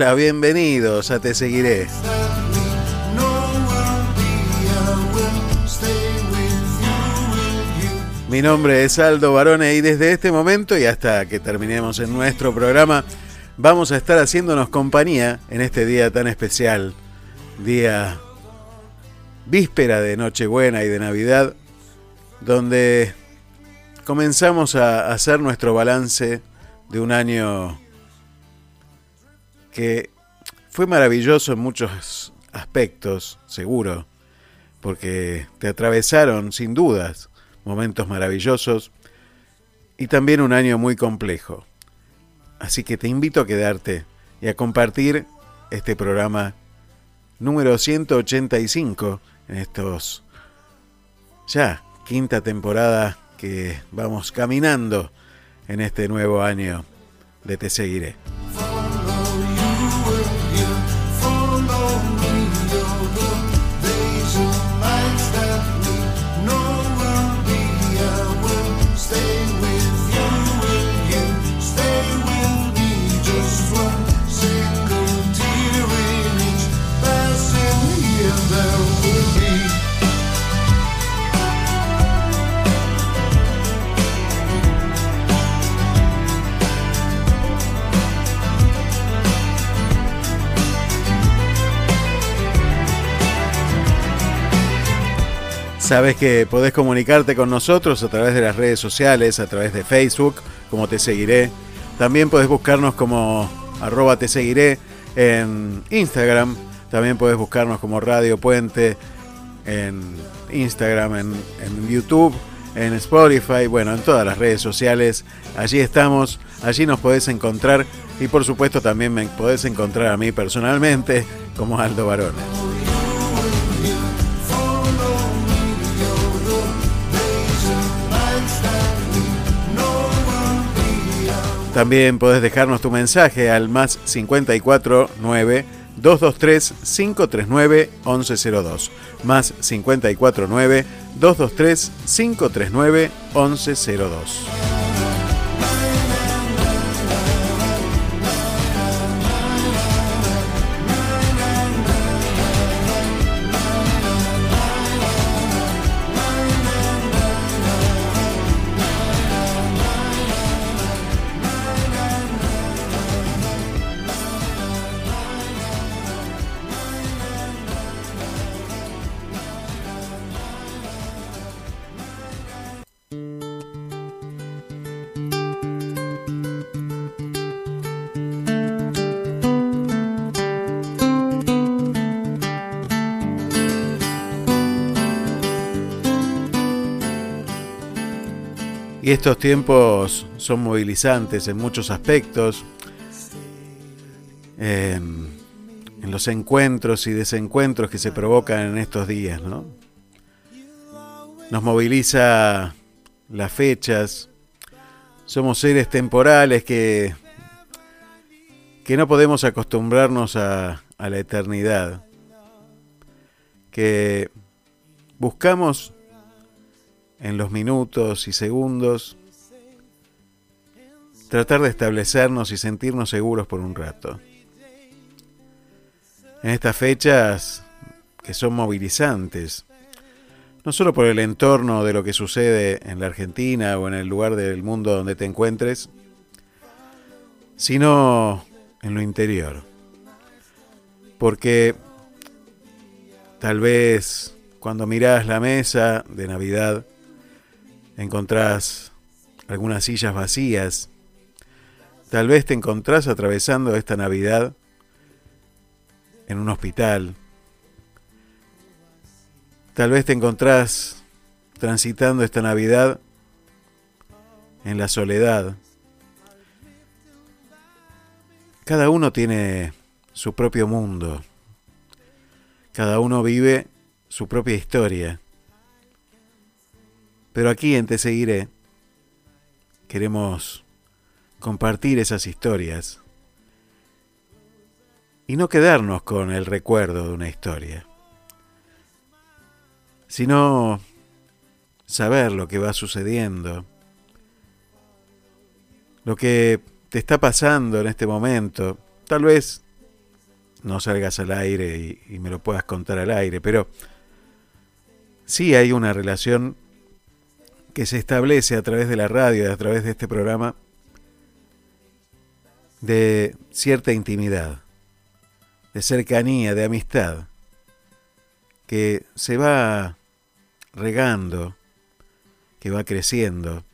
Bienvenidos a Te Seguiré. Mi nombre es Aldo Barone y desde este momento y hasta que terminemos en nuestro programa vamos a estar haciéndonos compañía en este día tan especial, día víspera de Nochebuena y de Navidad, donde comenzamos a hacer nuestro balance de un año que fue maravilloso en muchos aspectos, seguro, porque te atravesaron sin dudas momentos maravillosos y también un año muy complejo. Así que te invito a quedarte y a compartir este programa número 185 en estos ya quinta temporada que vamos caminando en este nuevo año de Te Seguiré. Sabes que podés comunicarte con nosotros a través de las redes sociales, a través de Facebook, como te seguiré. También podés buscarnos como arroba te seguiré en Instagram. También podés buscarnos como Radio Puente en Instagram, en, YouTube, en Spotify, bueno, en todas las redes sociales. Allí estamos, allí nos podés encontrar y por supuesto también me podés encontrar a mí personalmente como Aldo Barone. También podés dejarnos tu mensaje al más 54 9 223 539 1102. Más 54 9 223 539 1102. Estos tiempos son movilizantes en muchos aspectos, en, en los encuentros y desencuentros que se provocan en estos días, ¿no? Nos moviliza las fechas, somos seres temporales que, que no podemos acostumbrarnos a la eternidad, que buscamos en los minutos y segundos tratar de establecernos y sentirnos seguros por un rato. En estas fechas que son movilizantes, no solo por el entorno de lo que sucede en la Argentina o en el lugar del mundo donde te encuentres, sino en lo interior. Porque tal vez cuando mirás la mesa de Navidad, encontrás algunas sillas vacías. Tal vez te encontrás atravesando esta Navidad en un hospital. Tal vez te encontrás transitando esta Navidad en la soledad. Cada uno tiene su propio mundo. Cada uno vive su propia historia. Pero aquí en Te Seguiré queremos compartir esas historias y no quedarnos con el recuerdo de una historia, sino saber lo que va sucediendo, lo que te está pasando en este momento. Tal vez no salgas al aire y, y me lo puedas contar al aire, pero sí hay una relación que se establece a través de la radio, a través de este programa, de cierta intimidad, de cercanía, de amistad, que se va regando, que va creciendo.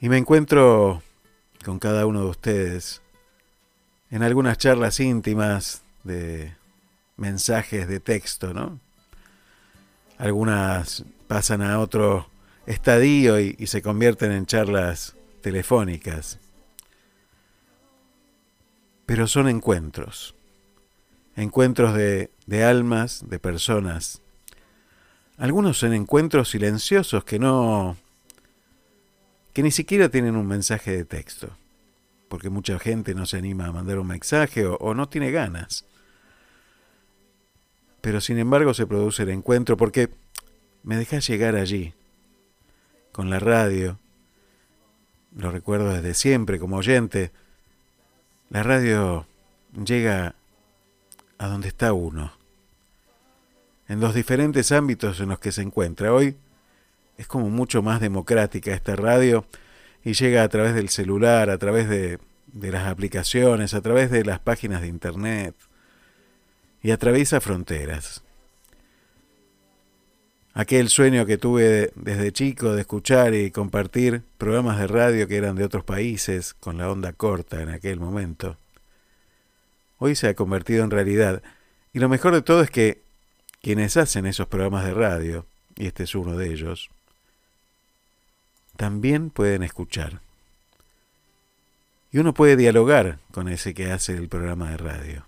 Y me encuentro con cada uno de ustedes en algunas charlas íntimas de mensajes de texto, ¿no? Algunas pasan a otro estadio y, y se convierten en charlas telefónicas. Pero son encuentros, encuentros de, de almas, de personas. Algunos son encuentros silenciosos que no, que ni siquiera tienen un mensaje de texto, porque mucha gente no se anima a mandar un mensaje o, o no tiene ganas. Pero sin embargo se produce el encuentro porque me dejas llegar allí, con la radio. Lo recuerdo desde siempre como oyente. La radio llega a donde está uno, en los diferentes ámbitos en los que se encuentra. Hoy es como mucho más democrática esta radio y llega a través del celular, a través de, las aplicaciones, a través de las páginas de internet y atraviesa fronteras. Aquel sueño que tuve desde chico de escuchar y compartir programas de radio que eran de otros países con la onda corta en aquel momento, hoy se ha convertido en realidad. Y lo mejor de todo es que quienes hacen esos programas de radio, y este es uno de ellos, también pueden escuchar. Y uno puede dialogar con ese que hace el programa de radio.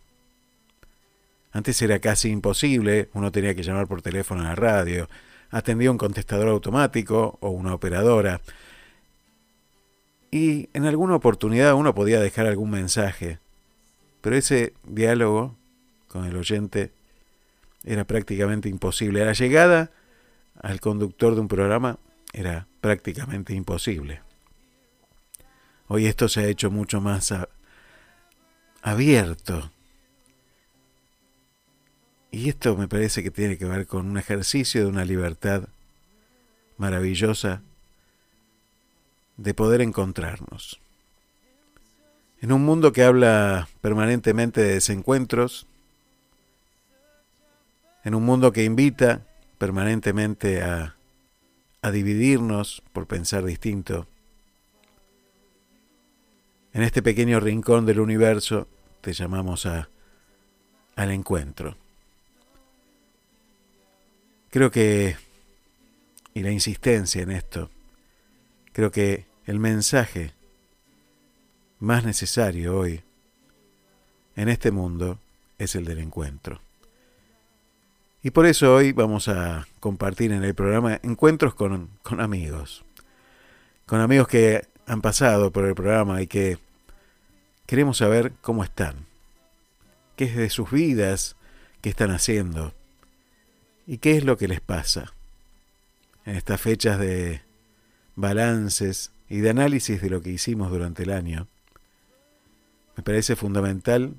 Antes era casi imposible, uno tenía que llamar por teléfono a la radio, atendía un contestador automático o una operadora. Y en alguna oportunidad uno podía dejar algún mensaje, pero ese diálogo con el oyente era prácticamente imposible. La llegada al conductor de un programa era prácticamente imposible. Hoy esto se ha hecho mucho más abierto. Y esto me parece que tiene que ver con un ejercicio de una libertad maravillosa de poder encontrarnos. En un mundo que habla permanentemente de desencuentros, en un mundo que invita permanentemente a, a dividirnos por pensar distinto, en este pequeño rincón del universo te llamamos a, al encuentro. Creo que, y la insistencia en esto, creo que el mensaje más necesario hoy en este mundo es el del encuentro. Y por eso hoy vamos a compartir en el programa encuentros con, con amigos, con amigos que han pasado por el programa y que queremos saber cómo están, qué es de sus vidas, qué están haciendo y qué es lo que les pasa en estas fechas de balances, y de análisis de lo que hicimos durante el año, me parece fundamental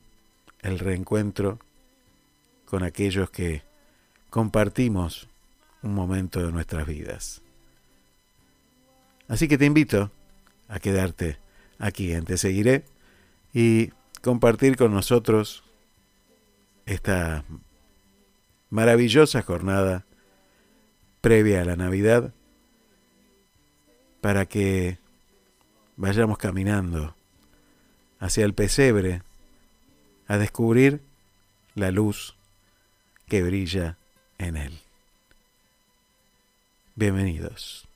el reencuentro con aquellos que compartimos un momento de nuestras vidas. Así que te invito a quedarte aquí en Te Seguiré y compartir con nosotros esta maravillosa jornada previa a la Navidad para que vayamos caminando hacia el pesebre a descubrir la luz que brilla en él. Bienvenidos.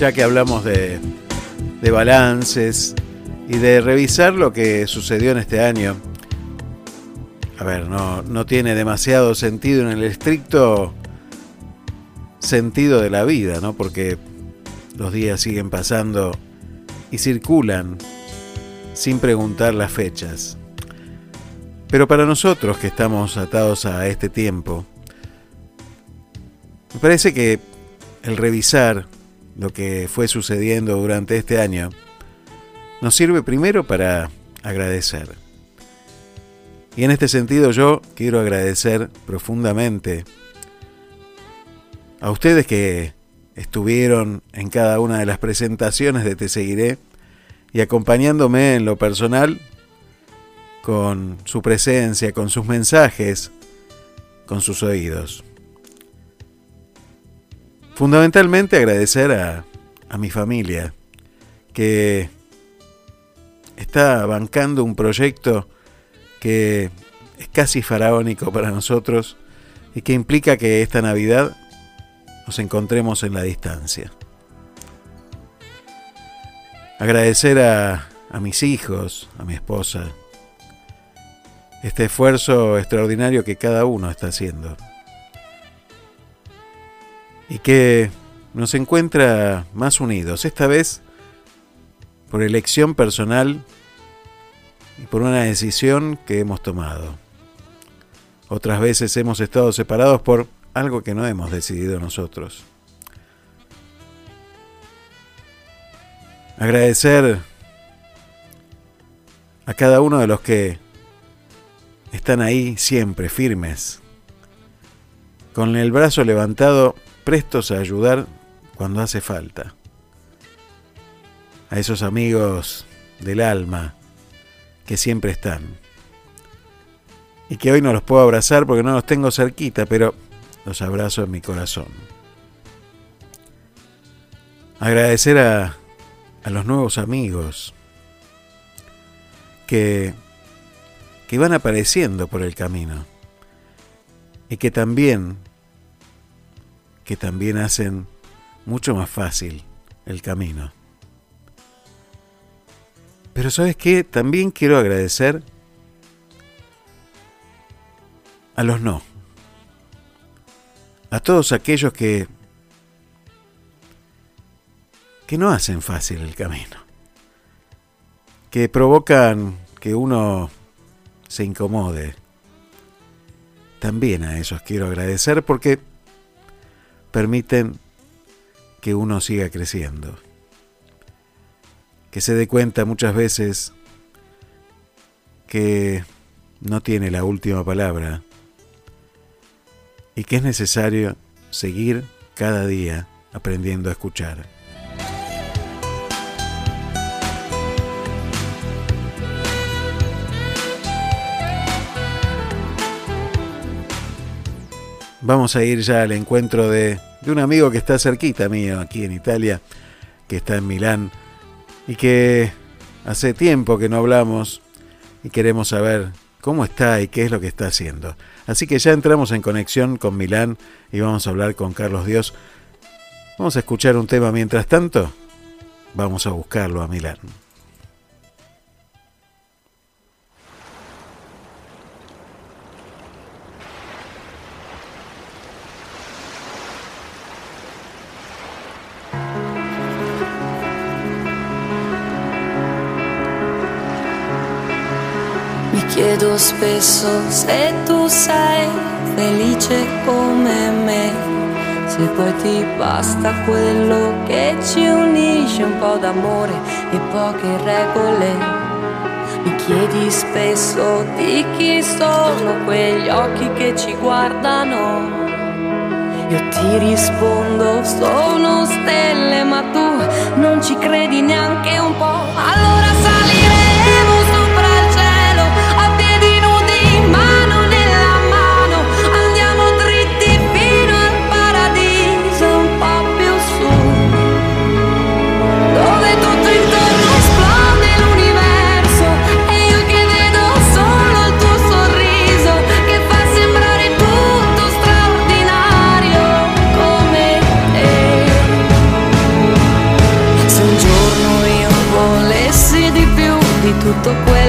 Ya que hablamos de de balances y de revisar lo que sucedió en este año. A ver, no, no tiene demasiado sentido en el estricto sentido de la vida, ¿no? Porque los días siguen pasando y circulan sin preguntar las fechas. Pero para nosotros que estamos atados a este tiempo, me parece que el revisar lo que fue sucediendo durante este año nos sirve primero para agradecer. Y en este sentido yo quiero agradecer profundamente a ustedes que estuvieron en cada una de las presentaciones de Te Seguiré y acompañándome en lo personal con su presencia, con sus mensajes, con sus oídos. Fundamentalmente agradecer a, a mi familia que está bancando un proyecto que es casi faraónico para nosotros y que implica que esta Navidad nos encontremos en la distancia. Agradecer a, a mis hijos, a mi esposa, este esfuerzo extraordinario que cada uno está haciendo. Y que nos encuentra más unidos, esta vez por elección personal y por una decisión que hemos tomado. Otras veces hemos estado separados por algo que no hemos decidido nosotros. Agradecer a cada uno de los que están ahí siempre firmes, con el brazo levantado, prestos a ayudar cuando hace falta. A esos amigos del alma que siempre están. Y que hoy no los puedo abrazar porque no los tengo cerquita, pero los abrazo en mi corazón. Agradecer a, a los nuevos amigos que, que van apareciendo por el camino y que también que también hacen mucho más fácil el camino. Pero sabes qué, también quiero agradecer a los no a todos aquellos que que no hacen fácil el camino, que provocan que uno se incomode. También a esos quiero agradecer porque permiten que uno siga creciendo, que se dé cuenta muchas veces que no tiene la última palabra y que es necesario seguir cada día aprendiendo a escuchar. Vamos a ir ya al encuentro de, un amigo que está cerquita mío aquí en Italia, que está en Milán y que hace tiempo que no hablamos y queremos saber cómo está y qué es lo que está haciendo. Así que ya entramos en conexión con Milán y vamos a hablar con Carlos Dios. Vamos a escuchar un tema mientras tanto. Vamos a buscarlo a Milán. Chiedo spesso se tu sei felice come me, se poi ti basta quello che ci unisce, un po' d'amore e poche regole. Mi chiedi spesso di chi sono quegli occhi che ci guardano. Io ti rispondo, sono stelle, ma tu non ci credi neanche un po'. Allora saliremo di tutto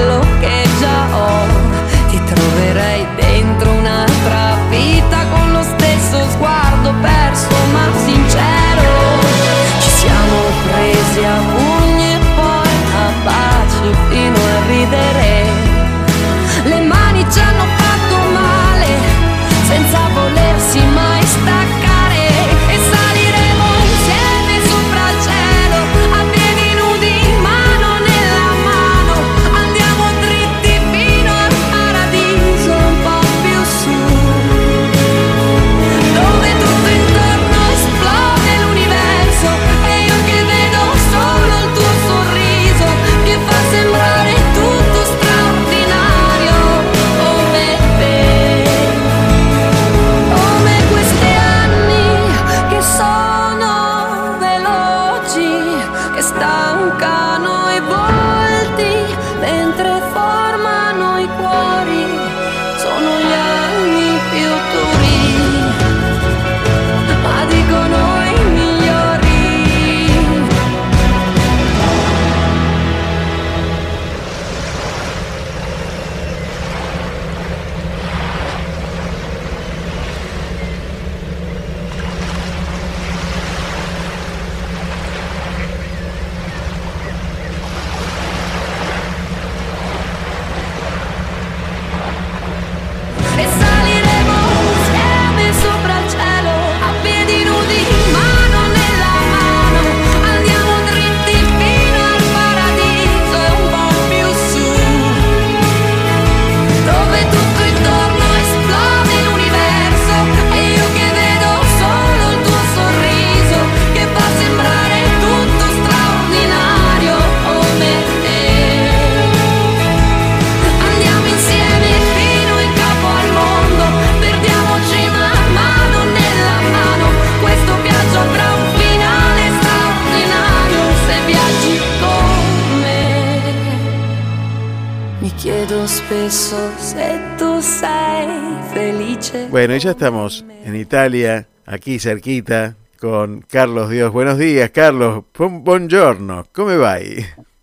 chiedo spesso se tu sei felice. Bueno, y ya estamos en Italia, aquí cerquita, con Carlos Dios. Buenos días, Carlos. Bu- Buongiorno. ¿Cómo va?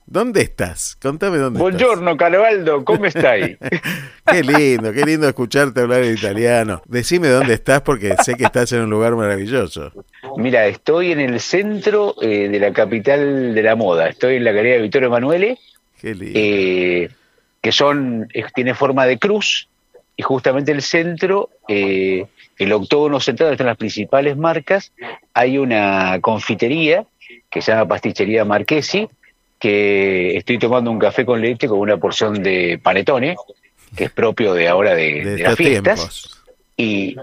¿Dónde estás? Contame dónde Buongiorno Carvaldo, stai? estás. Qué lindo, qué lindo escucharte hablar en italiano. Decime dónde estás porque sé que estás en un lugar maravilloso. Mira, estoy en el centro eh, de la capital de la moda. Estoy en la galería de Vittorio Emanuele, Qué lindo. eh, que son tiene forma de cruz y justamente el centro, eh, el octógono central, están las principales marcas, hay una confitería que se llama Pasticcería Marchesi, que estoy tomando un café con leche con una porción de panetone, que es propio de ahora de, de de las fiestas. tiempos. Y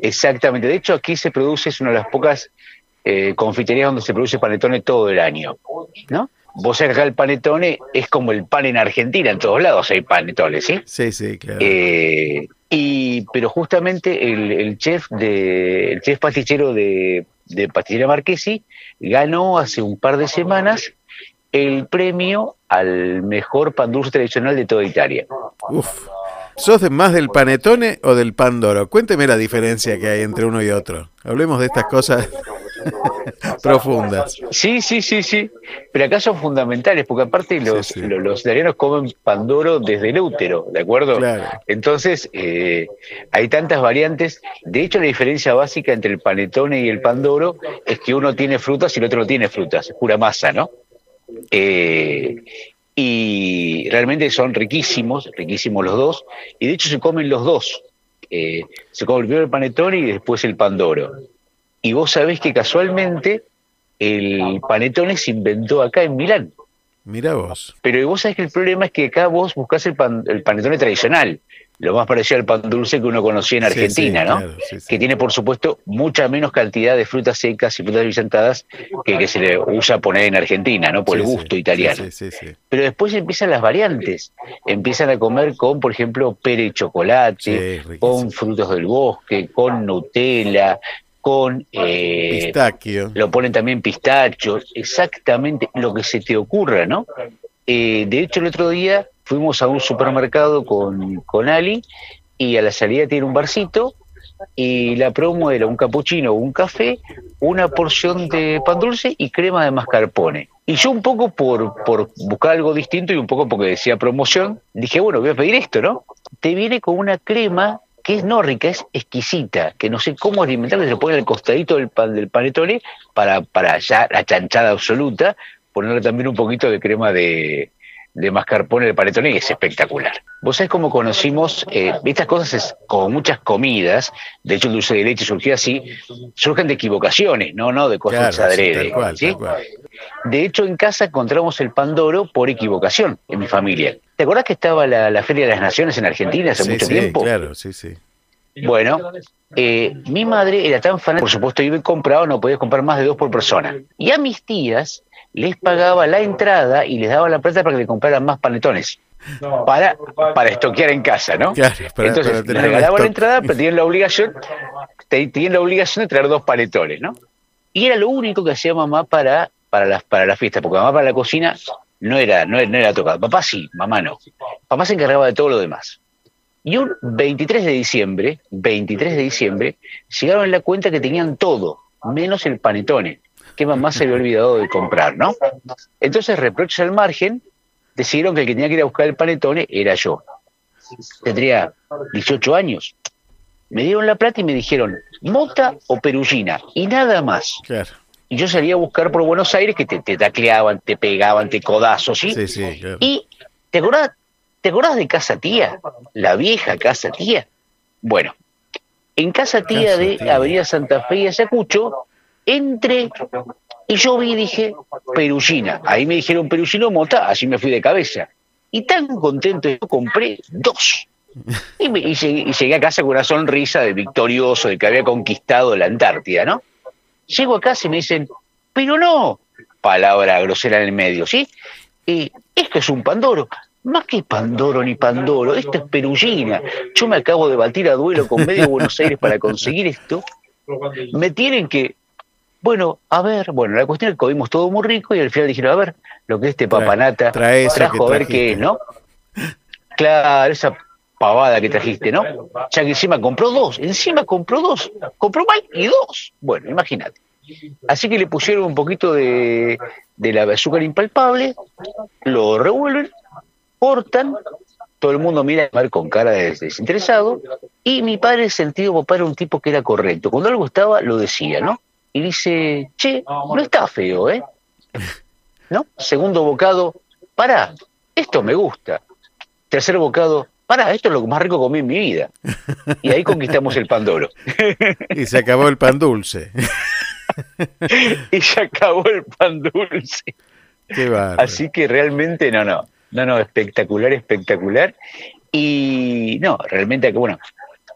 exactamente, de hecho aquí se produce, es una de las pocas eh, confiterías donde se produce panetone todo el año, ¿no? Vos sabés que acá el panetone es como el pan en Argentina, en todos lados hay panetones, ¿sí? Sí, sí, claro. Eh, y, pero justamente el, el chef de, el chef pastichero de, de Pasticcería Marquesi ganó hace un par de semanas el premio al mejor pan dulce tradicional de toda Italia. Uf. ¿Sos de más del panetone o del pandoro? Cuénteme la diferencia que hay entre uno y otro. Hablemos de estas cosas profundas. Sí, sí, sí, sí. Pero acá son fundamentales, porque aparte los, sí. lo- los italianos comen pandoro desde el útero, ¿de acuerdo? Claro. Entonces, eh, hay tantas variantes. De hecho, la diferencia básica entre el panetone y el pandoro es que uno tiene frutas y el otro no tiene frutas, es pura masa, ¿no? Eh, y realmente son riquísimos, riquísimos los dos, y de hecho se comen los dos. Eh, se come primero el panetone y después el pandoro. Y vos sabés que casualmente el panetone se inventó acá en Milán. Mira vos. Pero vos sabés que el problema es que acá vos buscás el, pan- el panetone tradicional, lo más parecido al pan dulce que uno conocía en Argentina, sí, ¿no? claro, sí, sí. Que tiene, por supuesto, mucha menos cantidad de frutas secas y frutas brillantadas que, que se le usa poner en Argentina, ¿no? Por el gusto italiano. Sí, sí, sí. Pero después empiezan las variantes. Empiezan a comer con, por ejemplo, pere y chocolate, con frutos del bosque, con Nutella, con... eh, Pistaquio. lo ponen también pistachos, exactamente lo que se te ocurra, ¿no? Eh, de hecho, el otro día fuimos a un supermercado con, con Ali y a la salida tiene un barcito y la promo era un capuchino o un café, una porción de pan dulce y crema de mascarpone. Y yo un poco por, por buscar algo distinto y un poco porque decía promoción, dije, bueno, voy a pedir esto, ¿no? Te viene con una crema que es no rica, es exquisita, que no sé cómo alimentarla, se lo pone al costadito del pan del panetone para, para ya la chanchada absoluta, ponerle también un poquito de crema de, de mascarpone del panetone y es espectacular. Vos sabés cómo conocimos, eh, estas cosas es como muchas comidas, de hecho el dulce de leche surgió así, surgen de equivocaciones, no, no de cosas Claro, sí, adrede. tal cual, ¿sí? tal cual. De hecho, en casa encontramos el Pandoro por equivocación en mi familia. ¿Te acordás que estaba la, la Feria de las Naciones en Argentina hace Sí, mucho sí, tiempo? claro, sí, sí. Bueno, eh, mi madre era tan fanática, por supuesto, iba y compraba, no podías comprar más de dos por persona. Y a mis tías les pagaba la entrada y les daba la plata para que le compraran más panetones. Para, para estoquear en casa, ¿no? Claro, para- Entonces, para les regalaban la entrada, pero tenían la obligación, te- tenían la obligación de traer dos panetones, ¿no? Y era lo único que hacía mamá para, para, las, para la fiesta, porque mamá para la cocina no era, no era, no era tocada. Papá sí, mamá no. Papá se encargaba de todo lo demás. Y un 23 de diciembre, 23 de diciembre, llegaron a la cuenta que tenían todo, menos el panetone, que mamá se había olvidado de comprar, ¿no? Entonces, reproches al margen, decidieron que el que tenía que ir a buscar el panetone era yo. Tendría 18 años. Me dieron la plata y me dijeron, mota o perullina, y nada más. Claro. Y yo salía a buscar por Buenos Aires que te, te tacleaban, te pegaban, te codazos, ¿sí? Sí, sí, claro. Y, ¿te acordás, ¿te acordás de Casa Tía? La vieja Casa Tía. Bueno, en Casa Tía Casa de Tía. Avenida Santa Fe y Ayacucho, entré y yo vi y dije, Perullina. Ahí me dijeron Perullino Mota, así me fui de cabeza. Y tan contento, yo compré dos. Y, llegué, a casa con una sonrisa de victorioso, de que había conquistado la Antártida, ¿no? Llego a casa y me dicen, pero no, palabra grosera en el medio, ¿sí? Eh, esto es un Pandoro. Más que Pandoro ni Pandoro, esto es Perullina. Yo me acabo de batir a duelo con medio Buenos Aires para conseguir esto. Me tienen que. Bueno, a ver, bueno, la cuestión es que comimos todo muy rico y al final dijeron, a ver, lo que este papanata trae trajo a ver qué es, ¿no? Claro, esa pavada que trajiste, ¿no? Ya que encima compró dos, encima compró dos, compró mal y dos. Bueno, imagínate. Así que le pusieron un poquito de, de la azúcar impalpable, lo revuelven, cortan, todo el mundo mira a comer con cara de desinteresado, y mi padre, sentido papá, era un tipo que era correcto. Cuando algo estaba, lo decía, ¿no? Y dice, che, no está feo, ¿eh? ¿No? Segundo bocado, pará, esto me gusta. Tercer bocado, pará, esto es lo más rico que comí en mi vida. Y ahí conquistamos el Pandoro. Y se acabó el pan dulce. y se acabó el pan dulce. Qué. Así que realmente, no, no, no, no, espectacular, espectacular. Y no, realmente, bueno,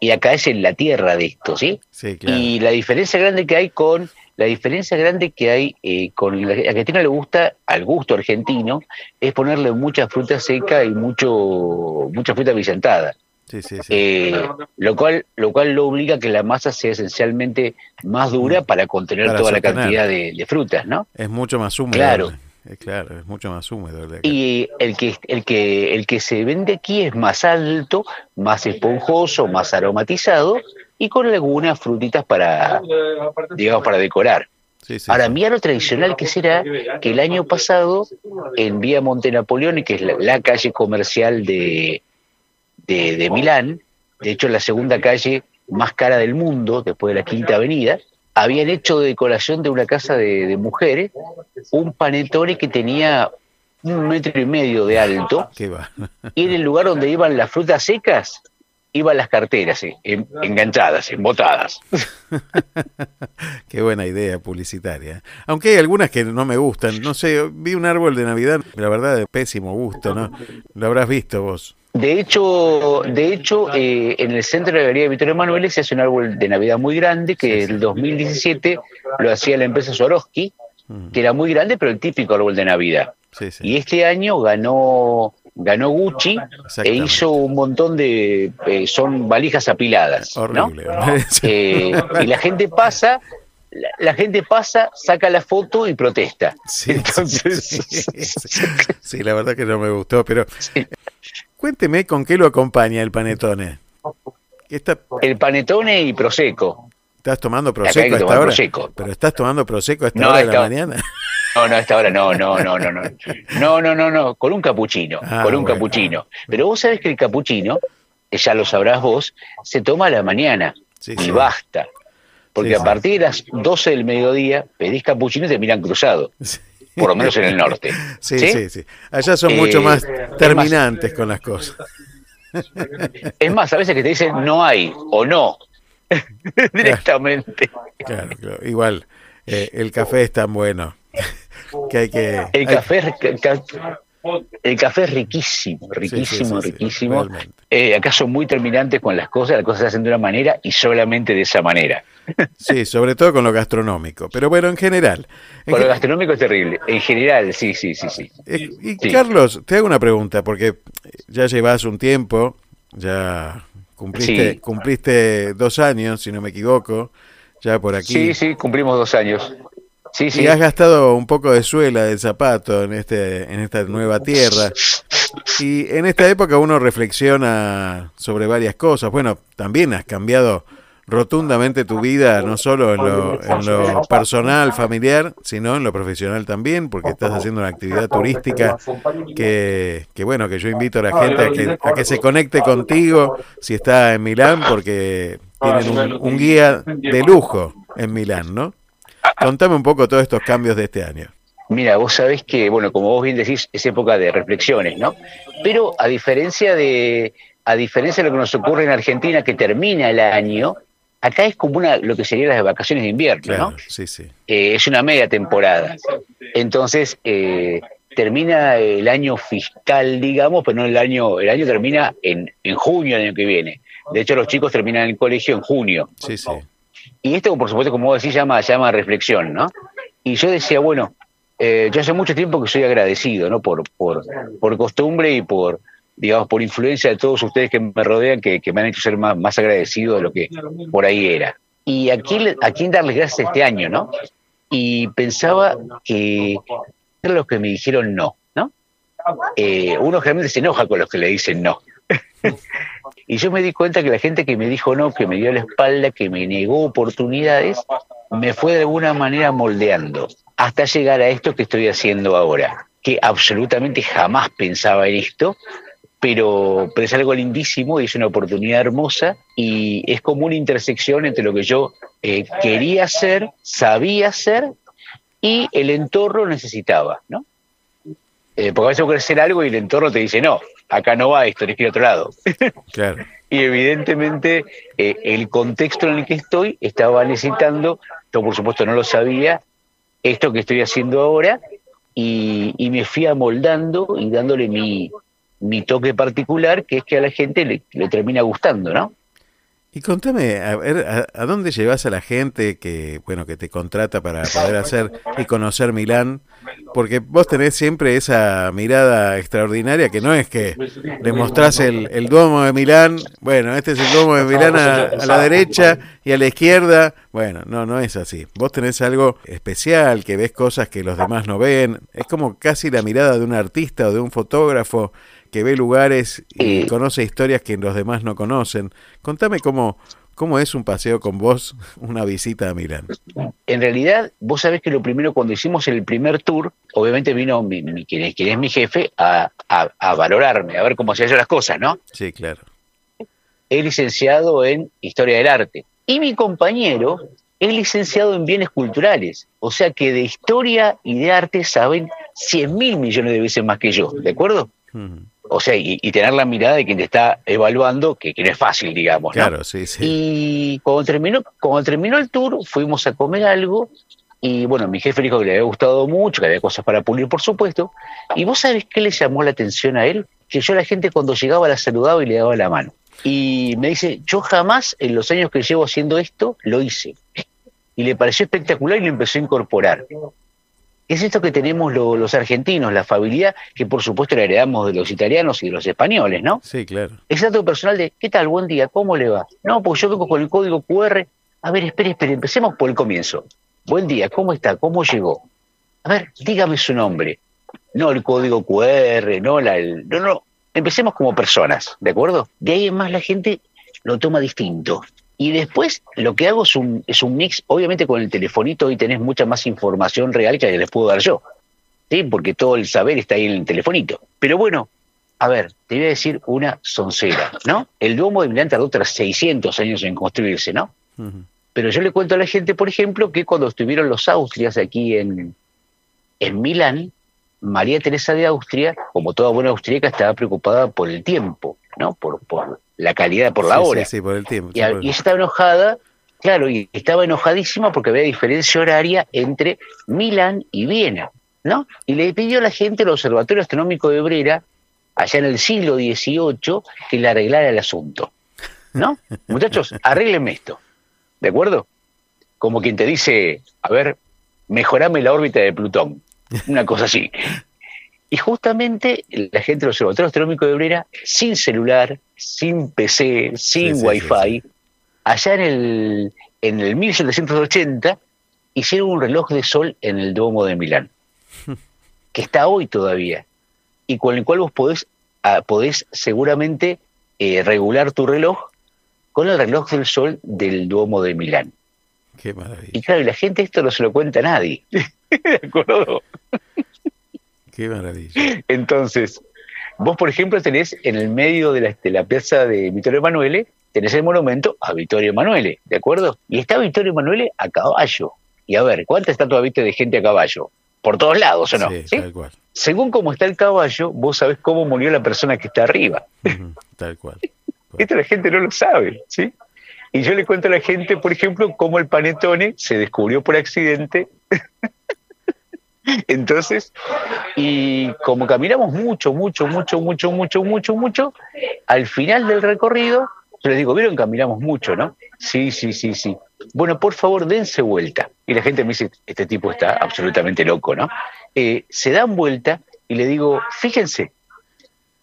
y acá es en la tierra de esto, ¿sí? Sí, claro. Y la diferencia grande que hay con, la diferencia grande que hay eh, con la a Argentina le gusta, al gusto argentino, es ponerle mucha fruta seca y mucho, mucha fruta brillantada. Sí, sí, sí. Eh, lo cual lo cual lo obliga a que la masa sea esencialmente más dura para contener Para toda la cantidad de, de frutas, ¿no? Es mucho más húmedo. Claro. Claro, es mucho más húmedo. el. Y el que, el que el que se vende aquí es más alto, más esponjoso, más aromatizado y con algunas frutitas para, digamos, para decorar. Sí, sí, Ahora, sí. mira lo tradicional que será que el año pasado en Vía Monte Napoleone, que es la, la calle comercial de, de, de Milán, de hecho la segunda calle más cara del mundo, después de la Quinta Avenida, habían hecho de decoración de una casa de, de mujeres un panetone que tenía un metro y medio de alto y en el lugar donde iban las frutas secas iban las carteras, eh, en- enganchadas, embotadas. Qué buena idea publicitaria. Aunque hay algunas que no me gustan. No sé, vi un árbol de Navidad, la verdad, de pésimo gusto, ¿no? Lo habrás visto vos. De hecho, de hecho eh, en el centro de la Galería de Vittorio Emanuele se hace un árbol de Navidad muy grande que en el 2017 lo hacía la empresa Swarovski, que era muy grande, pero el típico árbol de Navidad. Sí, sí. Y este año ganó ganó Gucci e hizo un montón de eh, son valijas apiladas, ¿no? Horrible. Sí. Eh, y la gente pasa, la, la gente pasa, saca la foto y protesta. Sí, Entonces, sí, sí. Sí, la verdad que no me gustó, pero Sí. Cuénteme con qué lo acompaña el panetone. ¿Qué está- El panetone y prosecco. ¿Estás tomando prosecco a esta hora? Prosecco. Pero estás tomando prosecco a esta No, hora de la mañana. No, no, a esta hora no, no, no, no, no. No, no, no, no, con un capuchino, Ah, con un bueno. capuchino. Pero vos sabés que el capuchino, ya lo sabrás vos, se toma a la mañana Sí, y sí. basta. Porque Sí, a partir de las 12 del mediodía pedís capuchino y te miran cruzado, por lo menos en el norte. Sí, sí, sí. Allá son Eh, mucho más es terminantes con las cosas. Es más, a veces que te dicen no hay o no, directamente. Claro, claro. Igual, eh, el café es tan bueno que hay que... El hay- café, ca- ca- el café es riquísimo, riquísimo, sí, sí, riquísimo. Eh, acá son muy terminantes con las cosas, las cosas se hacen de una manera y solamente de esa manera. Sí, sobre todo con lo gastronómico. Pero bueno, en general. en Con lo gastronómico es terrible. En general, sí, sí, sí, sí. eh, y Sí. Carlos, te hago una pregunta, porque ya llevas un tiempo, ya cumpliste, Sí. cumpliste dos años, si no me equivoco, ya por aquí. Sí, sí, cumplimos dos años. Sí, sí. Y has gastado un poco de suela del zapato en este en esta nueva tierra. Y en esta época uno reflexiona sobre varias cosas. Bueno, también has cambiado rotundamente tu vida, no solo en lo, en lo personal, familiar, sino en lo profesional también, porque estás haciendo una actividad turística que, que bueno, que yo invito a la gente a que, a que se conecte contigo si está en Milán, porque tienen un, un guía de lujo en Milán, ¿no? Contame un poco todos estos cambios de este año. Mira, vos sabés que, bueno, como vos bien decís, es época de reflexiones, ¿no? Pero a diferencia de, a diferencia de lo que nos ocurre en Argentina, que termina el año, acá es como una, lo que serían las vacaciones de invierno, Claro, ¿no? sí, sí. Eh, es una media temporada. Entonces, eh, termina el año fiscal, digamos, pero no el año, el año termina en, en junio del año que viene. De hecho, los chicos terminan el colegio en junio. Sí, sí. Y esto, por supuesto, como vos decís, llama, llama reflexión, ¿no? Y yo decía, bueno, eh, yo hace mucho tiempo que soy agradecido, ¿no? Por, por, por costumbre y por, digamos, por influencia de todos ustedes que me rodean, que, me han hecho ser más, más agradecido de lo que por ahí era. Y a quién, a quién darles gracias este año, ¿no? Y pensaba que eran los que me dijeron no, ¿no? Eh, uno generalmente se enoja con los que le dicen no. Y yo me di cuenta que la gente que me dijo no, que me dio la espalda, que me negó oportunidades, me fue de alguna manera moldeando hasta llegar a esto que estoy haciendo ahora, que absolutamente jamás pensaba en esto, pero, pero es algo lindísimo y es una oportunidad hermosa y es como una intersección entre lo que yo eh, quería hacer, sabía hacer y el entorno necesitaba, ¿no? Eh, porque a veces quieres hacer algo y el entorno te dice, no, acá no va esto, tienes que ir a otro lado. Claro. Y evidentemente eh, el contexto en el que estoy estaba necesitando, yo por supuesto no lo sabía, esto que estoy haciendo ahora, y, y me fui amoldando y dándole mi, mi toque particular, que es que a la gente le, termina gustando, ¿no? Y contame, a ver, ¿a, a dónde llevas a la gente que, bueno, que te contrata para poder hacer y conocer Milán? Porque vos tenés siempre esa mirada extraordinaria que no es que le mostrás el, el Duomo de Milán, bueno, este es el Duomo de Milán a, a la derecha y a la izquierda, bueno, no, no es así. Vos tenés algo especial, que ves cosas que los demás no ven, es como casi la mirada de un artista o de un fotógrafo que ve lugares y conoce historias que los demás no conocen. Contame cómo, cómo es un paseo con vos, una visita a Milán. En realidad, vos sabés que lo primero, cuando hicimos el primer tour, obviamente vino mi, mi- quien, es, quien es mi jefe a, a- a valorarme, a ver cómo hacía yo las cosas, ¿no? Sí, claro. es licenciado en Historia del Arte. Y mi compañero es licenciado en Bienes Culturales. O sea que de historia y de arte saben 100 mil millones de veces más que yo, ¿de acuerdo? Mm, O sea, y, y tener la mirada de quien te está evaluando, que, que no es fácil, digamos. ¿no? Claro, sí, sí. Y cuando terminó, cuando terminó el tour, fuimos a comer algo. Y bueno, mi jefe dijo que le había gustado mucho, que había cosas para pulir, por supuesto. Y vos sabés qué le llamó la atención a él? Que yo a la gente cuando llegaba la saludaba y le daba la mano. Y me dice, yo jamás en los años que llevo haciendo esto lo hice. Y le pareció espectacular y lo empezó a incorporar. Es esto que tenemos lo- los argentinos, la afabilidad que por supuesto la heredamos de los italianos y de los españoles, ¿no? Sí, claro. Ese dato personal de, ¿qué tal? Buen día, ¿cómo le va? No, pues yo vengo con el código QR. A ver, espere, espere, empecemos por el comienzo. Buen día, ¿cómo está? ¿Cómo llegó? A ver, dígame su nombre. No el código QR, no la... el- no, no, empecemos como personas, ¿de acuerdo? De ahí en más la gente lo toma distinto. Y después lo que hago es un, es un mix, obviamente con el telefonito hoy tenés mucha más información real que les puedo dar yo, ¿sí? porque todo el saber está ahí en el telefonito. Pero bueno, a ver, te voy a decir una soncera, ¿no? El Duomo de Milán tardó tras 600 años en construirse, ¿no? Pero yo le cuento a la gente, por ejemplo, que cuando estuvieron los Austrias aquí en, en Milán, María Teresa de Austria, como toda buena austríaca, estaba preocupada por el tiempo, ¿no? Por, por la calidad, por la Sí, hora. Sí, sí, por el tiempo. Y, por estaba enojada, claro, y estaba enojadísima porque había diferencia horaria entre Milán y Viena, ¿no? Y le pidió a la gente, el Observatorio Astronómico de Brera, allá en el siglo XVIII, que le arreglara el asunto, ¿no? Muchachos, arréglenme esto, ¿de acuerdo? Como quien te dice, a ver, mejorame la órbita de Plutón, una cosa así. Y justamente la gente del Observatorio Astronómico de Brera, sin celular, sin PC, sin Sí, Wi-Fi, sí, allá en el, en el 1780, hicieron un reloj de sol en el Duomo de Milán, que está hoy todavía, y con el cual vos podés, ah, podés seguramente eh, regular tu reloj con el reloj del sol del Duomo de Milán. Qué maravilla. Y claro, y la gente esto no se lo cuenta a nadie. ¿De acuerdo? Qué maravilla. Entonces, vos, por ejemplo, tenés en el medio de la, de la plaza de Vittorio Emanuele, tenés el monumento a Vittorio Emanuele, ¿de acuerdo? Y está Vittorio Emanuele a caballo. Y a ver, ¿cuántas estatuas viste de gente a caballo? Por todos lados, ¿o no? Sí, ¿Sí? tal cual. Según cómo está el caballo, vos sabés cómo murió la persona que está arriba. Tal cual. Esto la gente no lo sabe, ¿sí? Y yo le cuento a la gente, por ejemplo, cómo el panetone se descubrió por accidente. Entonces, y como caminamos mucho, mucho, mucho, mucho, mucho, mucho, mucho, al final del recorrido, yo les digo, ¿vieron? Caminamos mucho, ¿no? Sí, sí, sí, sí. Bueno, por favor, dense vuelta. Y la gente me dice, este tipo está absolutamente loco, ¿no? Eh, se dan vuelta y le digo, fíjense,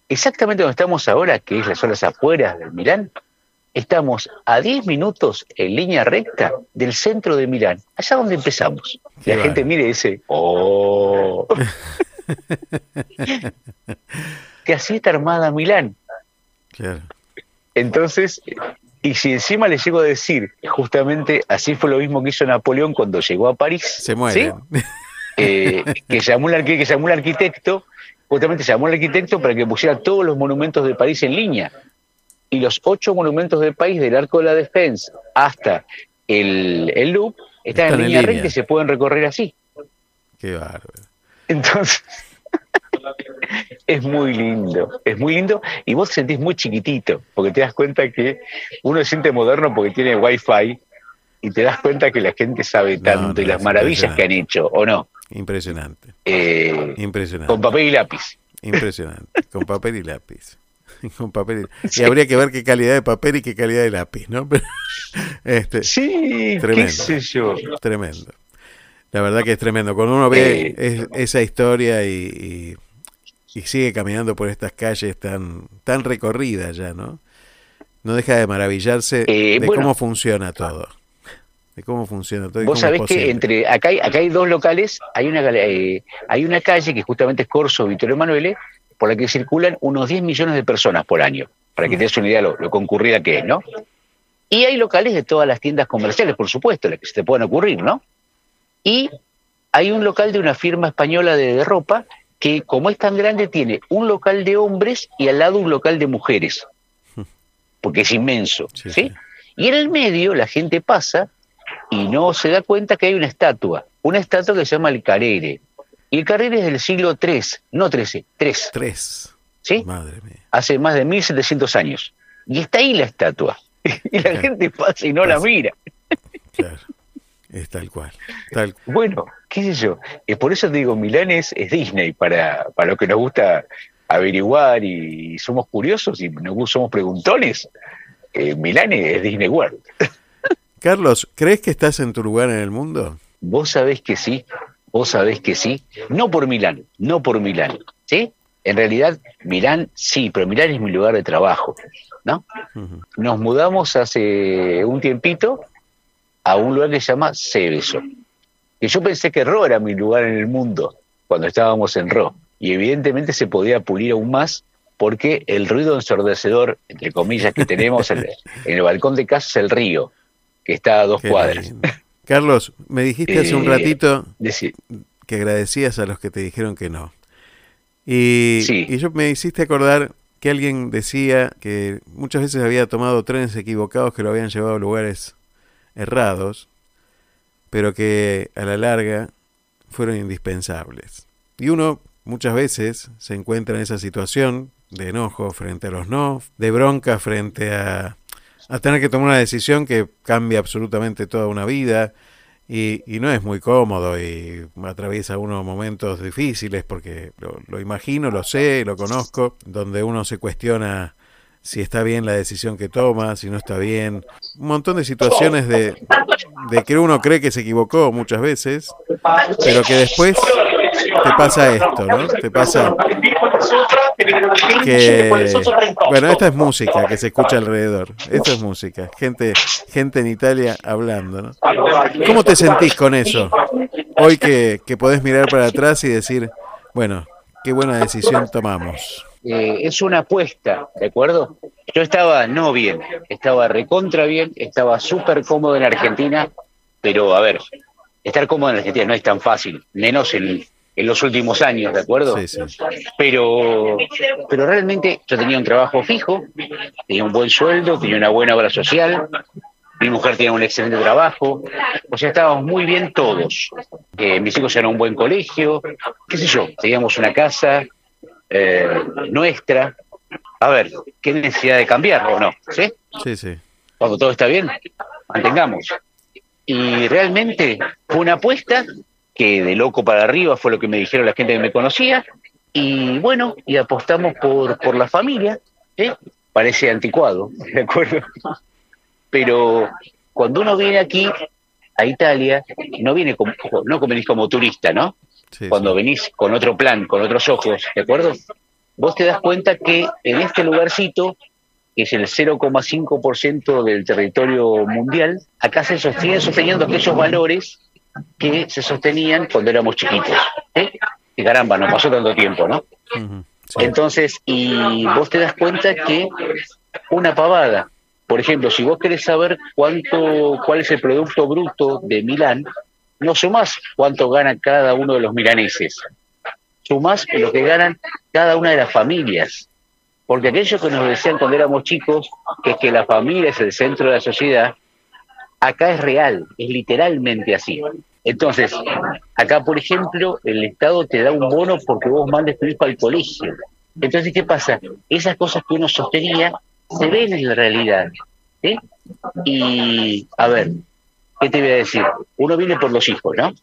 exactamente donde estamos ahora, que es las zonas afueras del Milán, estamos a 10 minutos en línea recta del centro de Milán, allá donde empezamos. Qué la gente mire y dice, ¡oh! que así está armada Milán. Claro. Entonces, y si encima le llego a decir, justamente así fue lo mismo que hizo Napoleón cuando llegó a París, Se mueren. ¿sí? Eh, que, llamó arqui- que llamó al arquitecto, justamente llamó al arquitecto para que pusiera todos los monumentos de París en línea. Y los ocho monumentos del país, del Arco de la Defensa hasta el, el Louvre, están, Están en línea línea. recta y se pueden recorrer así. Qué bárbaro. Entonces, es muy lindo, es muy lindo y vos te sentís muy chiquitito, porque te das cuenta que uno se siente moderno porque tiene wifi y te das cuenta que la gente sabe tanto no, y las maravillas que han hecho, ¿o no? Impresionante. Eh, Impresionante. con papel y lápiz. Impresionante. Con papel y lápiz. Con papel y... y habría que ver qué calidad de papel y qué calidad de lápiz, ¿no? Pero, este, Sí, qué Tremendo. sé yo. Tremendo. La verdad que es tremendo. Cuando uno ve Eh. es- esa historia y, y- y sigue caminando por estas calles tan, tan recorridas ya, ¿no? No deja de maravillarse Eh, de bueno. cómo funciona todo. De cómo funciona todo. Vos sabés que entre acá hay, acá hay dos locales, hay una eh, hay una calle que justamente es Corso Vittorio Emanuele, por la que circulan unos 10 millones de personas por año, para que te des una idea de lo, lo concurrida que es, ¿no? Y hay locales de todas las tiendas comerciales, por supuesto, las que se te puedan ocurrir, ¿no? Y hay un local de una firma española de, de ropa que, como es tan grande, tiene un local de hombres y al lado un local de mujeres, porque es inmenso, Sí, ¿sí? sí. Y en el medio la gente pasa y no se da cuenta que hay una estatua, una estatua que se llama el Carere. Y el Carere es del siglo III, no XIII, III, Tres. ¿sí? Madre mía. Hace más de 1700 años. Y está ahí la estatua. Y la Claro. gente pasa y no la mira. Claro. Es tal cual. Tal Bueno, qué sé yo. Eh, por eso te digo, Milán es, es Disney para, para los que nos gusta averiguar y somos curiosos y nos somos preguntones. Eh, Milán es Disney World. Carlos, ¿crees que estás en tu lugar en el mundo? Vos sabés que sí, vos sabés que sí. No por Milán, no por Milán, ¿sí? En realidad, Milán sí, pero Milán es mi lugar de trabajo, ¿no? Nos mudamos hace un tiempito a un lugar que se llama Seveso. Que yo pensé que Ro era mi lugar en el mundo cuando estábamos en Ro. Y evidentemente se podía pulir aún más porque el ruido ensordecedor, entre comillas, que tenemos en, en el balcón de casa es el río, que está a dos Qué cuadras. lindo. Carlos, me dijiste hace un Eh, ratito que agradecías a los que te dijeron que no. Y, Sí. y yo me hiciste acordar que alguien decía que muchas veces había tomado trenes equivocados que lo habían llevado a lugares errados, pero que a la larga fueron indispensables. Y uno muchas veces se encuentra en esa situación de enojo frente a los no, de bronca frente a, a tener que tomar una decisión que cambia absolutamente toda una vida y, y no es muy cómodo y atraviesa unos momentos difíciles porque lo, lo imagino, lo sé, lo conozco, donde uno se cuestiona si está bien la decisión que toma, si no está bien. Un montón de situaciones de, de que uno cree que se equivocó muchas veces, pero que después te pasa esto, ¿no? Te pasa que... Bueno, esta es música que se escucha alrededor. Esto es música. Gente, gente en Italia hablando, ¿no? ¿Cómo te sentís con eso? Hoy que, que podés mirar para atrás y decir, bueno, qué buena decisión tomamos. eh, es una apuesta, ¿de acuerdo? Yo estaba no bien, estaba recontra bien, estaba súper cómodo en Argentina, pero a ver, estar cómodo en Argentina no es tan fácil, menos en, en los últimos años, ¿de acuerdo? Sí, sí. Pero, pero realmente yo tenía un trabajo fijo, tenía un buen sueldo, tenía una buena obra social, mi mujer tenía un excelente trabajo, o sea, estábamos muy bien todos. Eh, mis hijos eran un buen colegio, qué sé yo, teníamos una casa eh, nuestra. A ver, ¿qué necesidad de cambiar o no? ¿Sí? Sí, sí. Cuando todo está bien, mantengamos. Y realmente fue una apuesta que de loco para arriba fue lo que me dijeron la gente que me conocía. Y bueno, y apostamos por, por la familia. ¿sí? Parece anticuado, ¿de acuerdo? Pero cuando uno viene aquí a Italia, no viene como, no venís como turista, ¿no? sí, cuando sí. venís con otro plan, con otros ojos, ¿de acuerdo? Vos te das cuenta que en este lugarcito, que es el 0,5% del territorio mundial, acá se sostienen sosteniendo aquellos valores que se sostenían cuando éramos chiquitos. ¿eh? Y caramba, no pasó tanto tiempo, ¿no? Sí. Entonces, y vos te das cuenta que una pavada, por ejemplo, si vos querés saber cuánto, cuál es el producto bruto de Milán, no sumás cuánto gana cada uno de los milaneses, sumás lo que ganan cada una de las familias. Porque aquello que nos decían cuando éramos chicos, que es que la familia es el centro de la sociedad, acá es real, es literalmente así. Entonces, acá, por ejemplo, el Estado te da un bono porque vos mandes tu hijo al colegio. Entonces, ¿qué pasa? Esas cosas que uno sostenía se ven en la realidad. Y, a ver, ¿qué te voy a decir? Uno viene por los hijos, ¿no?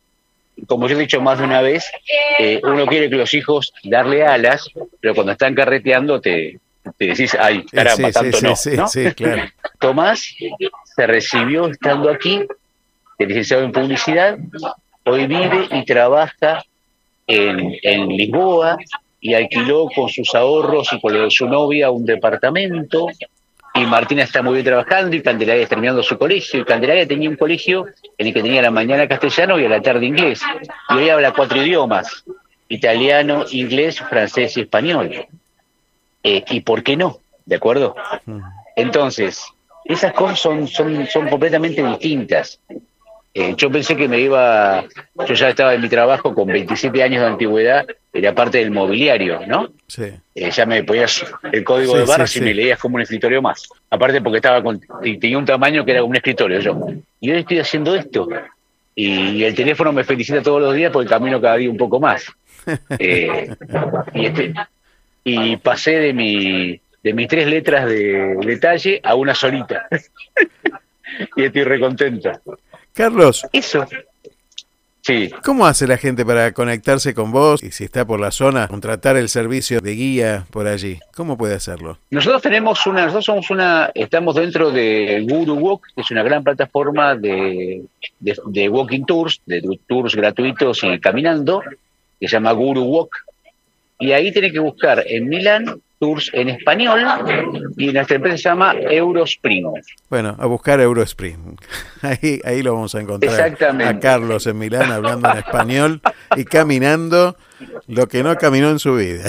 Como yo he dicho más de una vez, eh, uno quiere que los hijos darle alas, pero cuando están carreteando te, te decís, ay, caramba, sí, tanto sí, no. sí, ¿no? sí, claro. Tomás se recibió estando aquí, de licenciado en publicidad, hoy vive y trabaja en, en Lisboa y alquiló con sus ahorros y con lo de su novia un departamento. Y Martina está muy bien trabajando y Candelaria terminando su colegio. Y Candelaria tenía un colegio en el que tenía a la mañana castellano y a la tarde inglés. Y hoy habla cuatro idiomas, italiano, inglés, francés y español. Eh, ¿Y por qué no? ¿De acuerdo? Ujú. Entonces, esas cosas son, son, son completamente distintas. Eh, yo pensé que me iba, yo ya estaba en mi trabajo con 27 años de antigüedad, era parte del mobiliario, ¿no? Sí. Eh, ya me ponías el código Sí, de barras sí, y me leías como un escritorio más. Aparte porque estaba con, y tenía un tamaño que era como un escritorio yo. Y hoy estoy haciendo esto. Y el teléfono me felicita todos los días porque camino cada día un poco más. Eh, y, este- y pasé de mi de mis tres letras de detalle a una solita. y estoy recontento. Carlos, Eso. Sí, ¿cómo hace la gente para conectarse con vos? Y si está por la zona, contratar el servicio de guía por allí. ¿Cómo puede hacerlo? Nosotros tenemos una, nosotros somos una, estamos dentro de Guru Walk, que es una gran plataforma de, de, de walking tours, de tours gratuitos y caminando, que se llama Guru Walk. Y ahí tiene que buscar en Milán tours en español y nuestra empresa se llama Eurospring. Bueno, a buscar Eurospring. Ahí, ahí lo vamos a encontrar. Exactamente. A Carlos en Milán hablando en español y caminando lo que no caminó en su vida.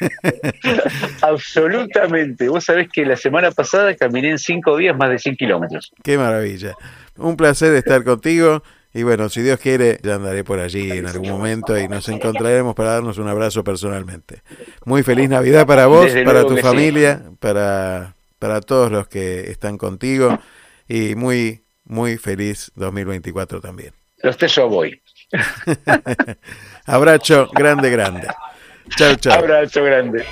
Absolutamente. Vos sabés que la semana pasada caminé en cinco días más de 100 kilómetros. Qué maravilla. Un placer estar contigo. Y bueno, si Dios quiere, ya andaré por allí en algún momento y nos encontraremos para darnos un abrazo personalmente. Muy feliz Navidad para vos, Desde para tu sí. familia, para, para todos los que están contigo y muy, muy feliz 2024 también. Los tres yo voy. Abrazo grande, grande. Chao, chao. Abrazo grande.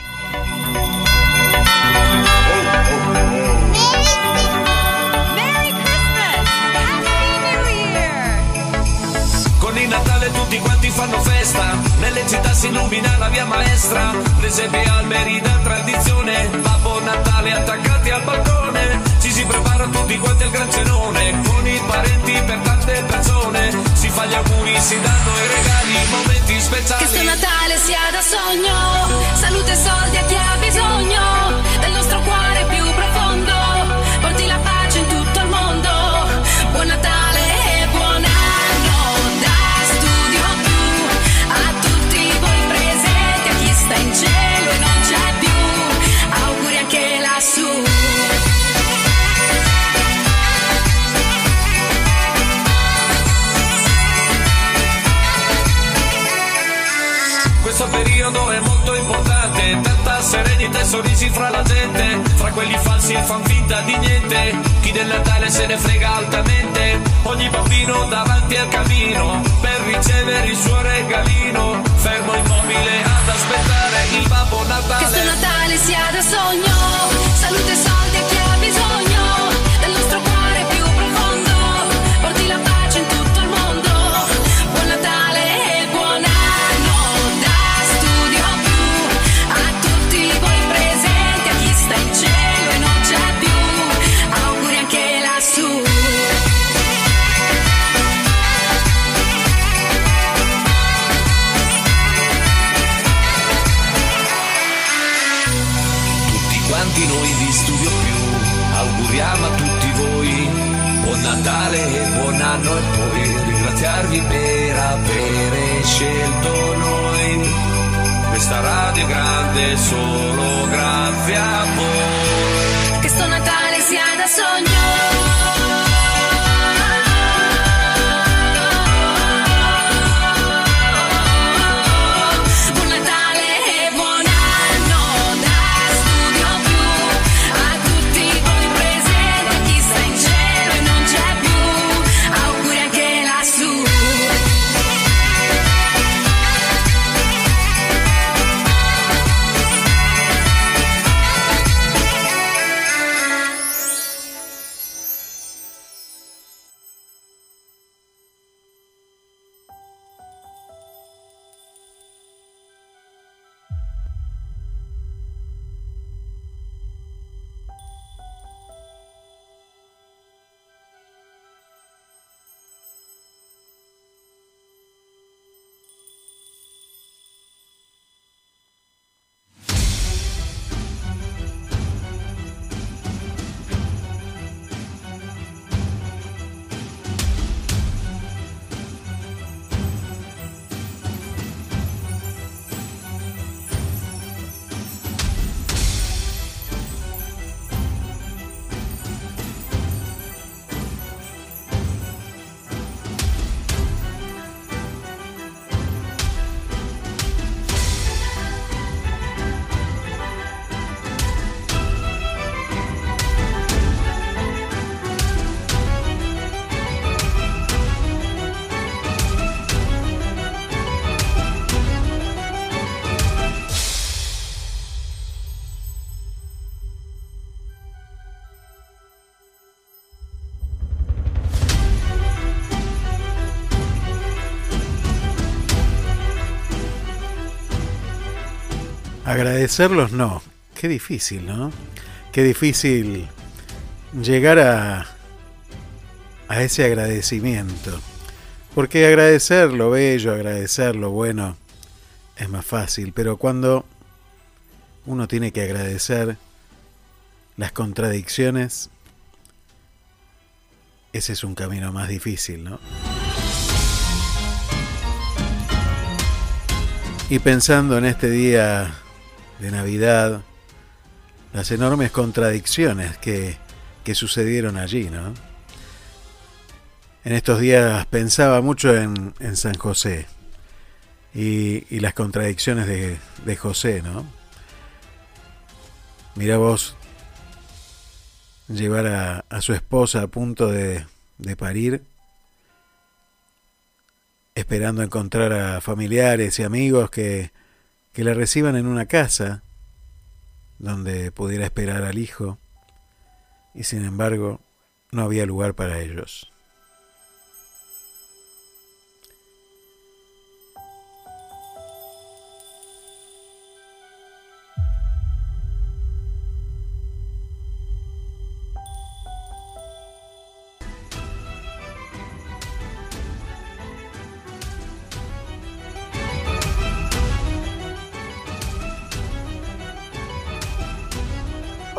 Fanno festa, nelle città si illumina la via maestra, presepe alberi da tradizione, Babbo Natale attaccati al balcone, ci si prepara tutti quanti al gran cenone, con i parenti per tante persone, si fa gli auguri, si danno i regali, momenti Che sto speciali. Natale sia da sogno, salute e soldi a chi ha bisogno, del nostro cuore Periodo è molto importante, tanta serenità e sorrisi fra la gente, fra quelli falsi e fan finta di niente, chi del Natale se ne frega altamente, ogni bambino davanti al camino, per ricevere il suo regalino, fermo immobile ad aspettare il Babbo Che sto Natale. Natale sia da sogno, salute e soldi a chi scelto noi. Questa radio è grande solo grazie a voi. Agradecerlos no. Qué difícil, ¿no? Qué difícil llegar a, a ese agradecimiento. Porque agradecer lo bello, agradecer lo bueno es más fácil, pero cuando uno tiene que agradecer las contradicciones, ese es un camino más difícil, ¿no? Y pensando en este día de Navidad, las enormes contradicciones que, que sucedieron allí, ¿no? En estos días pensaba mucho en, en San José y, y las contradicciones de, de José, ¿no? Mira vos llevar a, a su esposa a punto de, de parir, esperando encontrar a familiares y amigos que, que la reciban en una casa donde pudiera esperar al hijo, y sin embargo no había lugar para ellos.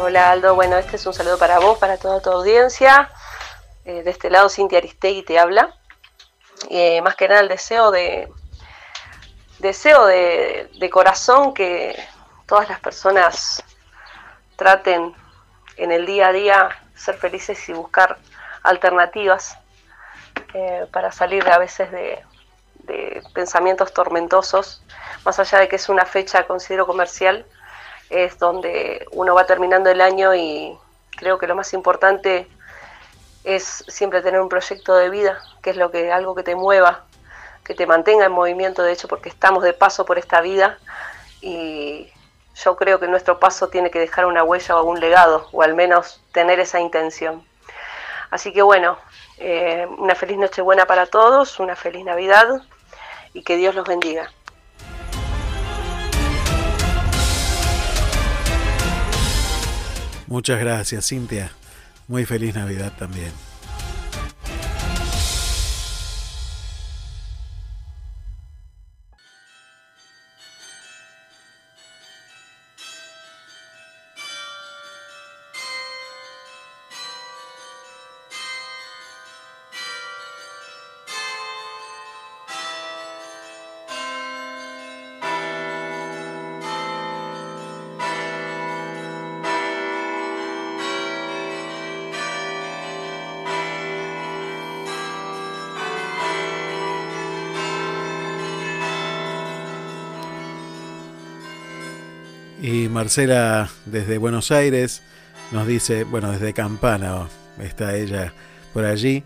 Hola Aldo, bueno, este es un saludo para vos, para toda tu audiencia. Eh, de este lado Cintia Aristegui te habla. Eh, más que nada el deseo de deseo de, de corazón que todas las personas traten en el día a día ser felices y buscar alternativas eh, para salir a veces de, de pensamientos tormentosos, más allá de que es una fecha, considero comercial, es donde uno va terminando el año y creo que lo más importante es siempre tener un proyecto de vida, que es lo que algo que te mueva, que te mantenga en movimiento, de hecho, porque estamos de paso por esta vida y yo creo que nuestro paso tiene que dejar una huella o algún legado, o al menos tener esa intención. Así que bueno, eh, una feliz Nochebuena para todos, una feliz Navidad y que Dios los bendiga. Muchas gracias, Cintia. Muy feliz Navidad también. Marcela desde Buenos Aires nos dice, bueno, desde Campana está ella por allí,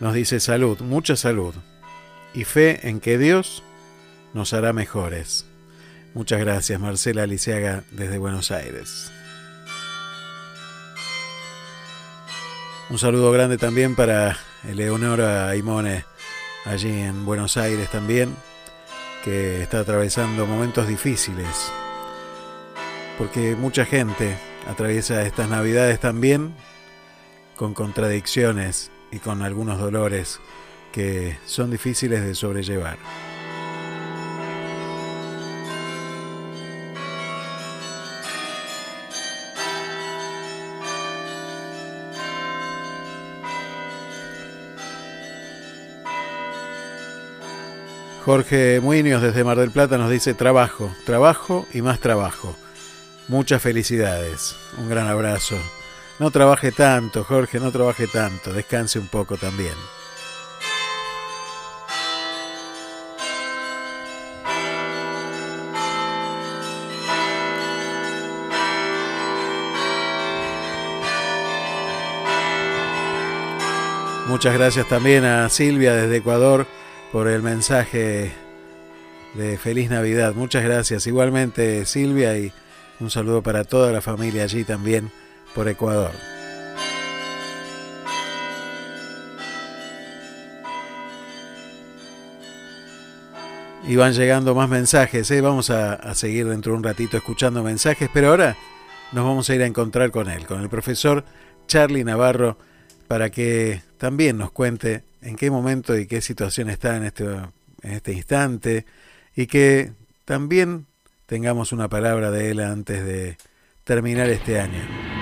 nos dice salud, mucha salud y fe en que Dios nos hará mejores. Muchas gracias Marcela Lisiaga desde Buenos Aires. Un saludo grande también para Eleonora Aimone allí en Buenos Aires también, que está atravesando momentos difíciles porque mucha gente atraviesa estas navidades también con contradicciones y con algunos dolores que son difíciles de sobrellevar. Jorge Muñoz desde Mar del Plata nos dice trabajo, trabajo y más trabajo. Muchas felicidades. Un gran abrazo. No trabaje tanto, Jorge, no trabaje tanto. Descanse un poco también. Muchas gracias también a Silvia desde Ecuador por el mensaje de feliz Navidad. Muchas gracias. Igualmente Silvia y un saludo para toda la familia allí también por Ecuador. Y van llegando más mensajes, ¿eh? vamos a, seguir dentro de un ratito escuchando mensajes, pero ahora nos vamos a ir a encontrar con él, con el profesor Charlie Navarro, para que también nos cuente en qué momento y qué situación está en este, en este instante y que también tengamos una palabra de él antes de terminar este año.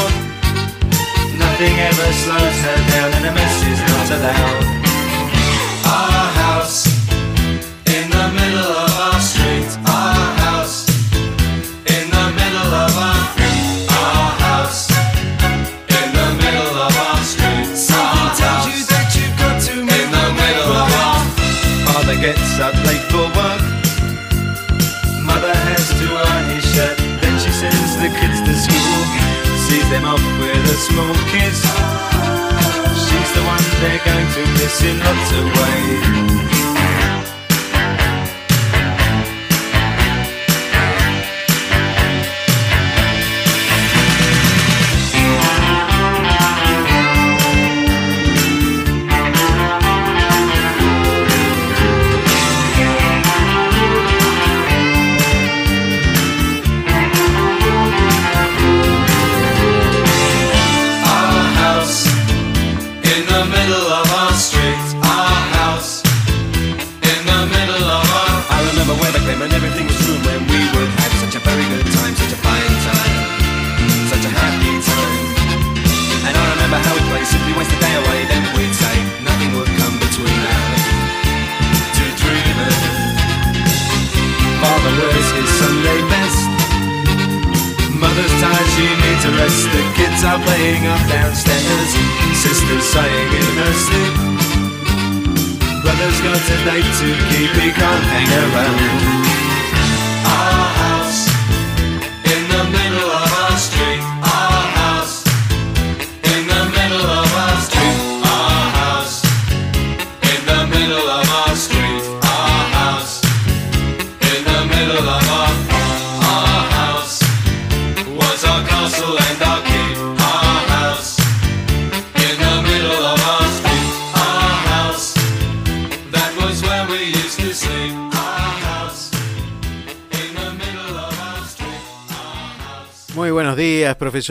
Nothing ever slows her down, and a mess is not allowed. In lots of ways.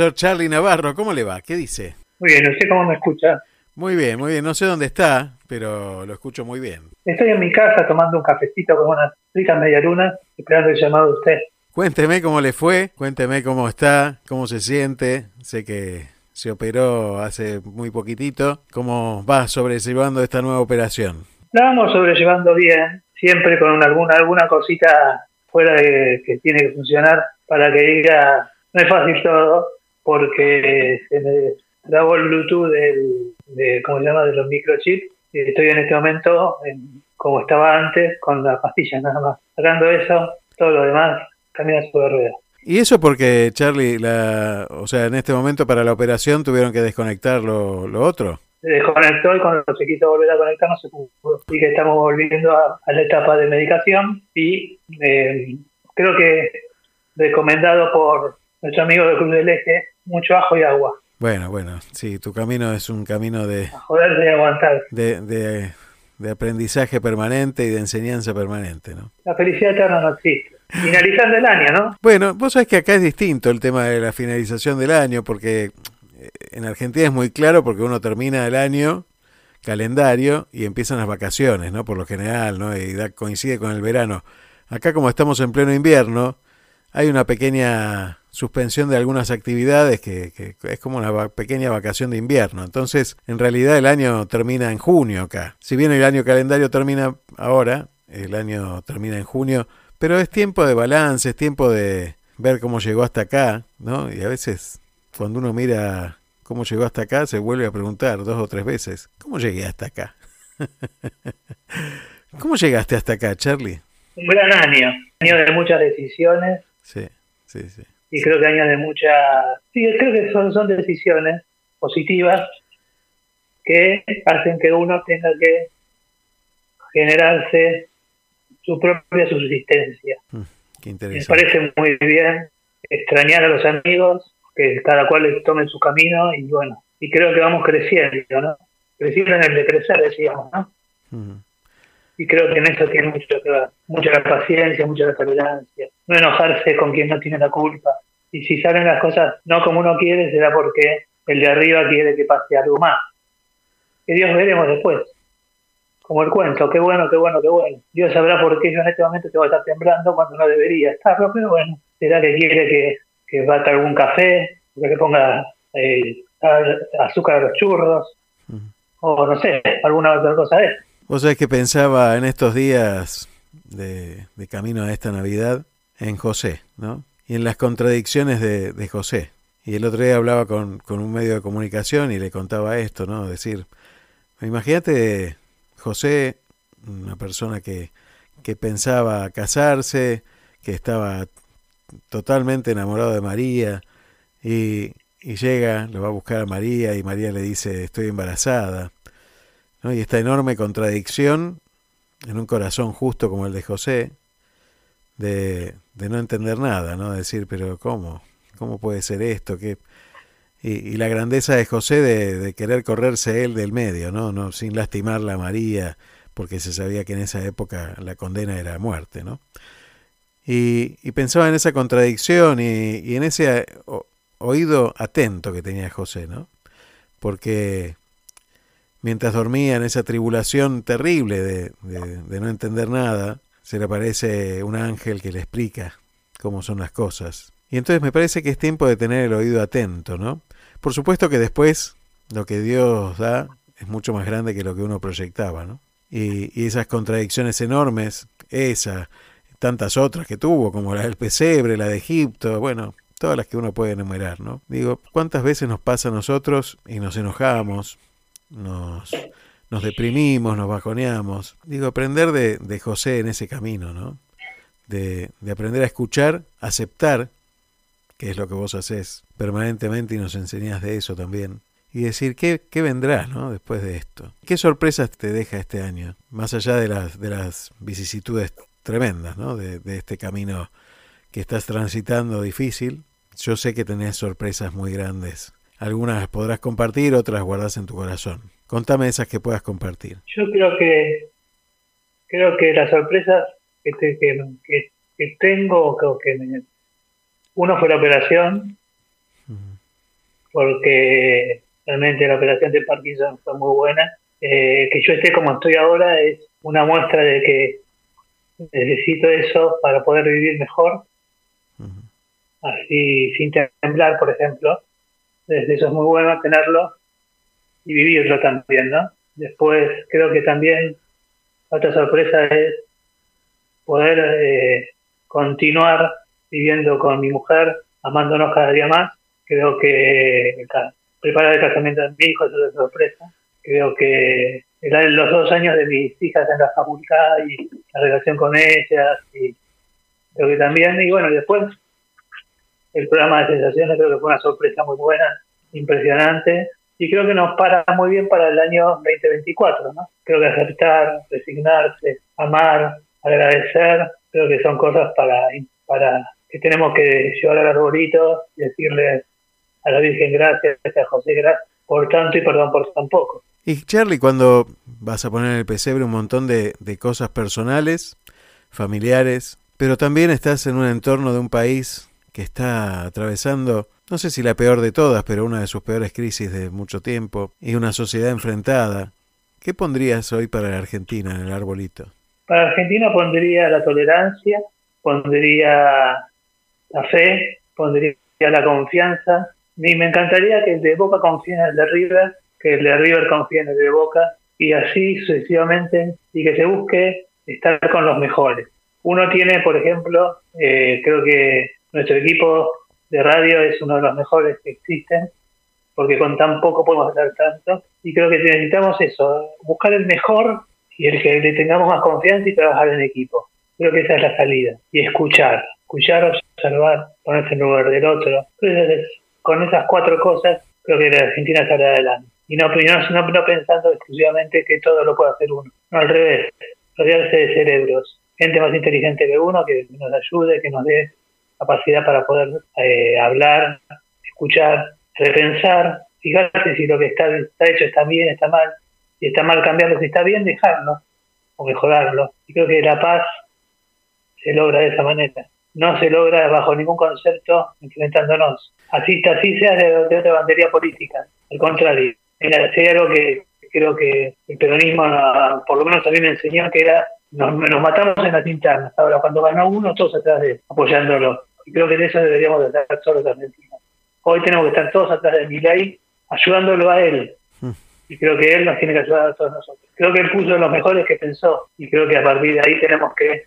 Profesor Charlie Navarro. ¿Cómo le va? ¿Qué dice? Muy bien, no sé cómo me escucha. Muy bien, muy bien. No sé dónde está, pero lo escucho muy bien. Estoy en mi casa tomando un cafecito con unas ricas medialunas, esperando el llamado de usted. Cuénteme cómo le fue, cuénteme cómo está, cómo se siente. Sé que se operó hace muy poquitito. ¿Cómo va sobrellevando esta nueva operación? La vamos sobrellevando bien, siempre con una- alguna, alguna cosita fuera de que tiene que funcionar para que diga, no es fácil todo, porque se me trabó el Bluetooth del, de, ¿cómo se llama?, de los microchips. Y estoy en este momento en- como estaba antes, con las pastillas nada más. Sacando eso, todo lo demás camina sobre ruedas. Y eso porque, Charlie, la, o sea, en este momento para la operación tuvieron que desconectar lo, lo otro. se desconectó y cuando se quiso volver a conectar no se pudo. Y que estamos volviendo a, a la etapa de medicación y eh, creo que recomendado por nuestro amigo del Club del Eje, mucho ajo y agua. Bueno, bueno, sí, tu camino es un camino de, Joderse y aguantar. de, de- de aprendizaje permanente y de enseñanza permanente, ¿no? La felicidad eterna no existe. Finalizando el año, ¿no? Bueno, vos sabés que acá es distinto el tema de la finalización del año, porque eh, en Argentina es muy claro porque uno termina el año calendario y empiezan las vacaciones, ¿no? Por lo general, ¿no? Y da- coincide con el verano. Acá como estamos en pleno invierno, hay una pequeña suspensión de algunas actividades que, que es como una va- pequeña vacación de invierno. Entonces, en realidad el año termina en junio acá. Si bien el año calendario termina ahora, el año termina en junio, pero es tiempo de balance, es tiempo de ver cómo llegó hasta acá, ¿no? Y a veces cuando uno mira cómo llegó hasta acá, se vuelve a preguntar dos o tres veces, ¿cómo llegué hasta acá? ¿Cómo llegaste hasta acá, Charlie? Un gran año. Año de muchas decisiones Sí, sí, sí. Y creo que año de muchas... Sí, creo que son, son decisiones positivas que hacen que uno tenga que generarse su propia subsistencia. Qué Me interesante. parece muy bien extrañar a los amigos, que cada cual tome su camino y bueno, y creo que vamos creciendo, ¿no? Creciendo en el de crecer, decíamos, ¿no? Y creo que en eso tiene mucho que ver, mucha la paciencia, mucha la tolerancia, no enojarse con quien no tiene la culpa. Y si salen las cosas no como uno quiere, será porque el de arriba quiere que pase algo más. Que Dios veremos después. Como el cuento, qué bueno, qué bueno, qué bueno. Dios sabrá por qué yo en este momento te voy a estar temblando cuando no debería estarlo, pero bueno, será que quiere que, que bata algún café, que le ponga eh, azúcar a los churros, o no sé, alguna otra cosa de eso. Vos sabés que pensaba en estos días de, camino a esta Navidad en José, ¿no? Y en las contradicciones de, de José. Y el otro día hablaba con, con un medio de comunicación y le contaba esto, ¿no? Decir, imagínate José, una persona que, que pensaba casarse, que estaba totalmente enamorado de María y, y llega, lo va a buscar a María y María le dice estoy embarazada. ¿No? Y esta enorme contradicción en un corazón justo como el de José, de, de no entender nada, ¿no? decir, pero ¿cómo? ¿Cómo puede ser esto? ¿Qué? Y, y la grandeza de José de, de querer correrse él del medio, ¿no? ¿no? Sin lastimarla a María, porque se sabía que en esa época la condena era muerte, ¿no? Y, y pensaba en esa contradicción y, y en ese oído atento que tenía José, ¿no? Porque mientras dormía en esa tribulación terrible de, de- no entender nada, se le aparece un ángel que le explica cómo son las cosas. Y entonces me parece que es tiempo de tener el oído atento, ¿no? Por supuesto que después lo que Dios da es mucho más grande que lo que uno proyectaba, ¿no? Y, y esas contradicciones enormes, esa, tantas otras que tuvo, como la del pesebre, la de Egipto, bueno, todas las que uno puede enumerar, ¿no? Digo, ¿cuántas veces nos pasa a nosotros y nos enojamos, nos, nos deprimimos, nos bajoneamos? Digo, aprender de, de José en ese camino, ¿no? De, de aprender a escuchar, aceptar, que es lo que vos haces permanentemente y nos enseñás de eso también. Y decir, ¿qué, qué vendrá ¿no? después de esto? ¿Qué sorpresas te deja este año? Más allá de las, de las vicisitudes tremendas ¿no? de, de este camino que estás transitando difícil, yo sé que tenés sorpresas muy grandes. Algunas podrás compartir, otras guardás en tu corazón. Contame esas que puedas compartir. Yo creo que creo que las sorpresas que, te- que, que- que tengo, creo que me- uno fue la operación, porque realmente la operación de Parkinson fue muy buena. Eh, que yo esté como estoy ahora es una muestra de que necesito eso para poder vivir mejor, así sin temblar, por ejemplo. Eso es muy bueno tenerlo y vivirlo también, ¿no? Después creo que también otra sorpresa es poder eh, continuar viviendo con mi mujer, amándonos cada día más. Creo que preparar el casamiento de mi hijo es otra sorpresa. Creo que los dos años de mis hijas en la facultad y la relación con ellas y creo que también, y bueno, después el programa de sensaciones creo que fue una sorpresa muy buena, impresionante, y creo que nos para muy bien para el año 2024, ¿no? Creo que aceptar, resignarse, amar, agradecer, creo que son cosas para, para que tenemos que llevar al arbolito y decirle a la Virgen gracias, a José gracias por tanto y perdón por tan poco. Y Charlie, cuando vas a poner en el pesebre un montón de, de cosas personales, familiares, pero también estás en un entorno de un país que está atravesando, no sé si la peor de todas, pero una de sus peores crisis de mucho tiempo, y una sociedad enfrentada, ¿qué pondrías hoy para la Argentina en el arbolito? Para Argentina pondría la tolerancia, pondría la fe, pondría la confianza. Y me encantaría que el de Boca confíe en el de River, que el de River confíe en el de Boca, y así sucesivamente, y que se busque estar con los mejores. Uno tiene, por ejemplo, eh, creo que nuestro equipo de radio es uno de los mejores que existen, porque con tan poco podemos hacer tanto, y creo que necesitamos eso, buscar el mejor y el que le tengamos más confianza y trabajar en equipo. Creo que esa es la salida. Y escuchar, escuchar, observar, ponerse en lugar del otro. Entonces, con esas cuatro cosas, creo que la Argentina sale adelante. Y no, no, pensando exclusivamente que todo lo puede hacer uno. No, al revés. Rodearse de cerebros. Gente más inteligente que uno, que nos ayude, que nos dé capacidad para poder eh, hablar escuchar, repensar, fijarte si lo que está, está hecho está bien, está mal, si está mal cambiarlo, si está bien, dejarlo o mejorarlo. Y creo que la paz se logra de esa manera. No se logra bajo ningún concepto enfrentándonos. Así, así sea de, otra bandería política. Al contrario, si hay algo que creo que el peronismo, por lo menos también me enseñó, que era nos, nos matamos en las internas. Ahora, cuando ganó uno, todos atrás de él, apoyándolo. Y creo que en eso deberíamos de estar todos los argentinos. Hoy tenemos que estar todos atrás de Milei, ayudándolo a él. Y creo que él nos tiene que ayudar a todos nosotros. Creo que él puso los mejores que pensó. Y creo que a partir de ahí tenemos que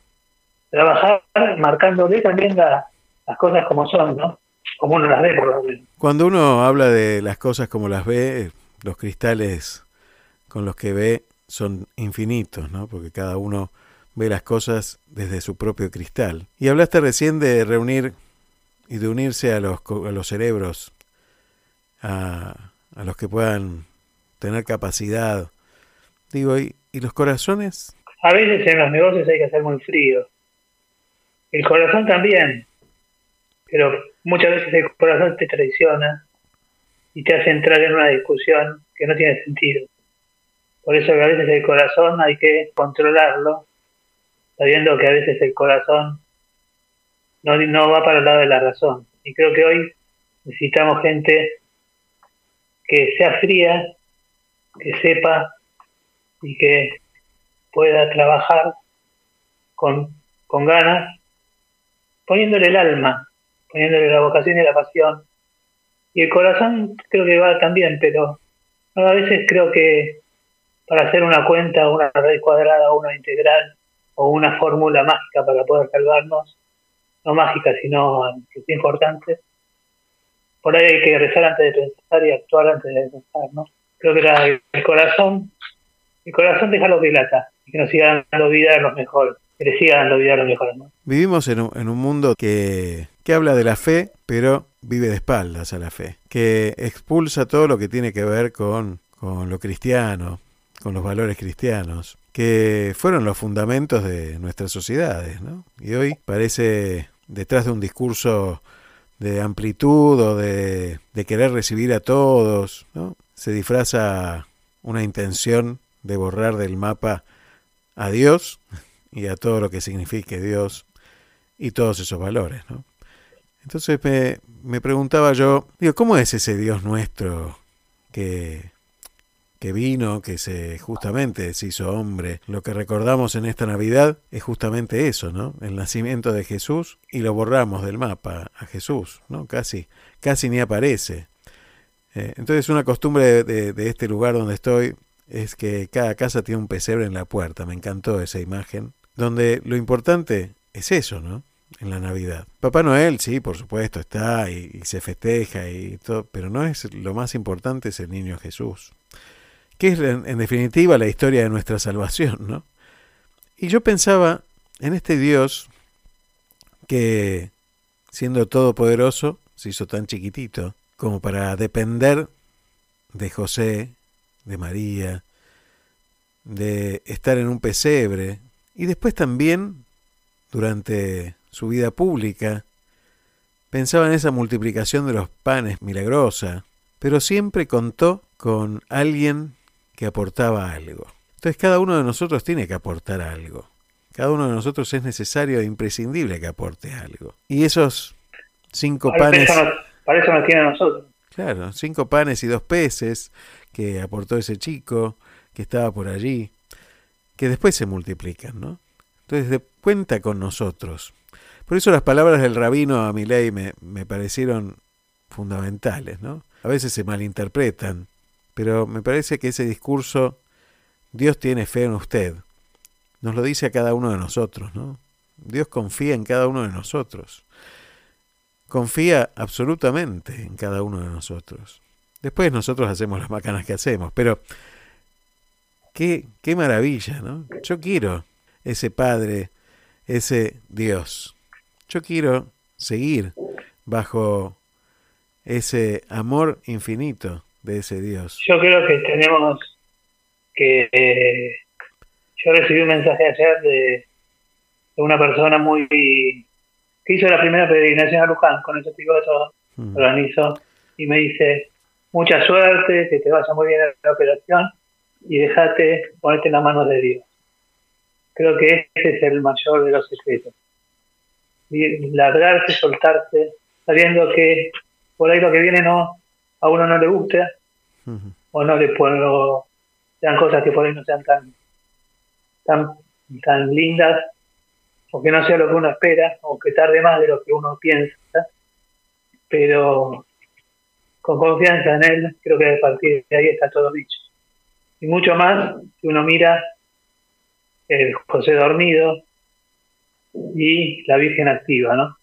trabajar marcándole también la- las cosas como son, ¿no? Como uno las ve, por lo menos. Cuando uno habla de las cosas como las ve, los cristales con los que ve son infinitos, ¿no? Porque cada uno ve las cosas desde su propio cristal. Y hablaste recién de reunir y de unirse a los, a los cerebros, a, a los que puedan tener capacidad. Digo, ¿y, y los corazones? A veces en los negocios hay que ser muy frío. El corazón también. Pero muchas veces el corazón te traiciona y te hace entrar en una discusión que no tiene sentido. Por eso que a veces el corazón hay que controlarlo, sabiendo que a veces el corazón no, no va para el lado de la razón. Y creo que hoy necesitamos gente que sea fría, que sepa y que pueda trabajar con, con ganas, poniéndole el alma, poniéndole la vocación y la pasión. Y el corazón creo que va también, pero a veces creo que para hacer una cuenta, una raíz cuadrada, una integral o una fórmula mágica para poder salvarnos, no mágica, sino que es importante, por ahí hay que rezar antes de pensar y actuar antes de pensar, ¿no? Creo que la- el corazón, el corazón deja lo que lata, y que nos siga dando vida a los mejores, que le siga dando vida a los mejores, ¿no? Vivimos en un, en un mundo que, que habla de la fe, pero vive de espaldas a la fe, que expulsa todo lo que tiene que ver con, con lo cristiano, con los valores cristianos, que fueron los fundamentos de nuestras sociedades, ¿no? Y hoy parece detrás de un discurso de amplitud o de, querer recibir a todos, ¿no? Se disfraza una intención de borrar del mapa a Dios y a todo lo que signifique Dios y todos esos valores, ¿no? Entonces me, me preguntaba yo, digo, ¿cómo es ese Dios nuestro que, que vino, que se justamente se hizo hombre? Lo que recordamos en esta Navidad es justamente eso, ¿no? El nacimiento de Jesús y lo borramos del mapa a Jesús, ¿no? Casi, casi ni aparece. Eh, entonces una costumbre de, este lugar donde estoy es que cada casa tiene un pesebre en la puerta. Me encantó esa imagen. Donde lo importante es eso, ¿no? En la Navidad. Papá Noel, sí, por supuesto, está y, y se festeja y todo, pero no es lo más importante es el niño Jesús. Que es en, definitiva la historia de nuestra salvación, ¿no? Y yo pensaba en este Dios que, siendo todopoderoso, se hizo tan chiquitito como para depender de José, de María, de estar en un pesebre y después también durante su vida pública pensaba en esa multiplicación de los panes milagrosa, pero siempre contó con alguien que aportaba algo. Entonces cada uno de nosotros tiene que aportar algo. Cada uno de nosotros es necesario e imprescindible que aporte algo. Y esos cinco Para panes... eso, nos, para eso nos tiene a nosotros. Claro, cinco panes y dos peces que aportó ese chico que estaba por allí, que después se multiplican, ¿no? Entonces de- cuenta con nosotros. Por eso las palabras del rabino a mi ley me, me parecieron fundamentales, ¿no? A veces se malinterpretan, pero me parece que ese discurso, Dios tiene fe en usted, nos lo dice a cada uno de nosotros, ¿no? Dios confía en cada uno de nosotros confía absolutamente en cada uno de nosotros. Después nosotros hacemos las macanas que hacemos, pero qué, qué maravilla, ¿no? Yo quiero ese Padre, ese Dios. Yo quiero seguir bajo ese amor infinito de ese Dios. Yo creo que tenemos que... eh, yo recibí un mensaje ayer de, de una persona muy... que hizo la primera peregrinación a Luján, con digo todo. Mm. organizó, y me dice, mucha suerte, que te vaya muy bien en la operación y déjate ponerte en las manos de Dios. Creo que ese es el mayor de los secretos. Y largarse, soltarse, sabiendo que por ahí lo que viene no a uno no le gusta Ujú. o no le puedo sean cosas que por ahí no sean tan tan tan lindas o que no sea lo que uno espera o que tarde más de lo que uno piensa pero con confianza en él creo que a partir de ahí está todo dicho. Y mucho más si uno mira el José dormido y la Virgen activa no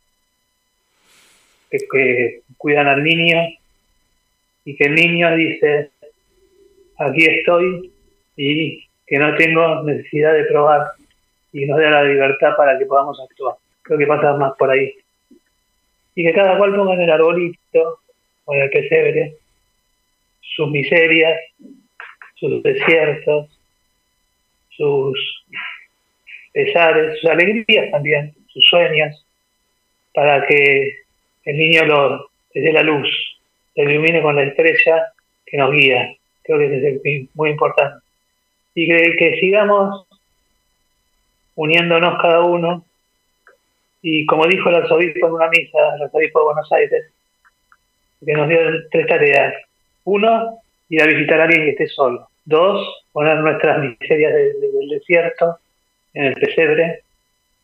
que, que cuidan al niño y que el niño dice aquí estoy y que no tengo necesidad de probar y nos da la libertad para que podamos actuar. Creo que pasa más por ahí. Y que cada cual ponga en el arbolito o en el pesebre sus miserias, sus desiertos, sus pesares, sus alegrías también, sus sueños, para que el niño lo, le dé la luz, le ilumine con la estrella que nos guía. Creo que es muy importante. Y que, que sigamos uniéndonos cada uno. Y como dijo el arzobispo en una misa, el arzobispo de Buenos Aires, que nos dio tres tareas. Uno, ir a visitar a alguien que esté solo. Dos, poner nuestras miserias de- de- del desierto en el pesebre.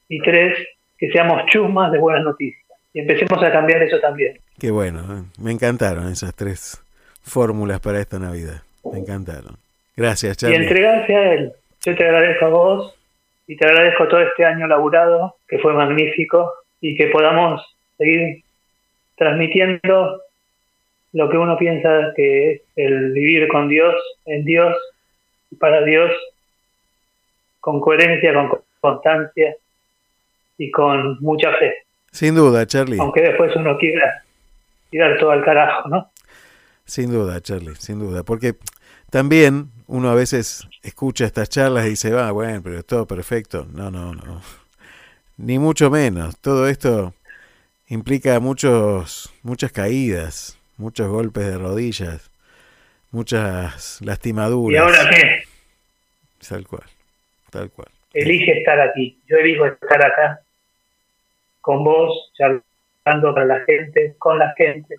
Y tres, que seamos chusmas de buenas noticias. Y empecemos a cambiar eso también. Qué bueno, ¿eh? me encantaron esas tres fórmulas para esta Navidad. Me encantaron. Gracias, y Charlie. entregarse a él. Yo te agradezco a vos y te agradezco todo este año laburado, que fue magnífico, y que podamos seguir transmitiendo lo que uno piensa que es el vivir con Dios, en Dios, y para Dios, con coherencia, con constancia y con mucha fe. Sin duda, Charlie. Aunque después uno quiera tirar todo al carajo, ¿no? Sin duda, Charlie, sin duda. Porque también uno a veces escucha estas charlas y dice, va, bueno, pero es todo perfecto. No, no, no. Ni mucho menos. Todo esto implica muchos, muchas caídas, muchos golpes de rodillas, muchas lastimaduras. ¿Y ahora qué? Tal cual, tal cual. elige estar aquí. Yo elijo estar acá con vos, charlando para la gente, con la gente,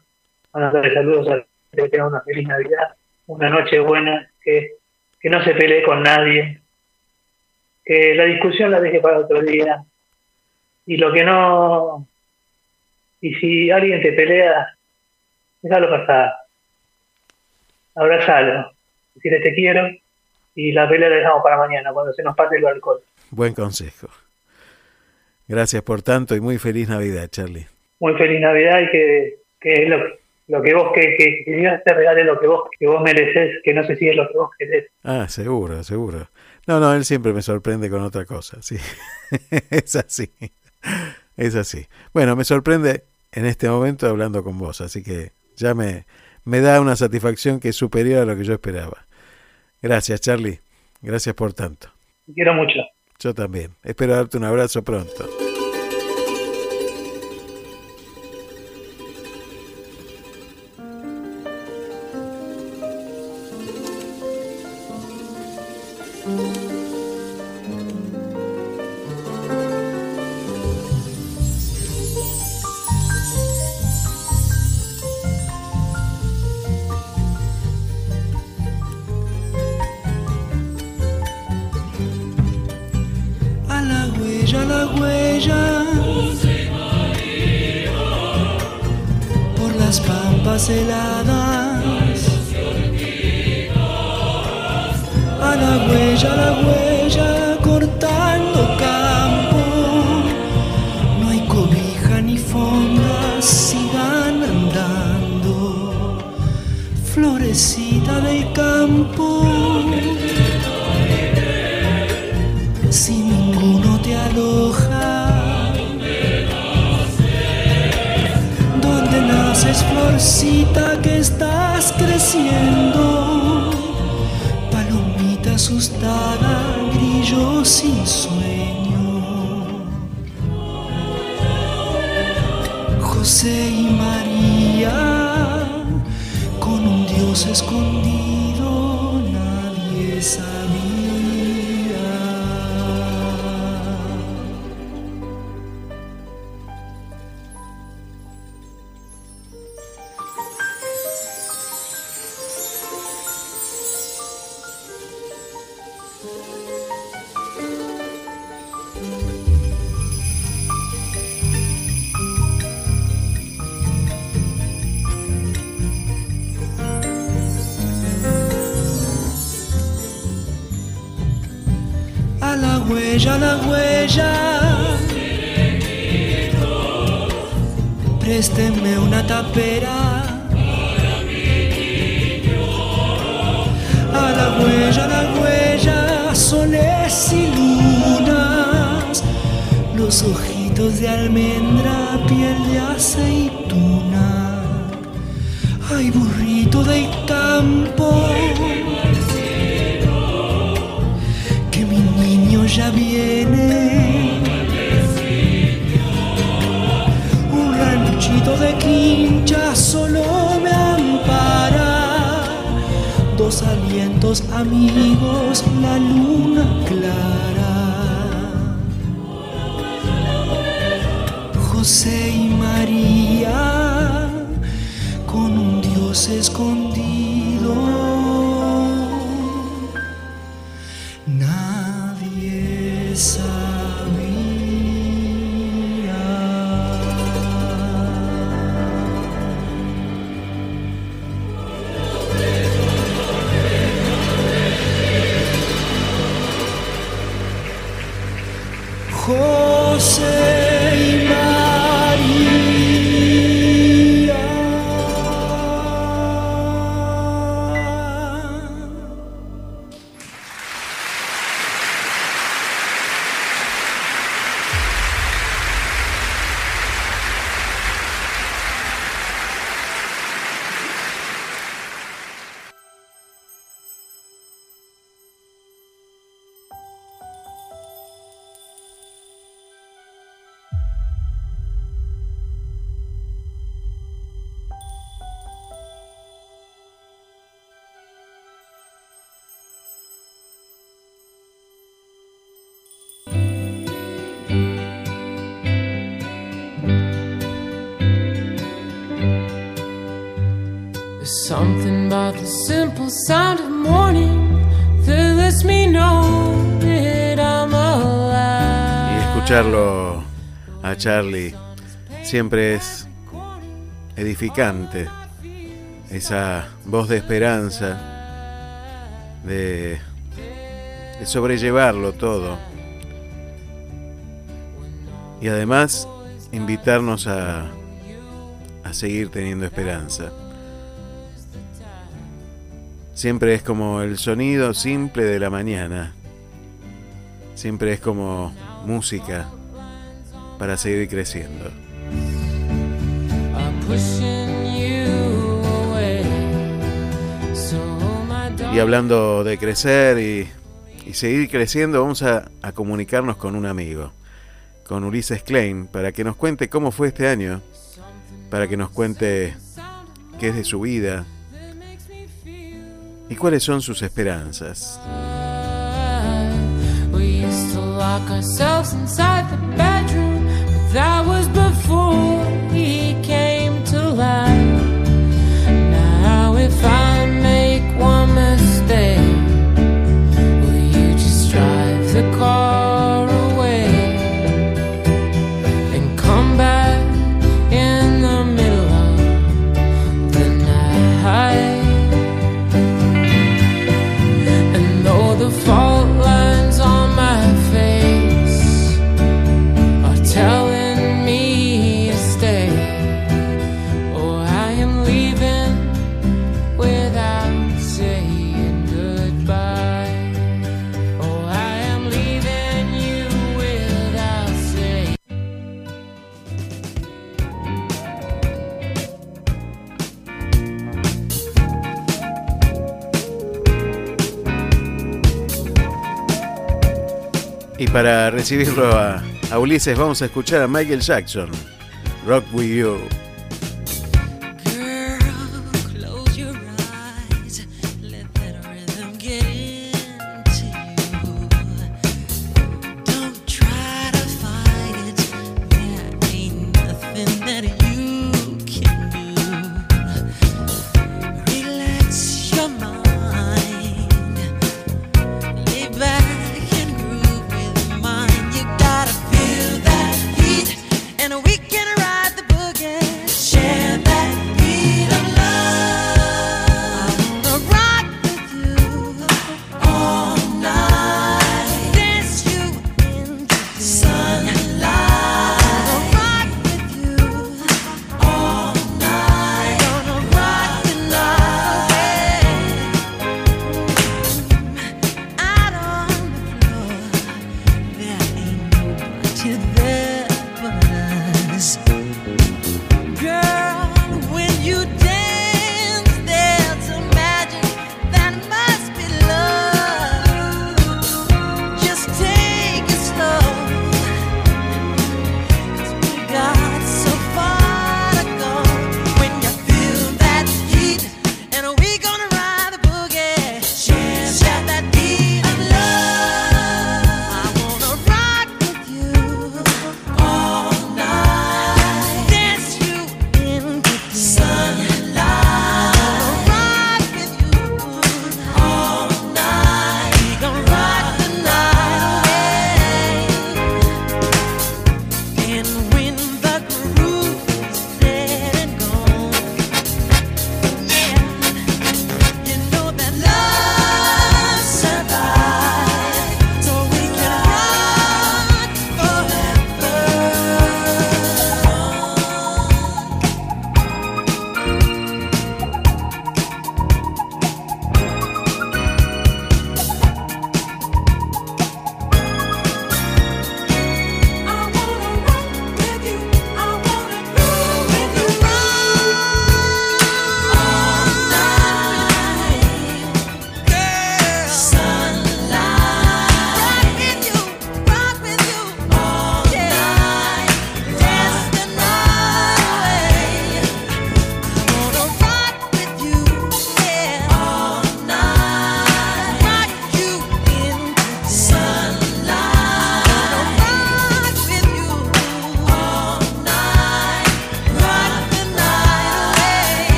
mandándole saludos a la gente que tenga una feliz Navidad, una noche buena, que, que no se pelee con nadie, que la discusión la deje para otro día. Y lo que no. Y si alguien te pelea, déjalo pasar. Abrazalo. Decirle te quiero y la pelea la dejamos para mañana, cuando se nos pase el alcohol. Buen consejo. Gracias por tanto y muy feliz Navidad, Charlie. muy feliz Navidad y que, que lo, lo que vos, que, que, que Dios te regale lo que vos, que vos mereces, que no sé si es lo que vos querés. Ah, seguro, seguro. No, no, él siempre me sorprende con otra cosa, sí. es así. Es así. Bueno, me sorprende en este momento hablando con vos, así que ya me, me da una satisfacción que es superior a lo que yo esperaba. Gracias, Charlie. Gracias por tanto. Te quiero mucho. Yo también. Espero darte un abrazo pronto. Charlie siempre es edificante. Esa voz de esperanza, de, de sobrellevarlo todo. Y además invitarnos a, a seguir teniendo esperanza. Siempre es como el sonido simple de la mañana. Siempre es como música para seguir creciendo. Y hablando de crecer y, y seguir creciendo, vamos a, a comunicarnos con un amigo, con Ulises Klein, para que nos cuente cómo fue este año, para que nos cuente qué es de su vida y cuáles son sus esperanzas. We used to lock ourselves inside the bedroom, but that was before he came to life. Now, if I para recibirlo a, a Ulises vamos a escuchar a Michael Jackson, Rock With You.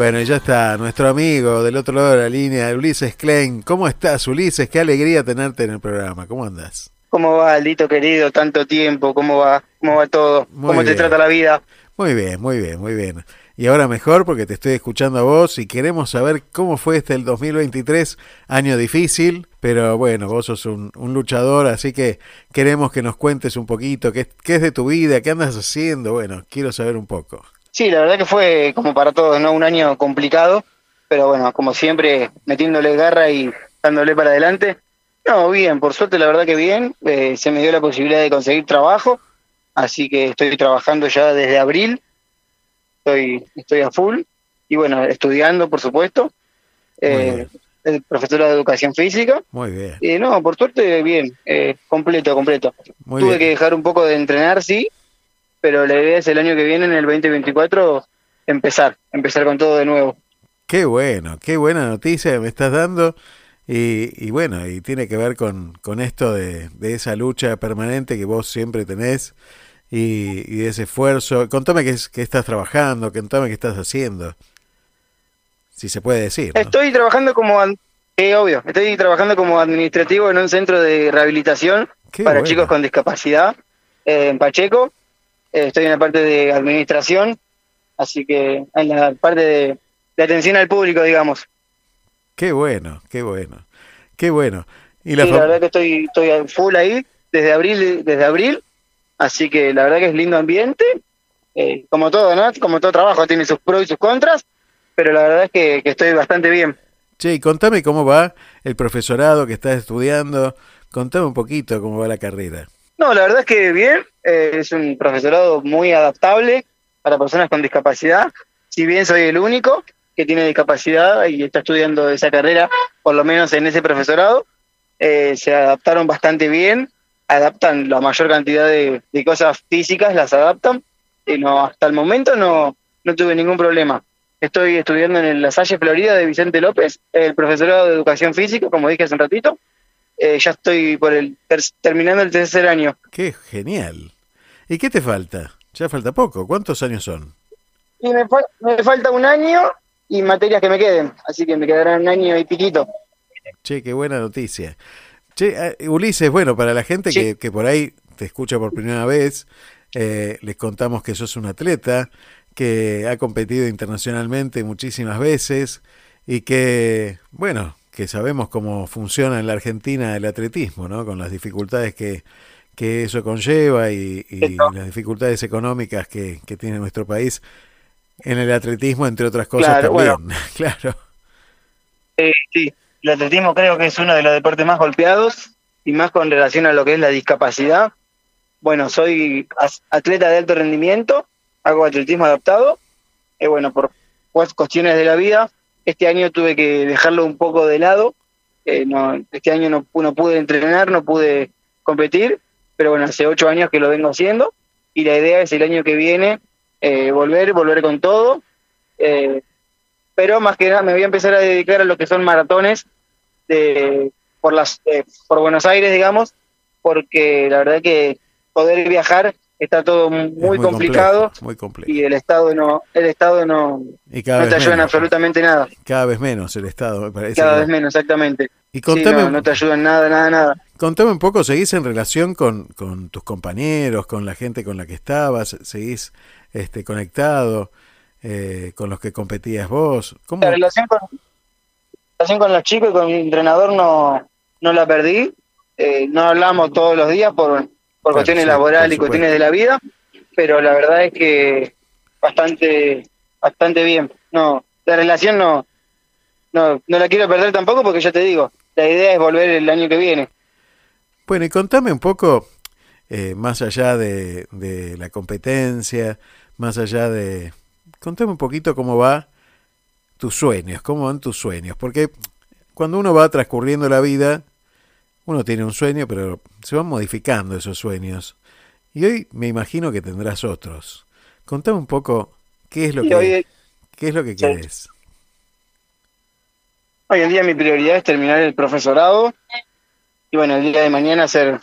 Bueno, y ya está nuestro amigo del otro lado de la línea, Ulises Klein. ¿Cómo estás, Ulises? Qué alegría tenerte en el programa. ¿Cómo andas? ¿Cómo va, Aldito querido? Tanto tiempo, ¿cómo va? ¿Cómo va todo? Muy ¿Cómo te trata la vida? Muy bien, muy bien, muy bien. Y ahora mejor porque te estoy escuchando a vos y queremos saber cómo fue este el 2023, año difícil, pero bueno, vos sos un, un luchador, así que queremos que nos cuentes un poquito qué, qué es de tu vida, qué andas haciendo. Bueno, quiero saber un poco. Sí, la verdad que fue como para todos, ¿no? Un año complicado, pero bueno, como siempre, metiéndole garra y dándole para adelante. No, bien, por suerte la verdad que bien. Eh, se me dio la posibilidad de conseguir trabajo, así que estoy trabajando ya desde abril. Estoy, estoy a full y bueno, estudiando, por supuesto. Eh, el profesor de educación física. Muy bien. Y no, por suerte bien, eh, completo, completo. Muy Tuve bien. que dejar un poco de entrenar, sí, pero la idea es el año que viene, en el 2024, empezar, empezar con todo de nuevo. Qué bueno, qué buena noticia me estás dando. Y, y bueno, y tiene que ver con, con esto de, de esa lucha permanente que vos siempre tenés y, y de ese esfuerzo. Contame qué, es- qué estás trabajando, contame qué estás haciendo. Si se puede decir. ¿no? Estoy trabajando como, eh, obvio, estoy trabajando como administrativo en un centro de rehabilitación Qué para chicos con discapacidad eh, en Pacheco. Eh, estoy en la parte de administración, así que en la parte de, de atención al público, digamos. Qué bueno, qué bueno, qué bueno. Y la Sí, la verdad que estoy, estoy full ahí desde abril, desde abril, así que la verdad que es lindo ambiente, eh, como todo, ¿no? Como todo trabajo tiene sus pros y sus contras, pero la verdad es que, que estoy bastante bien. Che, y contame cómo va el profesorado que estás estudiando. Contame un poquito cómo va la carrera. No, la verdad es que bien, eh, es un profesorado muy adaptable para personas con discapacidad, si bien soy el único que tiene discapacidad y está estudiando esa carrera, por lo menos en ese profesorado, eh, se adaptaron bastante bien, adaptan la mayor cantidad de, cosas físicas, las adaptan, y no, hasta el momento no, no tuve ningún problema. Estoy estudiando en el La Salle Florida de Vicente López, el profesorado de educación física, como dije hace un ratito. Eh, ya estoy por el ter- terminando el tercer año. Qué genial. ¿Y qué te falta? Ya falta poco. ¿Cuántos años son? Y me, fal- me falta un año y materias que me queden, así que me quedarán un año y piquito. Che, qué buena noticia. Che, eh, Ulises, bueno, para la gente que, que por ahí te escucha por primera vez, eh, les contamos que sos un atleta que ha competido internacionalmente muchísimas veces y que, bueno, que sabemos cómo funciona en la Argentina el atletismo, ¿no? Con las dificultades que, que eso conlleva y, y las dificultades económicas que, que tiene nuestro país en el atletismo, entre otras cosas Claro, también. claro. Eh, sí, el atletismo creo que es uno de los deportes más golpeados y más con relación a lo que es la discapacidad. Bueno, soy atleta de alto rendimiento, hago atletismo adaptado. Y bueno, por cuestiones de la vida, este año tuve que dejarlo un poco de lado. Eh, no, este año no, no pude entrenar, no pude competir, pero bueno, hace ocho años que lo vengo haciendo y la idea es el año que viene eh, volver, volver con todo. Eh, pero más que nada me voy a empezar a dedicar a lo que son maratones de, por las eh, por Buenos Aires, digamos, porque la verdad que poder viajar está todo muy, muy complicado complejo, muy complejo. y el estado no el estado no, no te ayuda en absolutamente nada, Cada vez menos el Estado, me parece. cada que- vez menos exactamente. Y Sí, contame, no, no te ayuda en nada, nada, nada. contame un poco, ¿seguís en relación con, con tus compañeros, con la gente con la que estabas? ¿Seguís este, conectado eh, con los que competías vos? ¿Cómo? La relación con, la relación con los chicos y con mi entrenador no, no la perdí. Eh, no hablamos todos los días por, por cuestiones sí, laborales y cuestiones de la vida, pero la verdad es que bastante bastante bien. No, la relación no, no, no la quiero perder tampoco porque ya te digo, la idea es volver el año que viene. Bueno, y contame un poco, eh, más allá de, de la competencia, más allá de... Contame un poquito cómo va tus sueños, cómo van tus sueños, porque cuando uno va transcurriendo la vida, uno tiene un sueño, pero se van modificando esos sueños. Y hoy me imagino que tendrás otros. Contame un poco qué es lo Sí, que, hoy- qué es lo que sí. querés. Hoy en día mi prioridad es terminar el profesorado y bueno, el día de mañana ser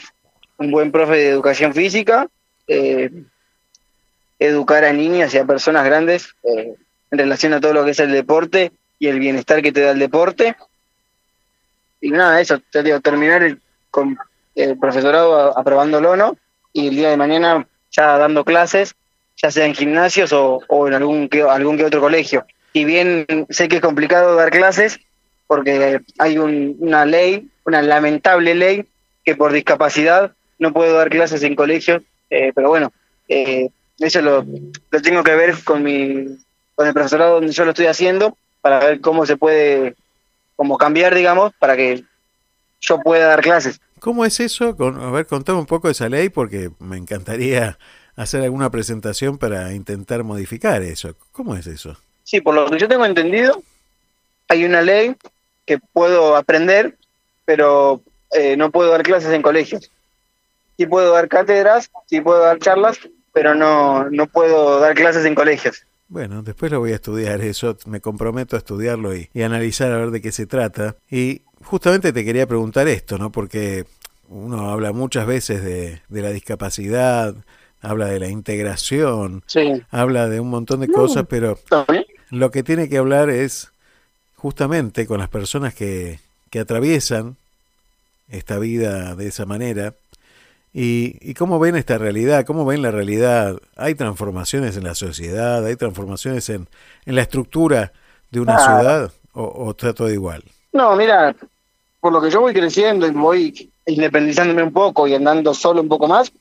un buen profe de educación física, eh, educar a niñas y a personas grandes eh, en relación a todo lo que es el deporte y el bienestar que te da el deporte. Y nada, eso, te digo, terminar el- con el profesorado aprobándolo, ¿no? Y el día de mañana ya dando clases, ya sea en gimnasios o, o en algún que, algún que otro colegio. Si bien sé que es complicado dar clases, porque hay un- una ley, una lamentable ley, que por discapacidad no puedo dar clases en colegios, eh, pero bueno, eh, eso lo, lo tengo que ver con mi con el profesorado donde yo lo estoy haciendo para ver cómo se puede como cambiar digamos para que yo pueda dar clases ¿Cómo es eso? Con- a ver, contame un poco de esa ley porque me encantaría hacer alguna presentación para intentar modificar eso. ¿Cómo es eso? sí por lo que yo tengo entendido hay una ley que puedo aprender pero eh, no puedo dar clases en colegios sí puedo dar cátedras sí puedo dar charlas pero no no puedo dar clases en colegios Bueno, después lo voy a estudiar eso, me comprometo a estudiarlo y, y analizar a ver de qué se trata. Y justamente te quería preguntar esto, ¿no? Porque uno habla muchas veces de, de la discapacidad, habla de la integración, Sí. habla de un montón de No, cosas, pero lo que tiene que hablar es justamente con las personas que, que atraviesan esta vida de esa manera y, y cómo ven esta realidad, cómo ven la realidad. Hay transformaciones en la sociedad, hay transformaciones en, en la estructura de una Claro. ciudad o, o está todo igual. No, mira, por lo que yo voy creciendo y voy independizándome un poco y andando solo un poco más,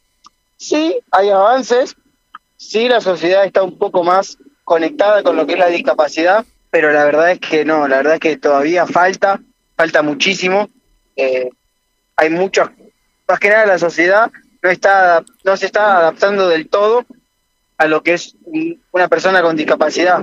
sí, hay avances, sí, la sociedad está un poco más conectada con lo que es la discapacidad, pero la verdad es que no, la verdad es que todavía falta, falta muchísimo. Eh, hay muchos, más que nada la sociedad no está, no se está adaptando del todo a lo que es una persona con discapacidad.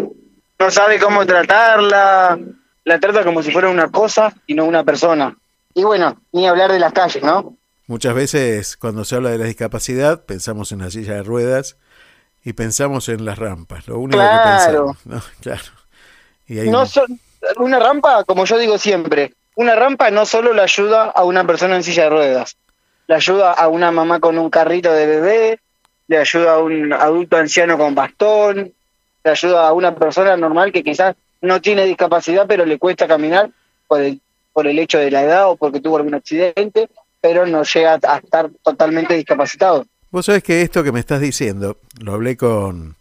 No sabe cómo tratarla, la trata como si fuera una cosa y no una persona. Y bueno, ni hablar de las calles, ¿no? Muchas veces cuando se habla de la discapacidad pensamos en la silla de ruedas y pensamos en las rampas, lo único Claro. que pensamos. ¿no? Claro. Y No so- una rampa, como yo digo siempre, una rampa no solo le ayuda a una persona en silla de ruedas, le ayuda a una mamá con un carrito de bebé, le ayuda a un adulto anciano con bastón, le ayuda a una persona normal que quizás no tiene discapacidad pero le cuesta caminar por el, por el hecho de la edad o porque tuvo algún accidente, pero no llega a estar totalmente discapacitado. Vos sabés que esto que me estás diciendo, lo hablé con,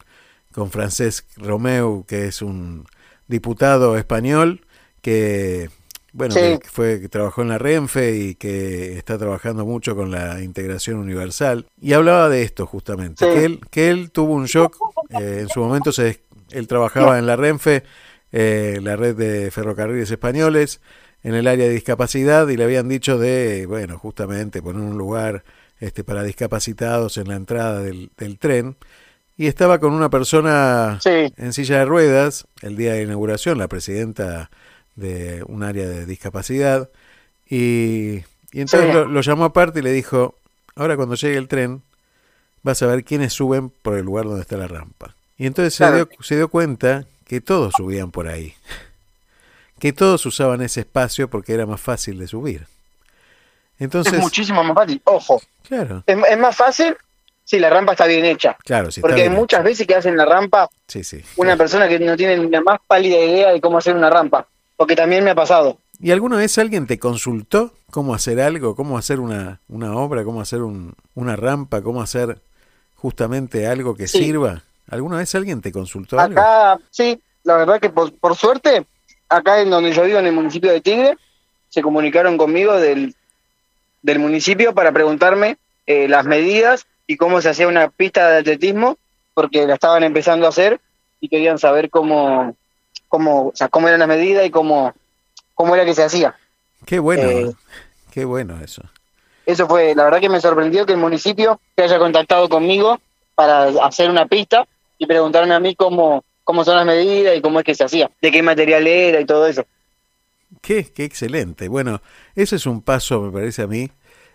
con Francesc Romeu, que es un diputado español que, bueno, Sí. que fue, que trabajó en la Renfe y que está trabajando mucho con la integración universal. Y hablaba de esto justamente, Sí. que, él, que él tuvo un shock, eh, en su momento se, él trabajaba en la Renfe, eh, la red de ferrocarriles españoles, en el área de discapacidad y le habían dicho de, bueno, justamente poner un lugar este, para discapacitados en la entrada del, del tren. Y estaba con una persona en silla de ruedas el día de inauguración, la presidenta de un área de discapacidad. Y, y entonces Sí. lo, lo llamó aparte y le dijo, ahora cuando llegue el tren vas a ver quiénes suben por el lugar donde está la rampa. Y entonces se, dio, se dio cuenta que todos subían por ahí. Que todos usaban ese espacio porque era más fácil de subir. Entonces, es muchísimo más fácil. Ojo, claro, es, es más fácil si la rampa está bien hecha. claro, si Porque hay muchas veces que hacen la rampa Sí, sí. una persona que no tiene ni la más pálida idea de cómo hacer una rampa. Porque también me ha pasado. ¿Y alguna vez alguien te consultó cómo hacer algo, cómo hacer una, una obra, cómo hacer un- una rampa, cómo hacer justamente algo que Sí. sirva? ¿Alguna vez alguien te consultó algo? Acá, sí, la verdad que por, por suerte, acá en donde yo vivo, en el municipio de Tigre, se comunicaron conmigo del, del municipio para preguntarme eh, las medidas y cómo se hacía una pista de atletismo, porque la estaban empezando a hacer y querían saber cómo, cómo, o sea, cómo eran las medidas y cómo, cómo era que se hacía. Qué bueno, Eh, qué bueno eso. Eso fue, la verdad que me sorprendió que el municipio se haya contactado conmigo para hacer una pista y preguntarme a mí cómo, cómo son las medidas y cómo es que se hacía, de qué material era y todo eso. Qué, qué excelente. Bueno, ese es un paso, me parece a mí,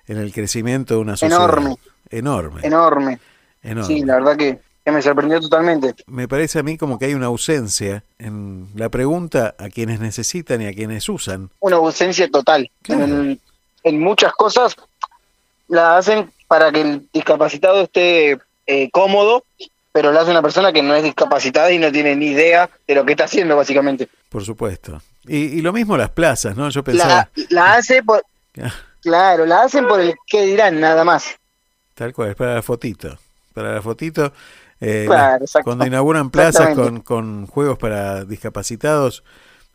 en el crecimiento de una sociedad. Enorme. Enorme. Enorme. enorme. Sí, la verdad que, que me sorprendió totalmente. Me parece a mí como que hay una ausencia en la pregunta a quienes necesitan y a quienes usan. Una ausencia total. En, en muchas cosas la hacen para que el discapacitado esté eh, cómodo, pero lo hace una persona que no es discapacitada y no tiene ni idea de lo que está haciendo, básicamente. Por supuesto. Y, y lo mismo las plazas, ¿no? Yo pensaba, La, la hace por. Claro, la hacen por el que dirán, nada más. tal cual, para la fotito. Para la fotito. Eh, Claro, la- exacto. cuando inauguran plazas con, con juegos para discapacitados,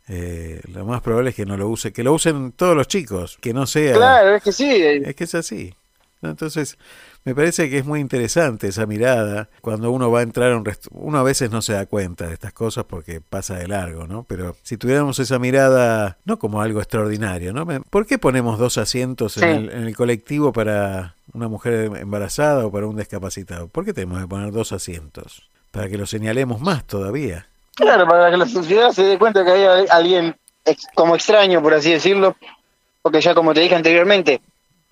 eh, lo más probable es que no lo use, que lo usen todos los chicos, que no sea... Claro, es que sí. eh, Es que es así. Entonces, me parece que es muy interesante esa mirada cuando uno va a entrar a un rest- Uno a veces no se da cuenta de estas cosas porque pasa de largo, ¿no? Pero si tuviéramos esa mirada, no como algo extraordinario, ¿no? ¿Por qué ponemos dos asientos en, el, en el colectivo para una mujer embarazada o para un discapacitado? ¿Por qué tenemos que poner dos asientos? Para que lo señalemos más todavía. Claro, para que la sociedad se dé cuenta que hay al- alguien ex- como extraño, por así decirlo, porque ya como te dije anteriormente,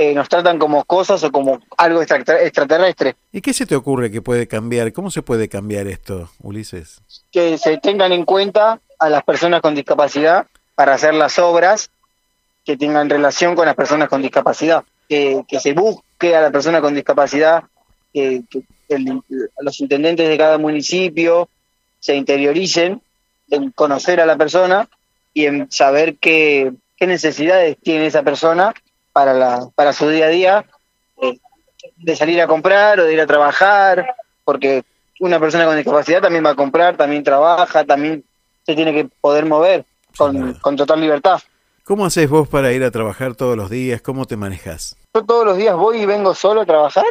eh, nos tratan como cosas o como algo extra- extraterrestre. ¿Y qué se te ocurre que puede cambiar? ¿Cómo se puede cambiar esto, Ulises? Que se tengan en cuenta a las personas con discapacidad para hacer las obras que tengan relación con las personas con discapacidad. Que, que se busque a la persona con discapacidad, que, que el- los intendentes de cada municipio se interioricen en conocer a la persona y en saber qué, qué necesidades tiene esa persona para, la, para su día a día, eh, de salir a comprar o de ir a trabajar, porque una persona con discapacidad también va a comprar, también trabaja, también se tiene que poder mover con, con total libertad. ¿Cómo haces vos para ir a trabajar todos los días? ¿Cómo te manejas? Yo todos los días voy y vengo solo a trabajar.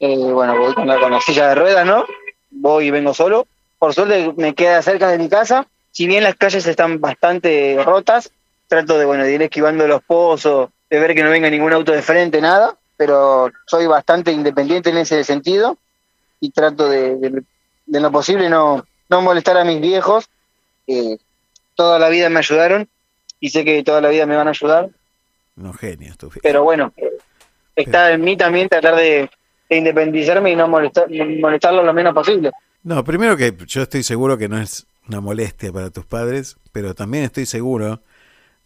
Eh, bueno, voy con la, con la silla de ruedas, ¿no? Voy y vengo solo. Por suerte me queda cerca de mi casa. Si bien las calles están bastante rotas, trato de, bueno, de ir esquivando los pozos, de ver que no venga ningún auto de frente, nada. Pero soy bastante independiente en ese sentido y trato de, de, de lo posible no, no molestar a mis viejos. que toda la vida me ayudaron y sé que toda la vida me van a ayudar. No, genios, tu Pero bueno, está en mí también tratar de, de independizarme y no molestar, molestarlo lo menos posible. No, primero que yo estoy seguro que no es una molestia para tus padres, pero también estoy seguro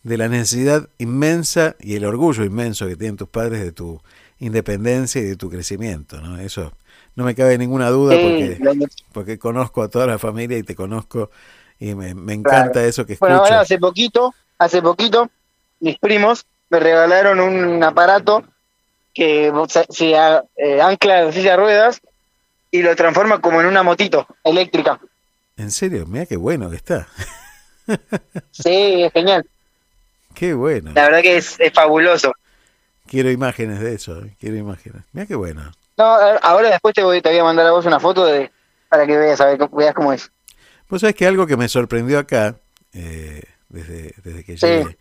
de la necesidad inmensa y el orgullo inmenso que tienen tus padres de tu independencia y de tu crecimiento, ¿no? Eso no me cabe ninguna duda Sí, porque, porque conozco a toda la familia y te conozco y me, me encanta Claro. eso que escucho. Bueno, ahora hace poquito, hace poquito, mis primos me regalaron un aparato que se, se, eh, ancla en la silla de ruedas y lo transforma como en una motito eléctrica. En serio, mira qué bueno que está. Sí, es genial. Qué bueno. La verdad que es, es fabuloso. Quiero imágenes de eso, eh, quiero imágenes. Mira qué bueno. No, ahora después te voy, te voy a mandar a vos una foto de para que veas, a ver, veas cómo es. Vos sabés que algo que me sorprendió acá, eh, desde, desde que Sí. llegué,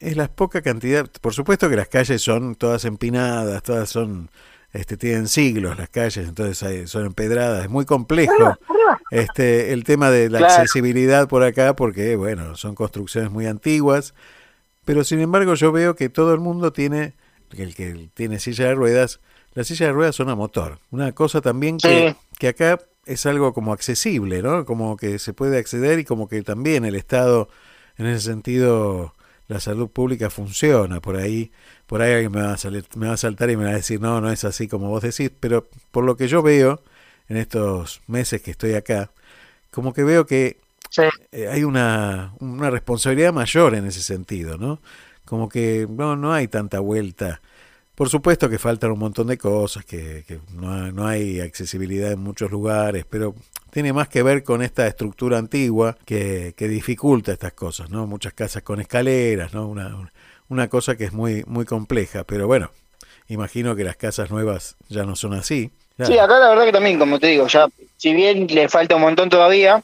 es la poca cantidad. Por supuesto que las calles son todas empinadas, todas son, este, tienen siglos las calles, entonces hay- son empedradas. Es muy complejo este, el tema de la Claro. accesibilidad por acá, porque, bueno, son construcciones muy antiguas. Pero sin embargo, yo veo que todo el mundo tiene, el que tiene silla de ruedas, las sillas de ruedas son a motor. Una cosa también que, Sí. que acá es algo como accesible, ¿no? Como que se puede acceder y como que también el Estado, en ese sentido, la salud pública funciona. Por ahí, por ahí alguien me va a, salir- me va a saltar y me va a decir, no, no es así como vos decís, pero por lo que yo veo en estos meses que estoy acá, como que veo que eh, hay una, una responsabilidad mayor en ese sentido, ¿no? Como que no, no hay tanta vuelta. Por supuesto que faltan un montón de cosas, que, que no, hay- no hay accesibilidad en muchos lugares, pero tiene más que ver con esta estructura antigua que, que dificulta estas cosas, ¿no? Muchas casas con escaleras, ¿no? Una, una cosa que es muy, muy compleja, pero bueno, imagino que las casas nuevas ya no son así. Ya. Sí, acá la verdad que también, como te digo, ya, si bien le falta un montón todavía,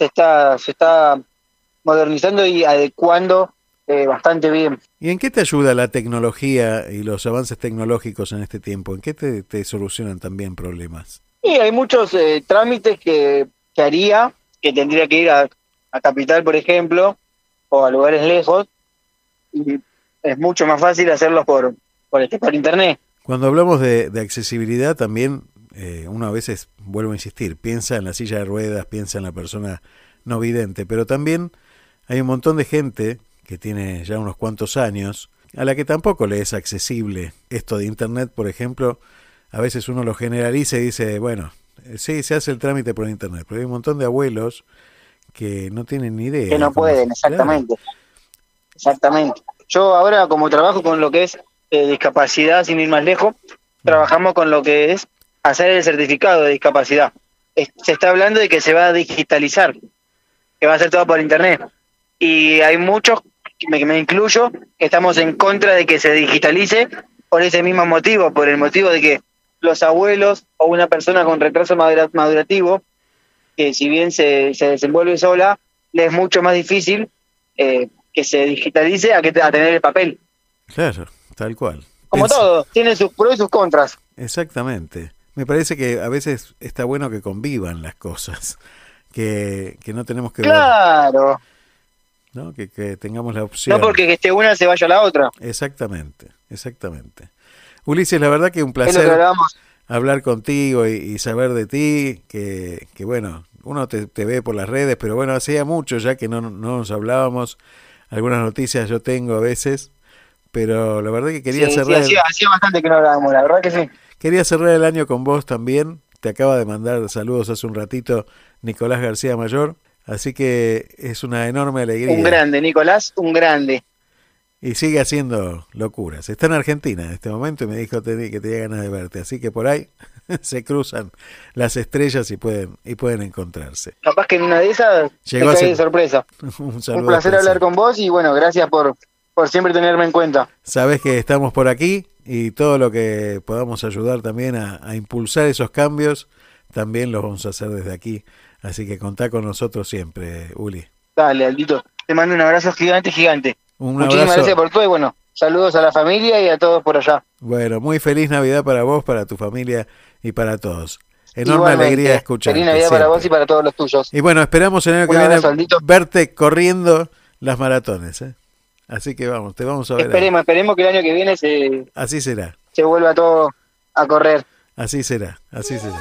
se está, se está modernizando y adecuando eh, bastante bien. ¿Y en qué te ayuda la tecnología y los avances tecnológicos en este tiempo? ¿En qué te, te solucionan también problemas? Y hay muchos eh, trámites que, que haría, que tendría que ir a, a Capital, por ejemplo, o a lugares lejos, y es mucho más fácil hacerlos por, por, este, por internet. Cuando hablamos de, de accesibilidad también, eh, uno a veces, vuelvo a insistir, piensa en la silla de ruedas, piensa en la persona no vidente, pero también hay un montón de gente que tiene ya unos cuantos años, a la que tampoco le es accesible esto de Internet, por ejemplo, a veces uno lo generaliza y dice, bueno, Eh, Sí, se hace el trámite por internet, pero hay un montón de abuelos que no tienen ni idea. que no pueden, exactamente. Exactamente. Yo ahora, como trabajo con lo que es eh, discapacidad, sin ir más lejos, trabajamos con lo que es hacer el certificado de discapacidad. Es- se está hablando de que se va a digitalizar, que va a ser todo por internet. Y hay muchos, que me, incluyo, que estamos en contra de que se digitalice por ese mismo motivo, por el motivo de que los abuelos o una persona con retraso madura- madurativo, que si bien se, se desenvuelve sola, le es mucho más difícil eh, que se digitalice a, que, a tener el papel. Claro, tal cual. Como todo, tiene sus pros y sus contras. Exactamente. Me parece que a veces está bueno que convivan las cosas, que, que no tenemos que ver, Claro, ¿no? Que, que tengamos la opción. no porque que esté una se vaya a la otra. Exactamente, exactamente. Ulises, la verdad que un placer hablar contigo y, y saber de ti, que, que bueno, uno te, te ve por las redes, pero bueno, hacía mucho ya que no, no nos hablábamos, algunas noticias yo tengo a veces, pero la verdad que quería Sí, sí, cerrar... el- hacía, hacía bastante que no hablábamos, la verdad que sí. Quería cerrar el año con vos también. Te acaba de mandar saludos hace un ratito Nicolás García Mayor. Así que es una enorme alegría. Un grande, Nicolás, un grande. Y sigue haciendo locuras. Está en Argentina en este momento y me dijo que tenía ganas de verte. Así que por ahí se cruzan las estrellas y pueden, y pueden encontrarse. Capaz que en una de esas Llegó te hace- cae de sorpresa. Un saludo Un placer hablar con vos y bueno, gracias por, por siempre tenerme en cuenta. Sabes que estamos por aquí y todo lo que podamos ayudar también a, a impulsar esos cambios, también los vamos a hacer desde aquí. Así que contá con nosotros siempre, Uli. Dale, Aldito. Te mando un abrazo gigante, gigante. Un Muchísimas abrazo. gracias por todo y bueno, saludos a la familia y a todos por allá. Bueno, muy feliz Navidad para vos, para tu familia y para todos. Enorme Igualmente, alegría escuchar. Feliz Navidad para vos y para todos los tuyos. Y bueno, esperamos el año que viene verte corriendo las maratones. ¿eh? Así que vamos, te vamos a ver. ahí. Esperemos, esperemos que el año que viene se, Así será, se vuelva todo a correr. así será, así será.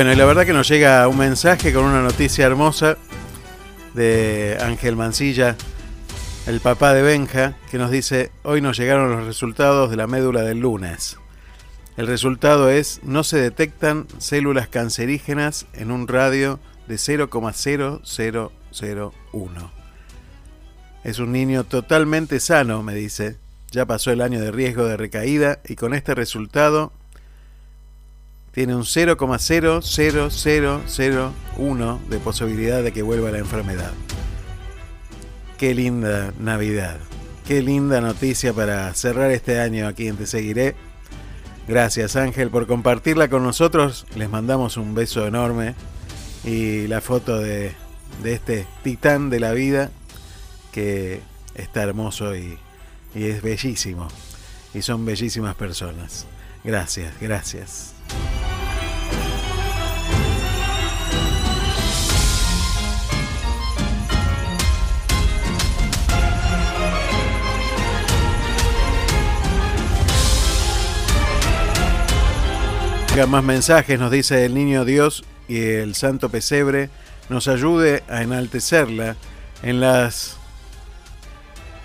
Bueno, y la verdad que nos llega un mensaje con una noticia hermosa de Ángel Mancilla, el papá de Benja, que nos dice, hoy nos llegaron los resultados de la médula del lunes. El resultado es, no se detectan células cancerígenas en un radio de 0,0001. Es un niño totalmente sano, me dice. Ya pasó el año de riesgo de recaída y con este resultado tiene un 0,00001 de posibilidad de que vuelva la enfermedad. Qué linda Navidad. Qué linda noticia para cerrar este año aquí en Te Seguiré. Gracias Ángel por compartirla con nosotros. Les mandamos un beso enorme y la foto de, de este titán de la vida que está hermoso y, y es bellísimo. Y son bellísimas personas. Gracias, gracias. Más mensajes nos dice el niño Dios y el santo pesebre nos ayude a enaltecerla en las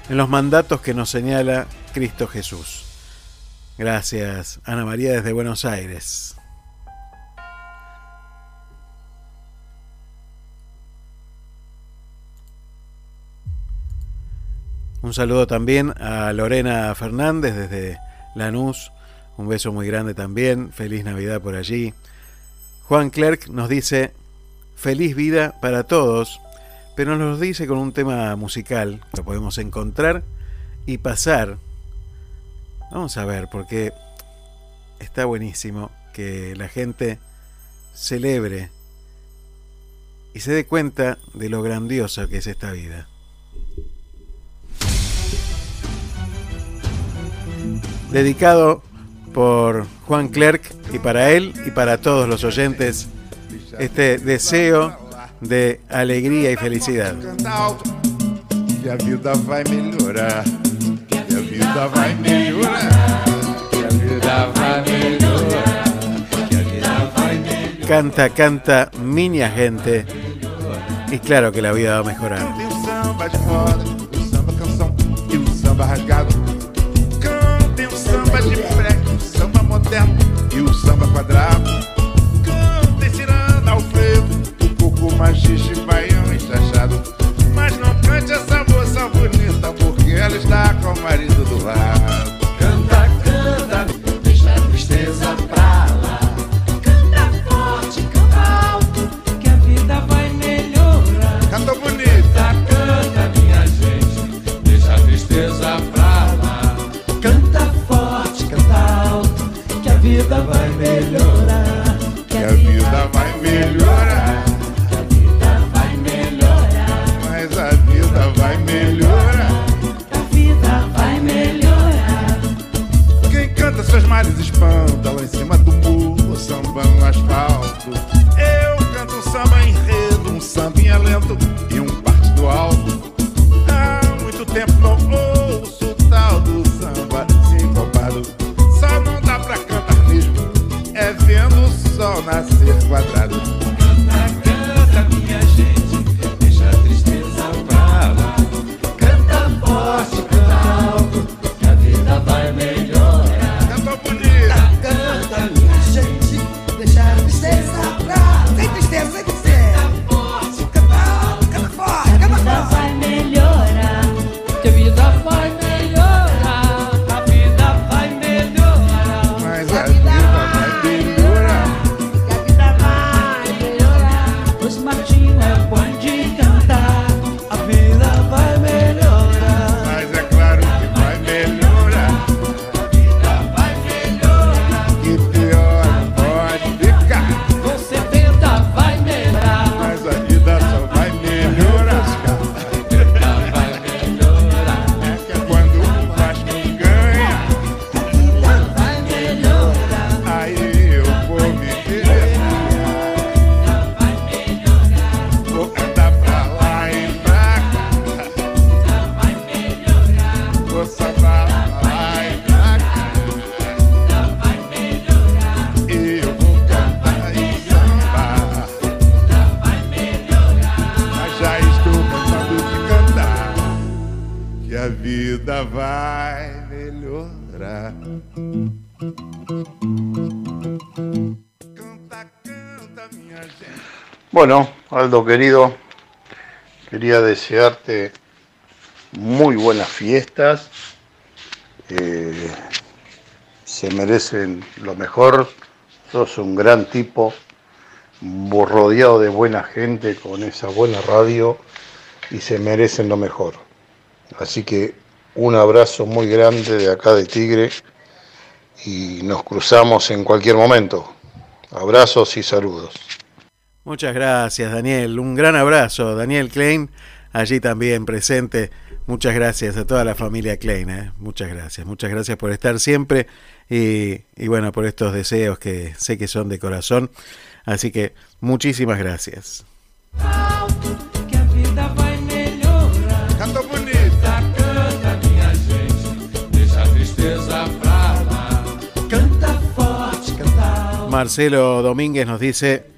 en los mandatos que nos señala Cristo Jesús. Gracias, Ana María desde Buenos Aires. Un saludo también a Lorena Fernández desde Lanús. Un beso muy grande también. Feliz Navidad por allí. Juan Clerc nos dice, feliz vida para todos, pero nos lo dice con un tema musical. Lo podemos encontrar y pasar. Vamos a ver, porque está buenísimo que la gente celebre y se dé cuenta de lo grandiosa que es esta vida. Dedicado por Juan Clerc y para él y para todos los oyentes este deseo de alegría y felicidad. Que a vida vai melhorar. Que a vida vai melhorar. Que a vida vai melhorar. Canta, canta, minha gente. Y claro que la vida va a mejorar. Samba de samba quadrado. Cantem tirando ao frevo, o coco machixe, baião e chachado. Mas não cante essa moça bonita, porque ela está com o marido do lado. Canta, canta, deixa a tristeza pra lá. Canta forte, canta alto, que a vida vai melhorar. Canta bonita, canta minha gente, deixa a tristeza pra lá. Canta forte, canta alto, que a vida vai nascer quadrado. Querido, quería desearte muy buenas fiestas. Eh, se merecen lo mejor. Sos un gran tipo, rodeado de buena gente con esa buena radio y se merecen lo mejor. Así que un abrazo muy grande de acá de Tigre y nos cruzamos en cualquier momento. Abrazos y saludos. Muchas gracias, Daniel. Un gran abrazo, Daniel Klein, allí también presente. Muchas gracias a toda la familia Klein. ¿eh? Muchas gracias. Muchas gracias por estar siempre y, y bueno, por estos deseos que sé que son de corazón. Así que muchísimas gracias. Marcelo Domínguez nos dice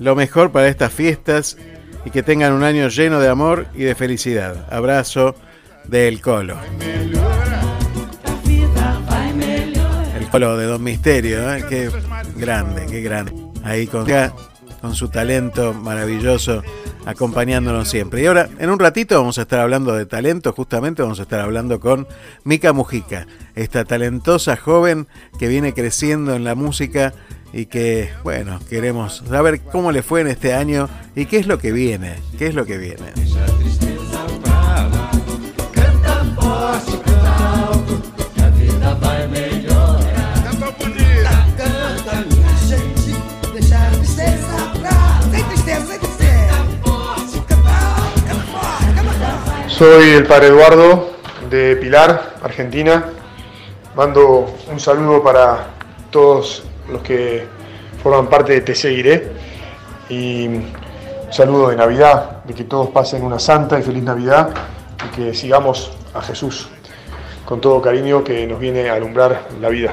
lo mejor para estas fiestas y que tengan un año lleno de amor y de felicidad. Abrazo del Colo. El Colo de Don Misterio, ¿eh? qué grande, qué grande. Ahí con, con su talento maravilloso acompañándonos siempre. Y ahora, en un ratito vamos a estar hablando de talento, justamente vamos a estar hablando con Mica Mujica, esta talentosa joven que viene creciendo en la música y que, bueno, queremos saber cómo le fue en este año y qué es lo que viene, qué es lo que viene. Soy el padre Eduardo de Pilar, Argentina. Mando un saludo para todos los que forman parte de Te Seguiré y un saludo de Navidad, de que todos pasen una santa y feliz Navidad y que sigamos a Jesús con todo cariño que nos viene a alumbrar la vida.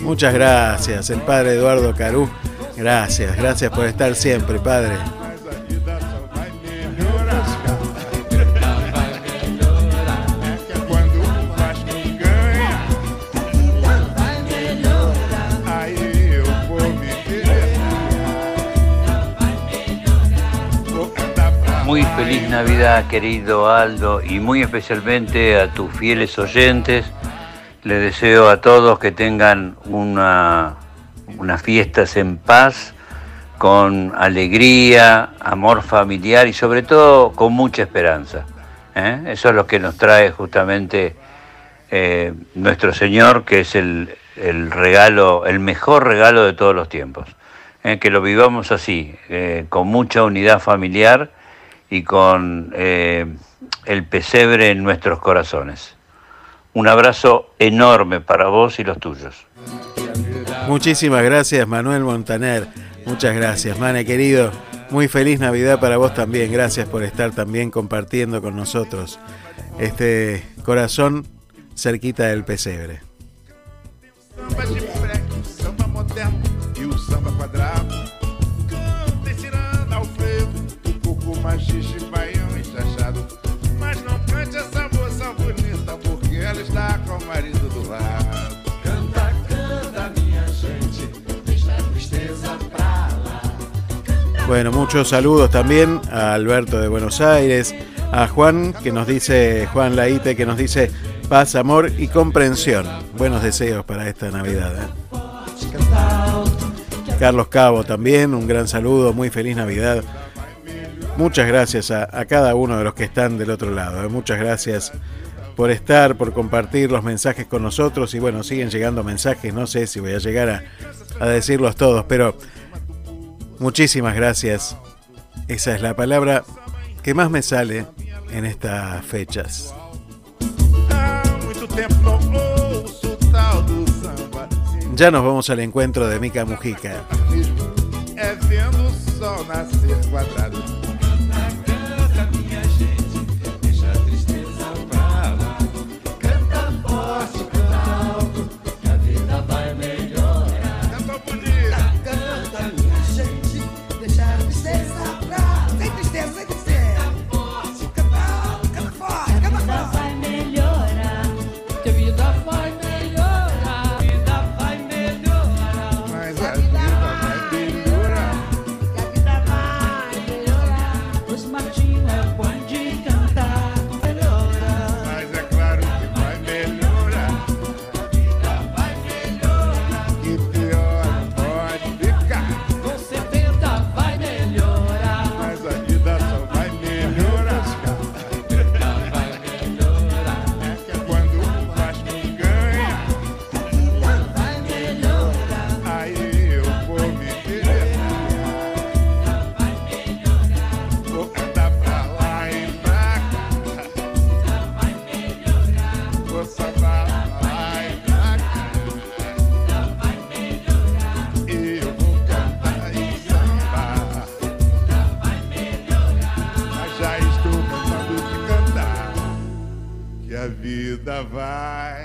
Muchas gracias, el padre Eduardo Carú. Gracias, gracias por estar siempre, padre. Navidad, querido Aldo, y muy especialmente a tus fieles oyentes. Les deseo a todos que tengan una, unas fiestas en paz, con alegría, amor familiar y sobre todo con mucha esperanza. ¿eh? Eso es lo que nos trae justamente eh, nuestro Señor, que es el, el regalo, el mejor regalo de todos los tiempos. ¿eh? Que lo vivamos así, eh, con mucha unidad familiar y con eh, el pesebre en nuestros corazones. Un abrazo enorme para vos y los tuyos. Muchísimas gracias, Manuel Montaner. Muchas gracias, Mane querido. Muy feliz Navidad para vos también. Gracias por estar también compartiendo con nosotros este corazón cerquita del pesebre. Bueno, muchos saludos también a Alberto de Buenos Aires, a Juan que nos dice, Juan Laite que nos dice paz, amor y comprensión. Buenos deseos para esta Navidad. ¿eh? Carlos Cabo también, un gran saludo, muy feliz Navidad. Muchas gracias a, a cada uno de los que están del otro lado. ¿eh? Muchas gracias por estar, por compartir los mensajes con nosotros. Y bueno, siguen llegando mensajes, no sé si voy a llegar a, a decirlos todos, pero muchísimas gracias. Esa es la palabra que más me sale en estas fechas. Ya nos vamos al encuentro de Mica Mujica. a vida vai.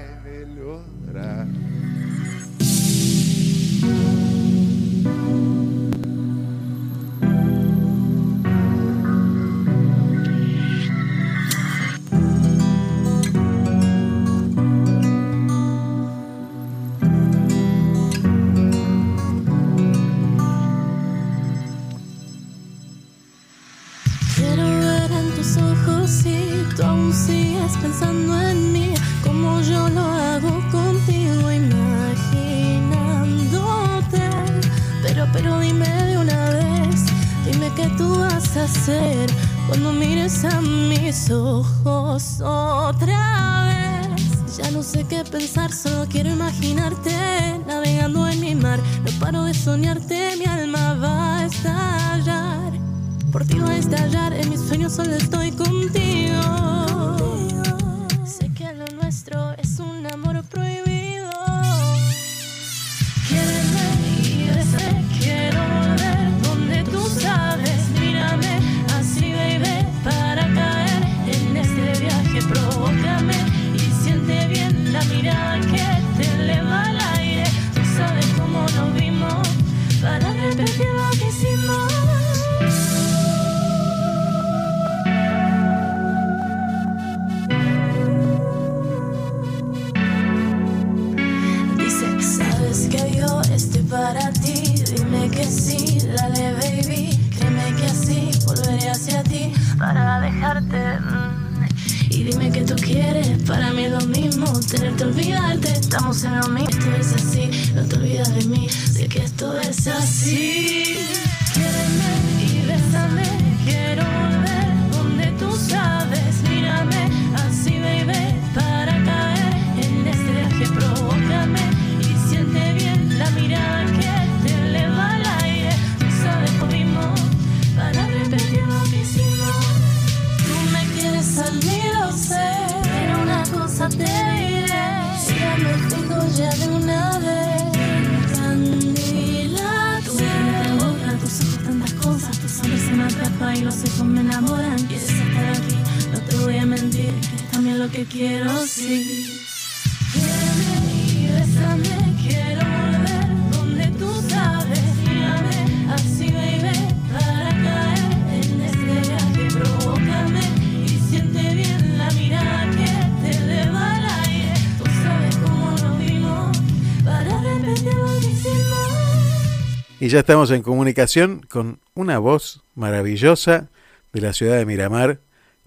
Y ya estamos en comunicación con una voz maravillosa de la ciudad de Miramar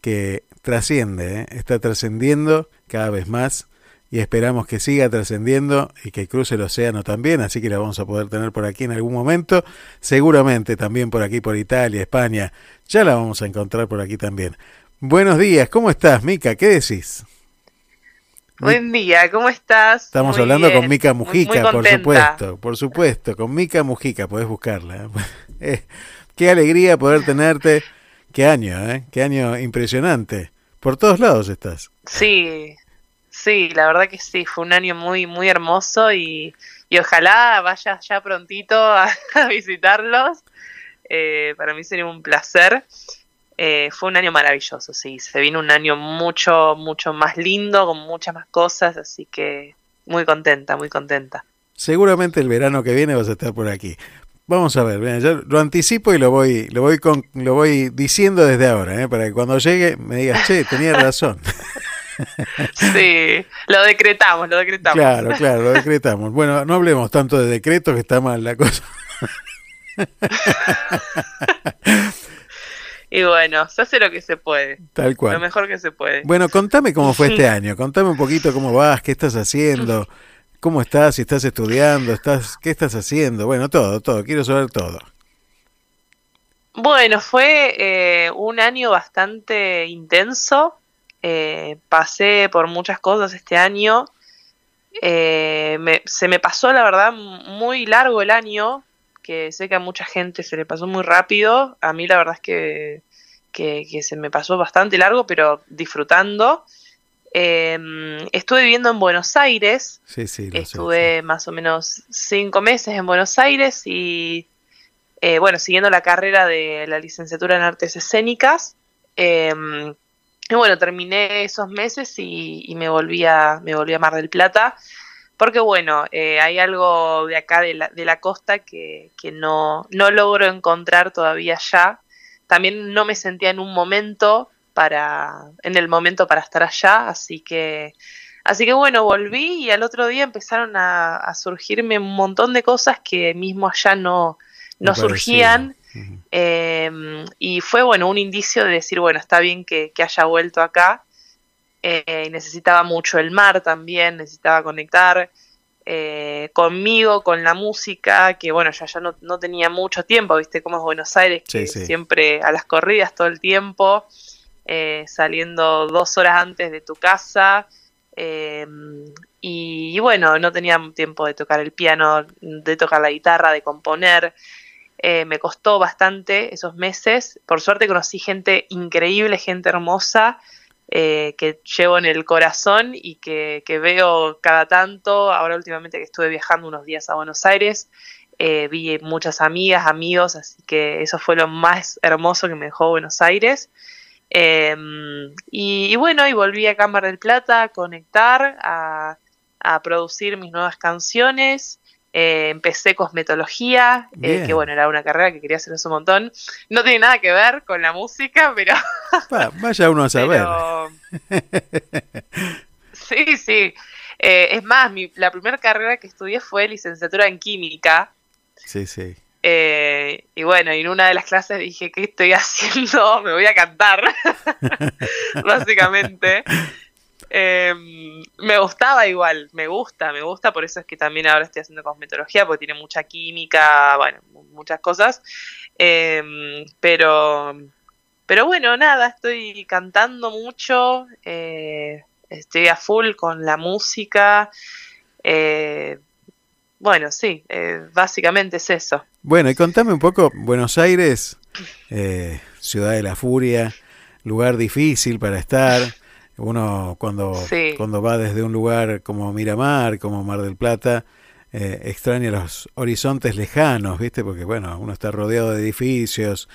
que trasciende, ¿eh? está trascendiendo cada vez más y esperamos que siga trascendiendo y que cruce el océano también, así que la vamos a poder tener por aquí en algún momento, seguramente también por aquí por Italia, España, ya la vamos a encontrar por aquí también. Buenos días, ¿cómo estás, Mica? ¿Qué decís? Buen día, ¿cómo estás? Estamos Muy hablando bien, con Mica Mujica, muy por supuesto, por supuesto, con Mica Mujica, podés buscarla. Eh, qué alegría poder tenerte. Qué año, ¿eh? Qué año impresionante. Por todos lados estás. Sí, sí, la verdad que sí, fue un año muy, muy hermoso y, y ojalá vayas ya prontito a, a visitarlos. Eh, para mí sería un placer. Eh, fue un año maravilloso, sí, se vino un año mucho, mucho más lindo, con muchas más cosas, así que muy contenta, muy contenta. Seguramente el verano que viene vas a estar por aquí. Vamos a ver, yo lo anticipo y lo voy, lo voy con, lo voy diciendo desde ahora, ¿eh? para que cuando llegue me digas, che, tenía razón. Sí, lo decretamos, lo decretamos. Claro, claro, lo decretamos. Bueno, no hablemos tanto de decretos que está mal la cosa. Y bueno, se hace lo que se puede. Tal cual. Lo mejor que se puede. Bueno, contame cómo fue este año, contame un poquito cómo vas, qué estás haciendo, cómo estás, si estás estudiando, estás, qué estás haciendo, bueno, todo, todo, quiero saber todo. Bueno, fue eh, un año bastante intenso. eh, pasé por muchas cosas este año. eh, me- se me pasó, la verdad, muy largo el año, que sé que a mucha gente se le pasó muy rápido. A mí la verdad es que, que, que se me pasó bastante largo, pero disfrutando. Em, estuve viviendo en Buenos Aires, Sí, sí, sé. Estuve más o menos cinco meses en Buenos Aires y, eh, bueno, siguiendo la carrera de la licenciatura en artes escénicas. em, y bueno, terminé esos meses y, y me, volví a, me volví a Mar del Plata. Porque bueno, eh, hay algo de acá de la, de la costa que, que no, no logro encontrar todavía ya. También no me sentía en un momento para, en el momento para estar allá, así que, así que bueno, volví y al otro día empezaron a, a surgirme un montón de cosas que mismo allá no, no surgían. Eh, y fue bueno un indicio de decir, bueno, está bien que, que haya vuelto acá. Eh, y necesitaba mucho el mar también, necesitaba conectar eh, conmigo, con la música, que bueno, ya, ya no, no tenía mucho tiempo, viste cómo es Buenos Aires, que sí. siempre a las corridas todo el tiempo, eh, saliendo dos horas antes de tu casa. eh, y, y bueno, no tenía tiempo de tocar el piano, de tocar la guitarra, de componer. Eh, me costó bastante esos meses. Por suerte conocí gente increíble, gente hermosa, eh, que llevo en el corazón y que, que veo cada tanto. Ahora últimamente que estuve viajando unos días a Buenos Aires, eh, vi muchas amigas, amigos, así que eso fue lo más hermoso que me dejó Buenos Aires. Y, y bueno, y volví a Cámara del Plata a conectar, a, a producir mis nuevas canciones. Eh, empecé cosmetología, eh, que bueno, era una carrera que quería hacer hace un montón. No tiene nada que ver con la música, pero Pa, vaya uno a saber. pero- sí, sí. Eh, es más, mi- la primera carrera que estudié fue licenciatura en química. Sí, sí. y bueno, y en una de las clases dije, ¿qué estoy haciendo? Me voy a cantar, básicamente. Eh, me gustaba igual, me gusta, me gusta, por eso es que también ahora estoy haciendo cosmetología, porque tiene mucha química, bueno, mu- muchas cosas. Eh, pero, pero bueno, nada, estoy cantando mucho, eh, estoy a full con la música. eh, bueno, sí, eh, básicamente es eso. Bueno, y contame un poco, Buenos Aires, ciudad de la furia, lugar difícil para estar. Uno cuando, Sí. cuando va desde un lugar como Miramar, como Mar del Plata, eh, extraña los horizontes lejanos, ¿viste? Porque bueno, uno está rodeado de edificios,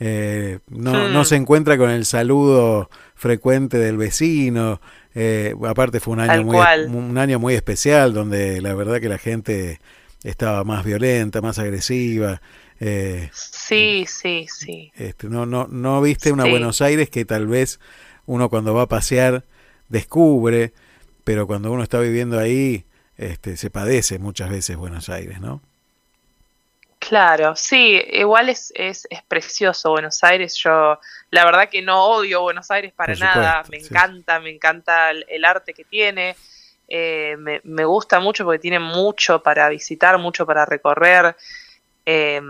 eh, no, no se encuentra con el saludo frecuente del vecino. eh, aparte fue un año muy cual. un año muy especial donde la verdad que la gente estaba más violenta, más agresiva. eh, Sí, sí, sí. este, no, no, no viste una Sí. Buenos Aires que tal vez uno cuando va a pasear descubre, pero cuando uno está viviendo ahí, este, se padece muchas veces Buenos Aires, ¿no? Claro, sí, igual es, es, es precioso Buenos Aires. Yo, la verdad que no odio Buenos Aires para nada. Me sí. encanta, me encanta el, el arte que tiene. eh, me, me gusta mucho porque tiene mucho para visitar, mucho para recorrer. eh,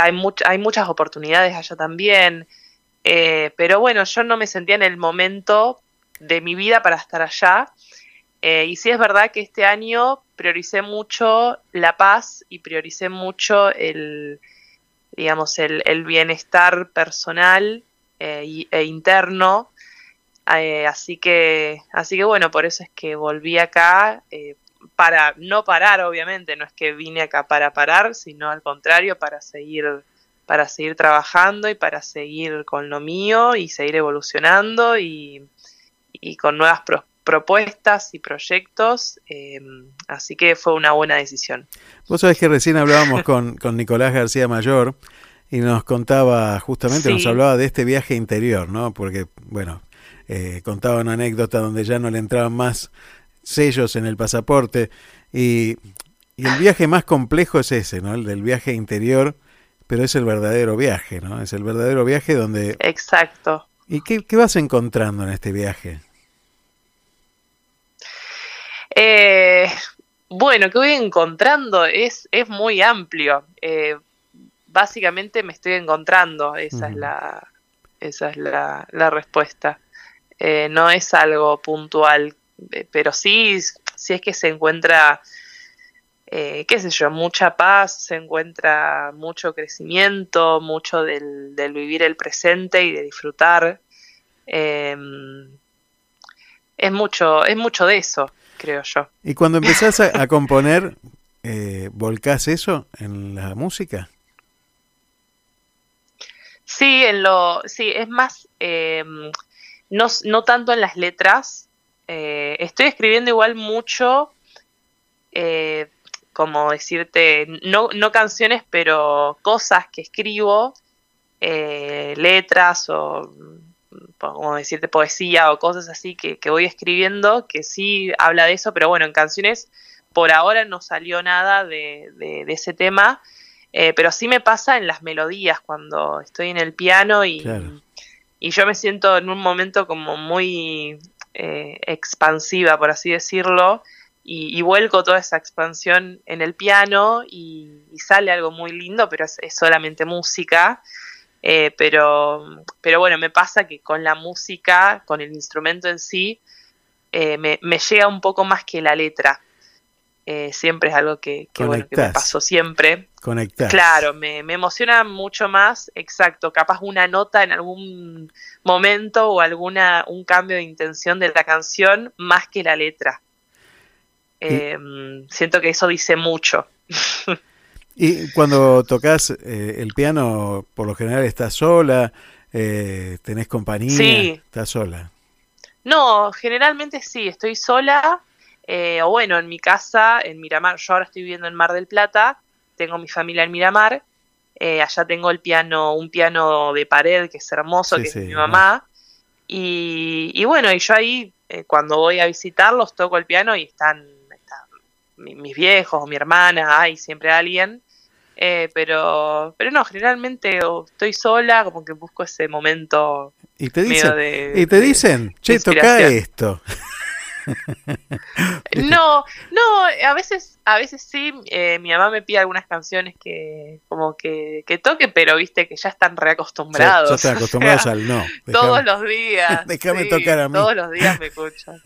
hay, much- hay muchas oportunidades allá también. Eh, pero bueno, yo no me sentía en el momento de mi vida para estar allá. Eh, y sí es verdad que este año prioricé mucho la paz y prioricé mucho el, digamos, el, bienestar personal eh, e interno. Eh, así que, así que bueno, por eso es que volví acá para no parar, obviamente, no es que vine acá para parar, sino al contrario, para seguir, para seguir trabajando y para seguir con lo mío y seguir evolucionando y, y con nuevas pro- propuestas y proyectos. eh, así que fue una buena decisión. Vos sabés que recién hablábamos con, con Nicolás García Mayor y nos contaba, justamente nos hablaba de este viaje interior, ¿no? Porque, bueno, eh, contaba una anécdota donde ya no le entraban más sellos en el pasaporte y, y el viaje más complejo es ese, ¿no? El del viaje interior, pero es el verdadero viaje, ¿no? Es el verdadero viaje donde... Exacto. ¿Y qué, qué vas encontrando en este viaje? Eh, bueno, que voy encontrando es, es muy amplio. Eh, básicamente me estoy encontrando, esa es la, esa es la, la respuesta. Eh, no es algo puntual, eh, pero sí, sí es que se encuentra, eh, qué sé yo, mucha paz, se encuentra mucho crecimiento, mucho del, del vivir el presente y de disfrutar. Em, es mucho, es mucho de eso, creo yo. Y cuando empezás a, a componer, eh, ¿volcás eso en la música? Sí, en lo, sí, es más, eh, no, no tanto en las letras. Eh, estoy escribiendo igual mucho, eh, como decirte, no, no canciones, pero cosas que escribo, eh, letras o como decirte poesía o cosas así que, que voy escribiendo, que sí habla de eso, pero bueno, en canciones por ahora no salió nada de, de- de ese tema, eh, pero sí me pasa en las melodías cuando estoy en el piano y, Claro. y yo me siento en un momento como muy eh, expansiva, por así decirlo, y, y vuelco toda esa expansión en el piano y, y sale algo muy lindo, pero es, es solamente música. Eh, pero, pero bueno, me pasa que con la música, con el instrumento en sí, eh, me, me llega un poco más que la letra. Eh, siempre es algo que, que, bueno, que me pasó siempre. Conectar. Claro, me, me emociona mucho más, exacto, capaz una nota en algún momento o alguna un cambio de intención de la canción más que la letra. Eh, siento que eso dice mucho. Y cuando tocas eh, el piano, por lo general estás sola, eh, tenés compañía, Sí. estás sola. No, generalmente sí, estoy sola, eh, o bueno, en mi casa, en Miramar, yo ahora estoy viviendo en Mar del Plata, tengo mi familia en Miramar, allá tengo el piano, un piano de pared que es hermoso, Sí, que sí, es mi mamá, y, y bueno, y yo ahí, cuando voy a visitarlos, toco el piano y están mi- mis viejos o mi hermana, hay siempre alguien, eh, pero, pero no, generalmente o estoy sola, como que busco ese momento Y te dicen, de- y te de- dicen, che, toca esto. No, no, a veces, a veces sí, eh, mi mamá me pide algunas canciones que como que, que toque, pero viste que ya están reacostumbrados. Ya- están acostumbrados al no. Todos los días. Déjame sí, tocar a mí. Todos los días me escuchan.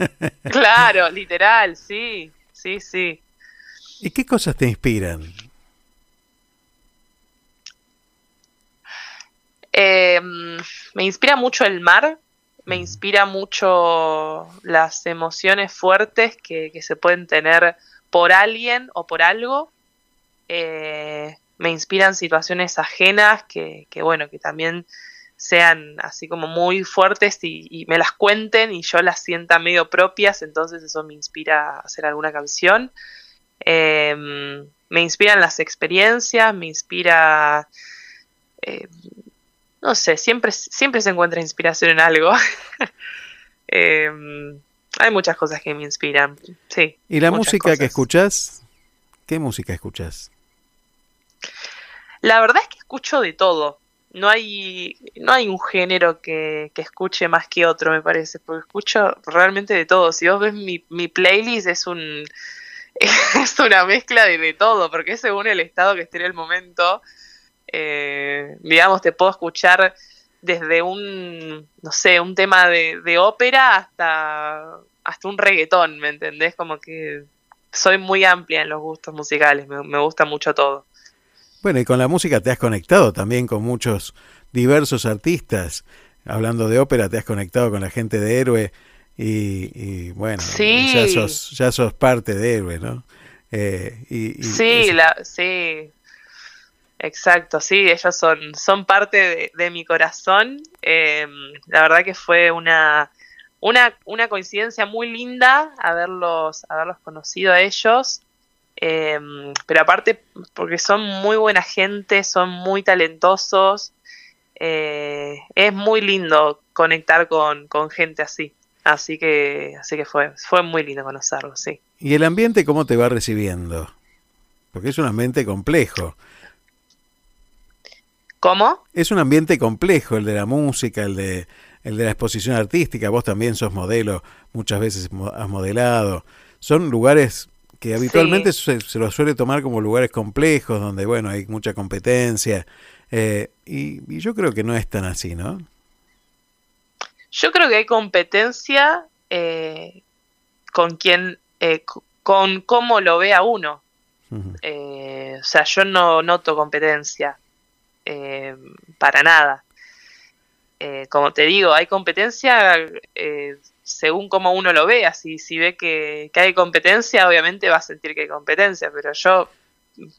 claro, literal, sí, sí, sí. ¿Y qué cosas te inspiran? Eh, me inspira mucho el mar, me inspira mucho las emociones fuertes que, que se pueden tener por alguien o por algo. Eh, me inspiran situaciones ajenas que, que, bueno, que también sean así como muy fuertes y, y me las cuenten y yo las sienta medio propias, entonces eso me inspira a hacer alguna canción. Eh, me inspiran las experiencias, me inspira eh, no sé, siempre, siempre se encuentra inspiración en algo. Eh, hay muchas cosas que me inspiran, sí. ¿Y la música que cosas. escuchás? ¿Qué música escuchás? La verdad es que escucho de todo. No hay, no hay un género que, que escuche más que otro, me parece, porque escucho realmente de todo. Si vos ves mi, mi playlist es un es una mezcla de, de todo, porque según el estado que esté en el momento. Eh, digamos, te puedo escuchar desde un, no sé, un tema de, de ópera hasta, hasta un reggaetón, ¿me entendés? Como que soy muy amplia en los gustos musicales, me, me gusta mucho todo. Bueno, y con la música te has conectado también con muchos diversos artistas. Hablando de ópera, te has conectado con la gente de Héroe y, y, bueno, Sí. ya sos ya sos parte de Héroe, ¿no? Eh, y, y Sí, la, sí, exacto, sí, ellos son, son parte de, de mi corazón. Eh, la verdad que fue una, una, una coincidencia muy linda haberlos, haberlos conocido a ellos. Eh, pero aparte, porque son muy buena gente, son muy talentosos. eh, es muy lindo conectar con, con gente así. Así que, así que fue, fue muy lindo conocerlos, sí. ¿Y el ambiente cómo te va recibiendo? Porque es un ambiente complejo. ¿Cómo? Es un ambiente complejo el de la música, el de, el de la exposición artística. Vos también sos modelo, muchas veces has modelado. Son lugares que habitualmente se, se los suele tomar como lugares complejos, donde, bueno, hay mucha competencia. Eh, y, y yo creo que no es tan así, ¿no? Yo creo que hay competencia eh, con quien, eh, con cómo lo ve a uno. O sea, yo no noto competencia para nada. Como te digo, hay competencia según cómo uno lo vea. Si, si ve que, que hay competencia, obviamente va a sentir que hay competencia, pero yo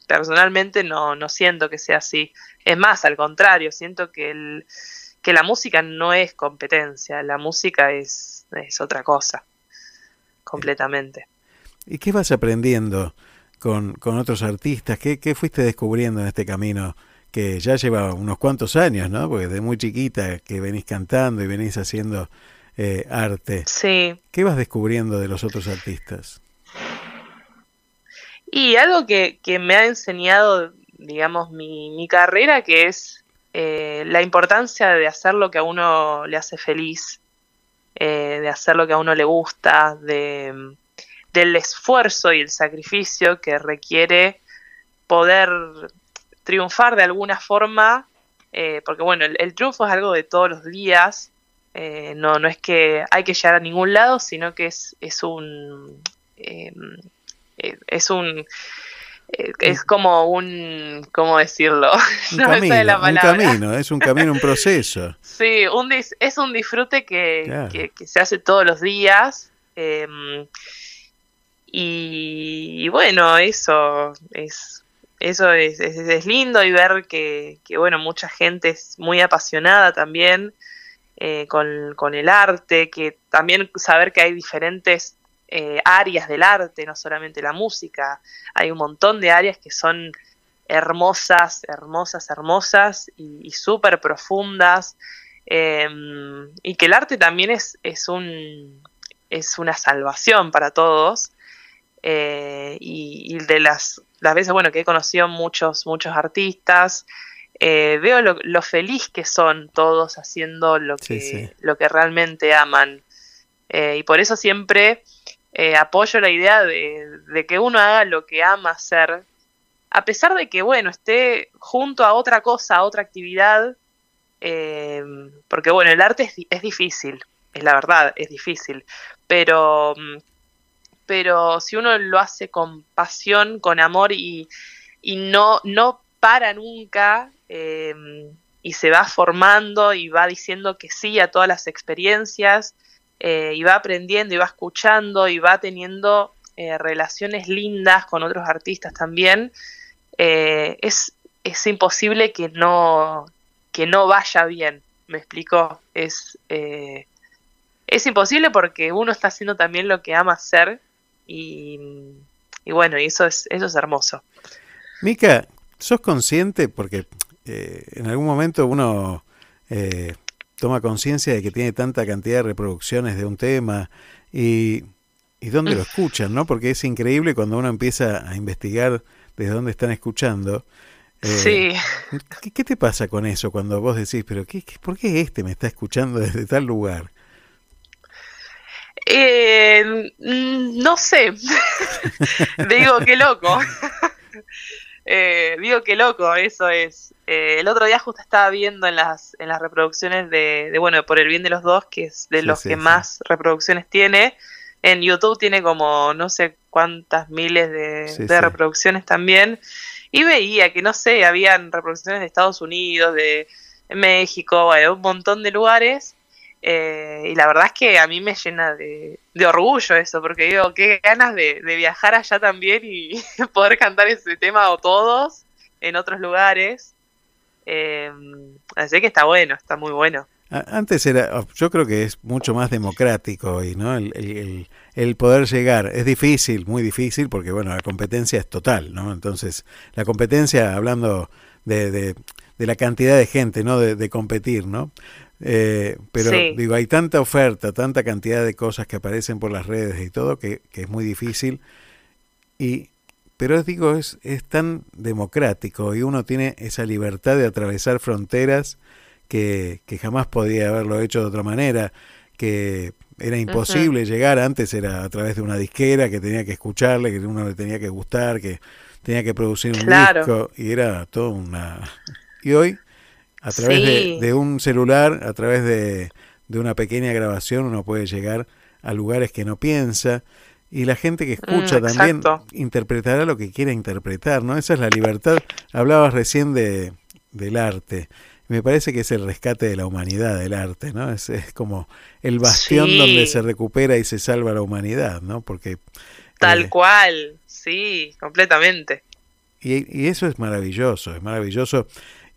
personalmente no, no siento que sea así. Es más, al contrario, siento que el, que la música no es competencia, la música es, es otra cosa, completamente. ¿Y qué vas aprendiendo con, con otros artistas? ¿Qué, ¿Qué fuiste descubriendo en este camino que ya lleva unos cuantos años, ¿no? Porque de muy chiquita que venís cantando y venís haciendo eh, arte. Sí. ¿Qué vas descubriendo de los otros artistas? Y algo que, que me ha enseñado, digamos, mi, mi carrera, que es eh, la importancia de hacer lo que a uno le hace feliz, eh, de hacer lo que a uno le gusta, de, del esfuerzo y el sacrificio que requiere poder triunfar de alguna forma, eh, porque bueno, el, el triunfo es algo de todos los días, eh, no, no es que hay que llegar a ningún lado, sino que es, es un... eh, eh, es un... eh, Es como un... ¿Cómo decirlo? Un No me sale camino, la un palabra. camino, es un camino, un proceso. Sí, un dis- es un disfrute que, Claro. que- que se hace todos los días. em, y, y bueno, eso es eso es, es- es lindo y ver que, que, bueno, mucha gente es muy apasionada también eh, con, con el arte, que también saber que hay diferentes eh, áreas del arte, no solamente la música, hay un montón de áreas que son hermosas, hermosas, hermosas y, y súper profundas. eh, y que el arte también es, es, un, es una salvación para todos. eh, y, y de las, las veces bueno, que he conocido muchos, muchos artistas, eh, veo lo, lo feliz que son todos haciendo lo que, Sí, sí. lo que realmente aman. Eh, y por eso siempre eh, apoyo la idea de, de que uno haga lo que ama hacer, a pesar de que, bueno, esté junto a otra cosa, a otra actividad, porque, bueno, el arte es, es difícil, es la verdad, es difícil, pero, mm, pero si uno lo hace con pasión, con amor y, y no, no para nunca eh, y se va formando y va diciendo que sí a todas las experiencias eh, y va aprendiendo y va escuchando y va teniendo eh, relaciones lindas con otros artistas también, eh, es, es imposible que no, que no vaya bien, ¿me explico? Es, es imposible porque uno está haciendo también lo que ama hacer y, y bueno, y eso es, eso es hermoso. Mica, ¿sos consciente? Porque eh, en algún momento uno eh, toma conciencia de que tiene tanta cantidad de reproducciones de un tema y, y dónde lo escuchan, ¿no? Porque es increíble cuando uno empieza a investigar desde dónde están escuchando. Eh, Sí. ¿qué, qué te pasa con eso cuando vos decís, pero qué, qué- ¿por qué este me está escuchando desde tal lugar? Eh, no sé. digo, qué loco. Eh, digo, qué loco, eso es. Eh, el otro día justo estaba viendo en las, en las reproducciones de, de, bueno, por el bien de los dos, que es de Sí, los sí, que sí. más reproducciones tiene. En YouTube tiene como no sé cuántas miles de, de reproducciones también. Y veía que, no sé, habían reproducciones de Estados Unidos, de México, bueno, un montón de lugares. Eh, y la verdad es que a mí me llena de, de orgullo eso, porque digo, qué ganas de, viajar allá también y poder cantar ese tema o todos en otros lugares. Eh, así que está bueno, está muy bueno. Antes era, yo creo que es mucho más democrático hoy, ¿no? El- el poder llegar es difícil, muy difícil, porque bueno, la competencia es total, ¿no? Entonces, la competencia, hablando de, de- de la cantidad de gente, ¿no? De, de competir, ¿no? Eh, pero Sí. digo, hay tanta oferta, tanta cantidad de cosas que aparecen por las redes y todo, que, que es muy difícil. Y, pero digo, es, es tan democrático y uno tiene esa libertad de atravesar fronteras que, que jamás podía haberlo hecho de otra manera, que era imposible llegar, antes era a través de una disquera que tenía que escucharle, que uno le tenía que gustar, que tenía que producir un Claro. disco, y era todo una... Y hoy, a través Sí. de, de un celular, a través de, de una pequeña grabación, uno puede llegar a lugares que no piensa, y la gente que escucha Mm, también interpretará lo que quiera interpretar, ¿no? Esa es la libertad. Hablabas recién de, del arte. Me parece que es el rescate de la humanidad del arte, ¿no? Es, es como el bastión Sí. donde se recupera y se salva la humanidad, ¿no? Porque Tal Eh. cual, sí, completamente. y, y eso es maravilloso, es maravilloso.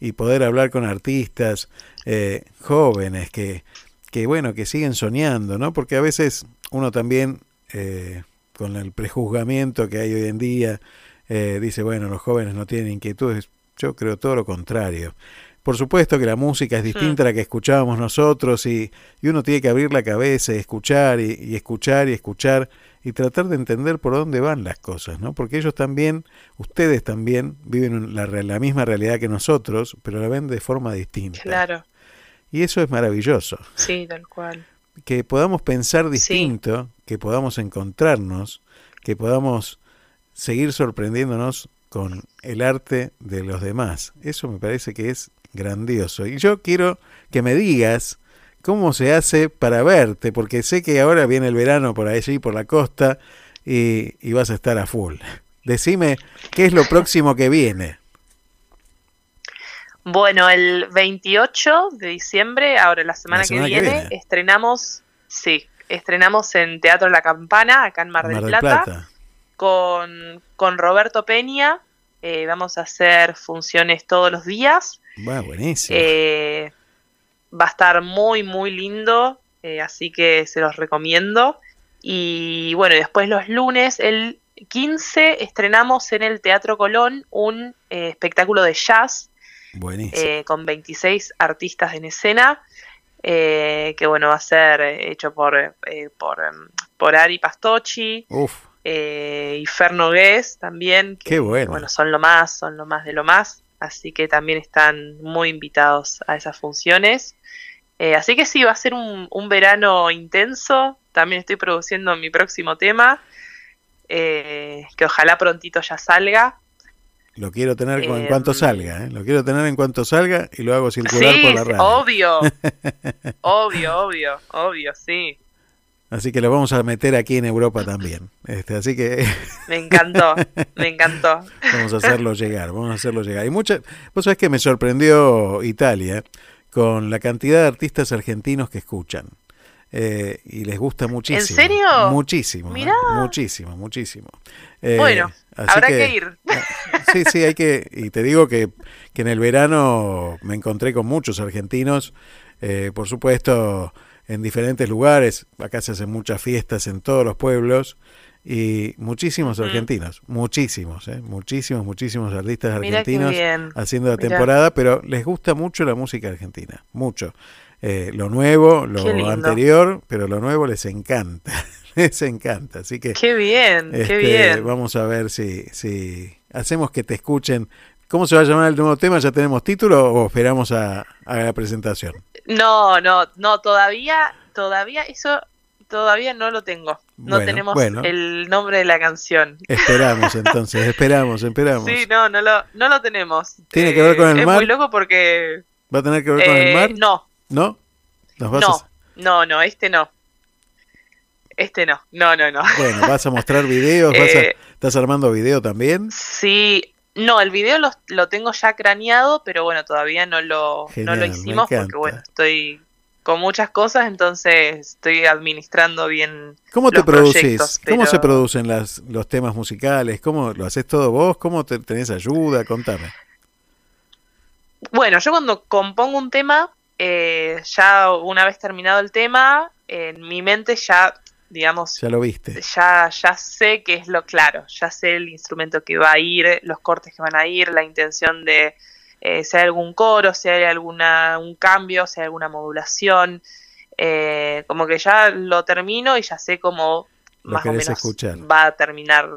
Y poder hablar con artistas eh, jóvenes que, que, bueno, que siguen soñando, ¿no? Porque a veces uno también, eh, con el prejuzgamiento que hay hoy en día, eh, dice, bueno, los jóvenes no tienen inquietudes. Yo creo todo lo contrario. Por supuesto que la música es distinta a la que escuchábamos nosotros y, y uno tiene que abrir la cabeza y escuchar y, y escuchar y escuchar y tratar de entender por dónde van las cosas, ¿no? Porque ellos también, ustedes también viven la, la misma realidad que nosotros, pero la ven de forma distinta. Claro, Y eso es maravilloso, sí, tal cual. que podamos pensar distinto, que podamos encontrarnos, que podamos seguir sorprendiéndonos con el arte de los demás. Eso me parece que es grandioso. Y yo quiero que me digas cómo se hace para verte, porque sé que ahora viene el verano por allí, por la costa, y, y vas a estar a full. Decime qué es lo próximo que viene. Bueno, el 28 de diciembre, ahora la semana, semana que, que viene, viene. estrenamos, sí, estrenamos en Teatro La Campana, acá en Mar del, Mar del Plata, Plata. Con, con Roberto Peña. Eh, vamos a hacer funciones todos los días. Va, buenísimo. Eh, va a estar muy, muy lindo, eh, así que se los recomiendo. Y bueno, después los lunes, el 15, estrenamos en el Teatro Colón un eh, espectáculo de jazz Buenísimo. eh, con 26 artistas en escena, eh, que bueno, va a ser hecho por, eh, por, em, por Ari Pastocci Uf, eh, y Fer Nogués también, que qué bueno. bueno, son lo más, son lo más de lo más, así que también están muy invitados a esas funciones. Eh, así que sí, va a ser un, un verano intenso, también estoy produciendo mi próximo tema, eh, que ojalá prontito ya salga. Lo quiero tener en Em, cuanto salga, ¿eh? Lo quiero tener en cuanto salga y lo hago circular Sí, por la radio. obvio, obvio, obvio, obvio, sí. Así que lo vamos a meter aquí en Europa también. Este, así que Me encantó, me encantó. vamos a hacerlo llegar, vamos a hacerlo llegar. Y mucha, vos sabés que me sorprendió Italia con la cantidad de artistas argentinos que escuchan. Eh, y les gusta muchísimo. serio? Muchísimo. ¿eh? Mirá. Muchísimo, muchísimo. Eh, bueno, habrá que, ir. Sí, sí, hay que, y te digo que, que en el verano me encontré con muchos argentinos, eh, por supuesto, en diferentes lugares, acá se hacen muchas fiestas en todos los pueblos, y muchísimos argentinos, muchísimos, eh, muchísimos, muchísimos artistas argentinos haciendo la temporada, pero les gusta mucho la música argentina, mucho. Eh, lo nuevo, lo anterior, pero lo nuevo les encanta, les encanta, así que... Qué bien, Este, qué bien. Vamos a ver si, si hacemos que te escuchen. ¿Cómo se va a llamar el nuevo tema? ¿Ya tenemos título o esperamos a, a la presentación? No, no, no, todavía, todavía eso, todavía no lo tengo. No Bueno, tenemos bueno. el nombre de la canción. Esperamos entonces, esperamos, esperamos. Sí, no, no lo, no lo tenemos. ¿Tiene que ver con el es mar? muy loco porque... ¿Va a tener que ver con el eh, mar? No, ¿No? ¿Nos vas no, a- no, no, este no. Este no, no, no, no. Bueno, ¿vas a mostrar videos? ¿Vas a- Eh, ¿Estás armando video también? Sí, no, el video lo, lo tengo ya craneado, pero bueno, todavía no lo, no lo hicimos porque bueno, estoy con muchas cosas, entonces estoy administrando bien ¿Cómo te producís? proyectos, ¿Cómo se pero- producen las, los temas musicales? ¿Cómo lo haces todo vos? ¿Cómo te, tenés ayuda? Contame. Bueno, yo cuando compongo un tema, eh, ya una vez terminado el tema, en mi mente ya, digamos, Ya lo viste. ya, ya sé qué es lo claro, ya sé el instrumento que va a ir, los cortes que van a ir, la intención de eh, si hay algún coro, si hay alguna un cambio, si hay alguna modulación, eh, como que ya lo termino y ya sé cómo Lo más o menos escuchar. va a terminar,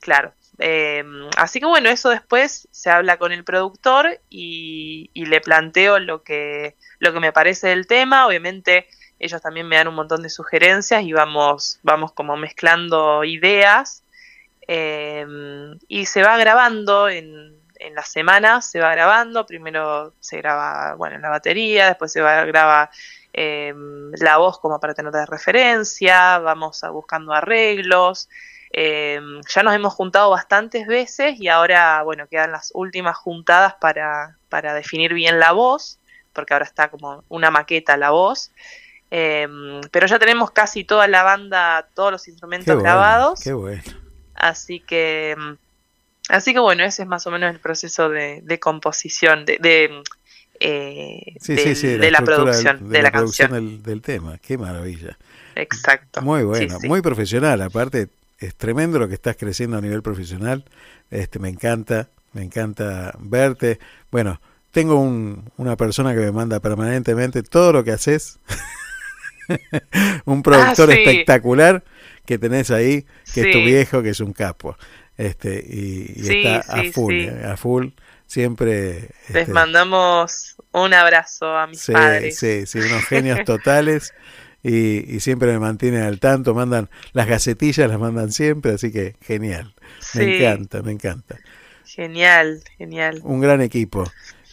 claro. Eh, así que bueno, eso después se habla con el productor y, y le planteo lo que, lo que me parece del tema. Obviamente ellos también me dan un montón de sugerencias y vamos, vamos como mezclando ideas. Eh, y se va grabando en, en la semana, se va grabando. Primero se graba, bueno, la batería, después se va graba eh, la voz como para tener de referencia, vamos a buscando arreglos. Eh, ya nos hemos juntado bastantes veces y ahora, bueno, quedan las últimas juntadas para, para definir bien la voz, porque ahora está como una maqueta la voz. Eh, pero ya tenemos casi toda la banda, todos los instrumentos Qué bueno, grabados. qué bueno. Así que mm, Así que bueno, ese es más o menos el proceso de, de composición, de, de, eh, Sí, del- sí, sí, de la producción del- de, la, producción canción. del, del tema. Qué maravilla. Exacto. Muy bueno, muy profesional. Aparte, es tremendo lo que estás creciendo a nivel profesional. Este, me encanta, me encanta verte. Bueno, tengo un- una persona que me manda permanentemente todo lo que haces. un productor Ah, sí. espectacular que tenés ahí, que es tu viejo, que es un capo. Este, y, y Sí, está a full, eh, a full. Siempre. Les este, mandamos un abrazo a mis Sí, padres. sí, sí, unos genios totales y, y siempre me mantienen al tanto, mandan las gacetillas, las mandan siempre, así que genial. Me encanta, me encanta. Genial, genial. Un gran equipo,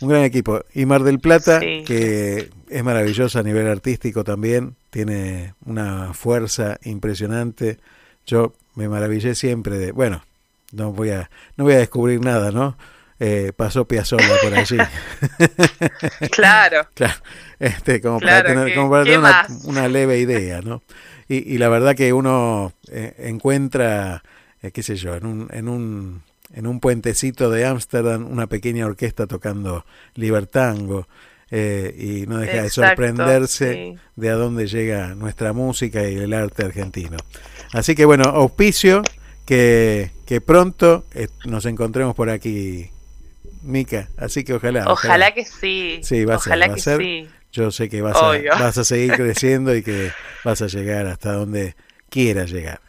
un gran equipo. Y Mar del Plata, Sí. que es maravillosa a nivel artístico también, tiene una fuerza impresionante. Yo me maravillé siempre de, bueno, no voy a, no voy a descubrir nada, ¿no? Eh, pasó Piazzolla por allí. Claro. Claro, este, como Claro, para tener, ¿qué- como para tener una, una leve idea, ¿no? Y, y la verdad que uno eh, encuentra, eh, qué sé yo, en un, en un, en un puentecito de Ámsterdam una pequeña orquesta tocando libertango eh, y no deja de sorprenderse sí. de a dónde llega nuestra música y el arte argentino. Así que bueno, auspicio que, que pronto eh, nos encontremos por aquí, Mica. Así que ojalá. Ojalá que sí. Sí, va a ser, Ojalá a ser. sí. Yo sé que vas a, vas a seguir creciendo y que vas a llegar hasta donde quieras llegar.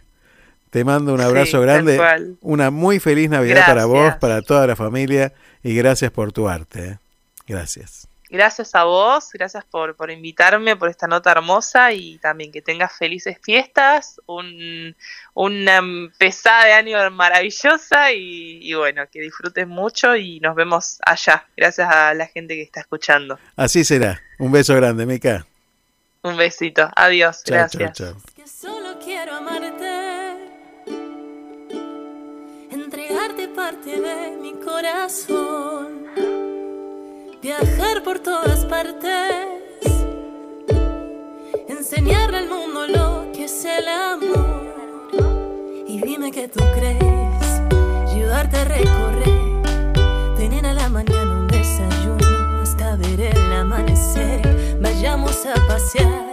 Te mando un abrazo grande, una muy feliz Navidad para vos, para toda la familia y gracias por tu arte. ¿eh? Gracias. Gracias a vos, gracias por, por invitarme, por esta nota hermosa y también que tengas felices fiestas, un, una empezada de año maravillosa y, y bueno, que disfrutes mucho y nos vemos allá. Gracias a la gente que está escuchando. Así será. Un beso grande, Mica. Un besito, adiós, Chao, gracias. chao, chao. Parte de mi corazón, viajar por todas partes, enseñarle al mundo lo que es el amor. Y dime que tú crees, ayudarte a recorrer, tener a la mañana un desayuno hasta ver el amanecer. Vayamos a pasear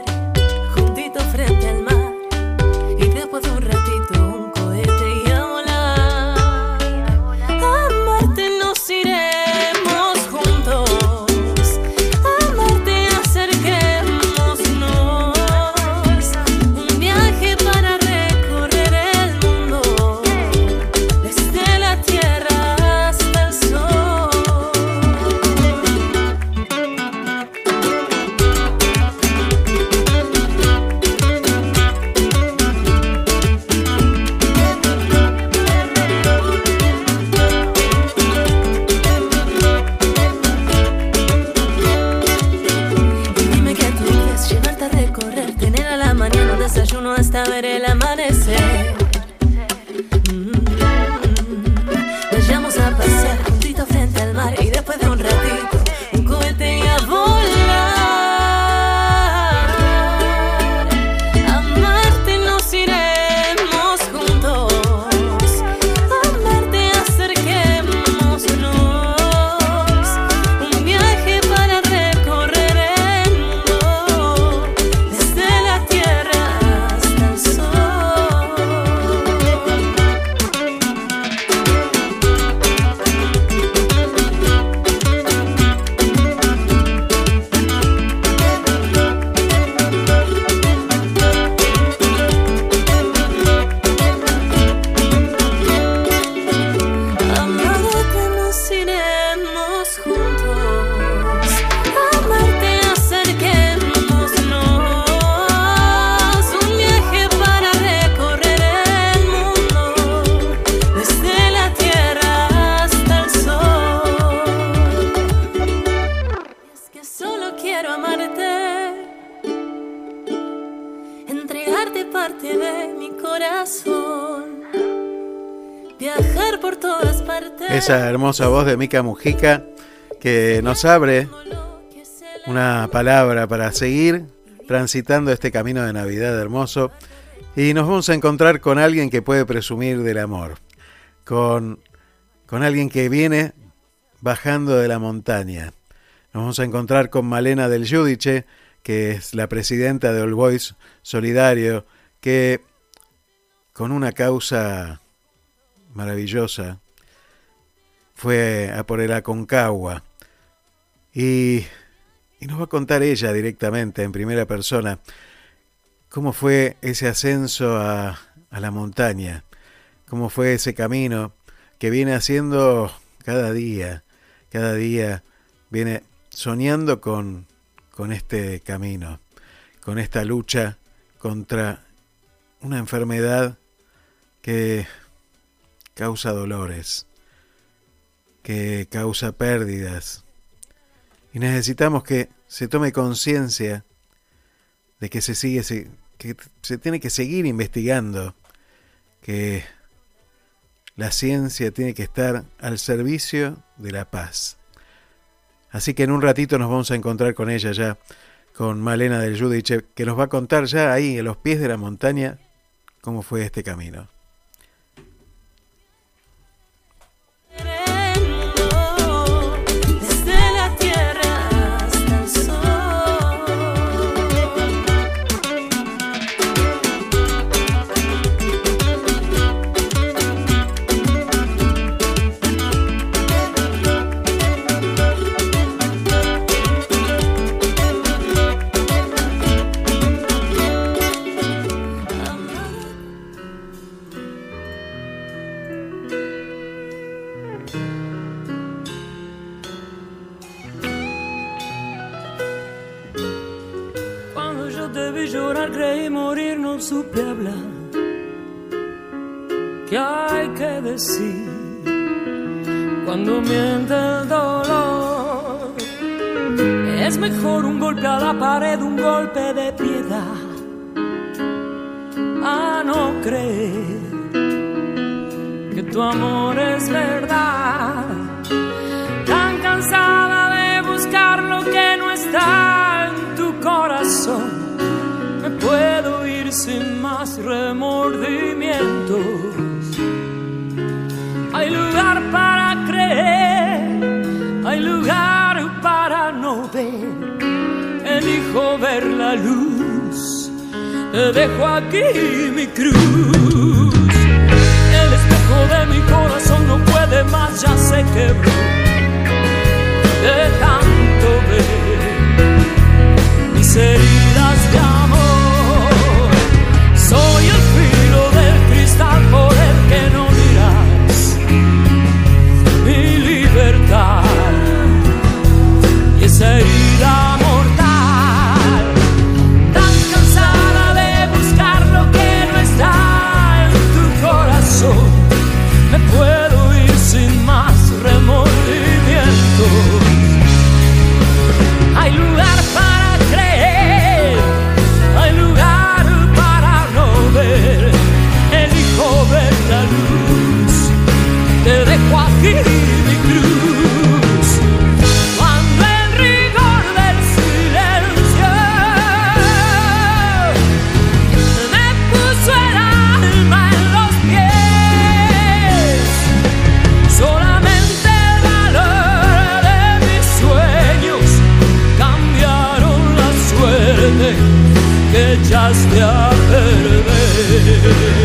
hermosa voz de Mica Mujica que nos abre una palabra para seguir transitando este camino de Navidad hermoso y nos vamos a encontrar con alguien que puede presumir del amor, con, con alguien que viene bajando de la montaña. Nos vamos a encontrar con Malena del Giudice, que es la presidenta de All Boys Solidario, que con una causa maravillosa fue a por el Aconcagua. Y, y nos va a contar ella directamente, en primera persona, cómo fue ese ascenso a, a la montaña, cómo fue ese camino que viene haciendo cada día, cada día viene soñando con, con este camino, con esta lucha contra una enfermedad que causa dolores, que causa pérdidas. Y necesitamos que se tome conciencia de que se sigue que se tiene que seguir investigando, que la ciencia tiene que estar al servicio de la paz. Así que en un ratito nos vamos a encontrar con ella ya, con Malena del Judice, que nos va a contar ya ahí, a los pies de la montaña, cómo fue este camino. ¿Qué hay que decir cuando miente el dolor? Es mejor un golpe a la pared, un golpe de piedad. A no creer que tu amor es verdad. Tan cansada de buscar lo que no está en tu corazón. Me puedo ir sin más remordimientos. Lugar para creer, hay lugar para no ver. Elijo ver la luz, te dejo aquí mi cruz. El espejo de mi corazón no puede más, ya se quebró de tanto ver mis heridas de libertad y Yeah.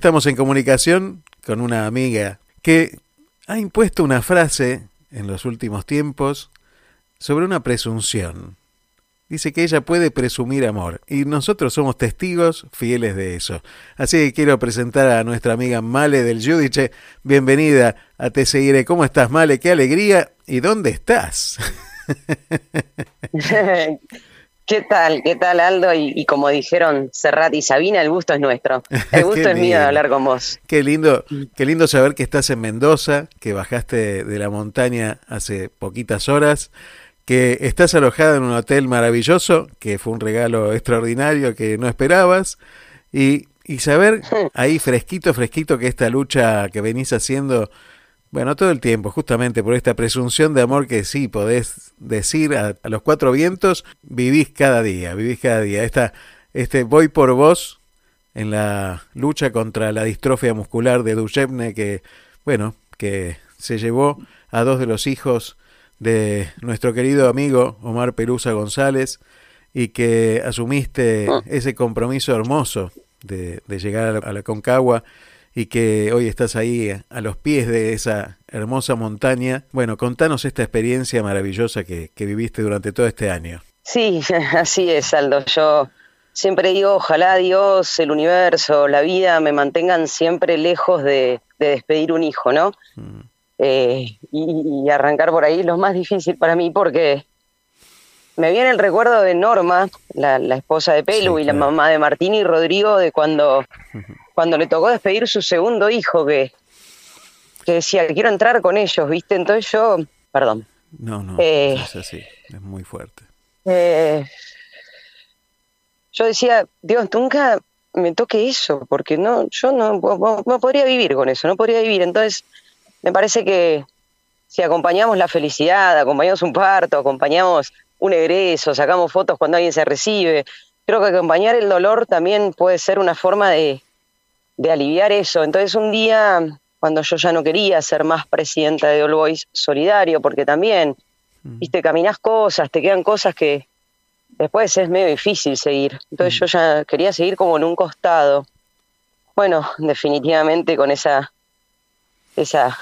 Estamos en comunicación con una amiga que ha impuesto una frase en los últimos tiempos sobre una presunción. Dice que ella puede presumir amor y nosotros somos testigos fieles de eso. Así que quiero presentar a nuestra amiga Male del Judice. Bienvenida a Te Seguiré. ¿Cómo estás, Male? ¡Qué alegría! ¿Y dónde estás? ¿Qué tal? ¿Qué tal, Aldo? Y, y como dijeron Serrat y Sabina, el gusto es nuestro. El gusto es mío de hablar con vos. Qué lindo, qué lindo saber que estás en Mendoza, que bajaste de la montaña hace poquitas horas, que estás alojada en un hotel maravilloso, que fue un regalo extraordinario que no esperabas, y, y saber ahí fresquito, fresquito que esta lucha que venís haciendo, bueno, todo el tiempo, justamente por esta presunción de amor que sí podés decir a, a los cuatro vientos, vivís cada día, vivís cada día. Esta, este voy por vos en la lucha contra la distrofia muscular de Duchenne que, bueno, que se llevó a dos de los hijos de nuestro querido amigo Omar Pelusa González y que asumiste ese compromiso hermoso de, de llegar a la, a la Concagua y que hoy estás ahí a los pies de esa hermosa montaña. Bueno, contanos esta experiencia maravillosa que, que viviste durante todo este año. Sí, así es, Aldo. Yo siempre digo, ojalá Dios, el universo, la vida me mantengan siempre lejos de, de despedir un hijo, ¿no? Eh, y, y arrancar por ahí lo más difícil para mí porque me viene el recuerdo de Norma, la, la esposa de Pelu y la mamá de Martín y Rodrigo, de cuando, cuando le tocó despedir su segundo hijo, que, que decía, quiero entrar con ellos, ¿viste? Entonces yo, perdón, No, no, Eh. es así, es muy fuerte. Eh, yo decía, Dios, nunca me toque eso, porque no, yo no, no- no podría vivir con eso, no podría vivir. Entonces, me parece que si acompañamos la felicidad, acompañamos un parto, acompañamos un egreso, sacamos fotos cuando alguien se recibe, creo que acompañar el dolor también puede ser una forma de, de aliviar eso. Entonces, un día, cuando yo ya no quería ser más presidenta de All Boys Solidario, porque también, viste, caminás cosas, te quedan cosas que después es medio difícil seguir. Entonces yo ya quería seguir como en un costado. Bueno, definitivamente con esa, esa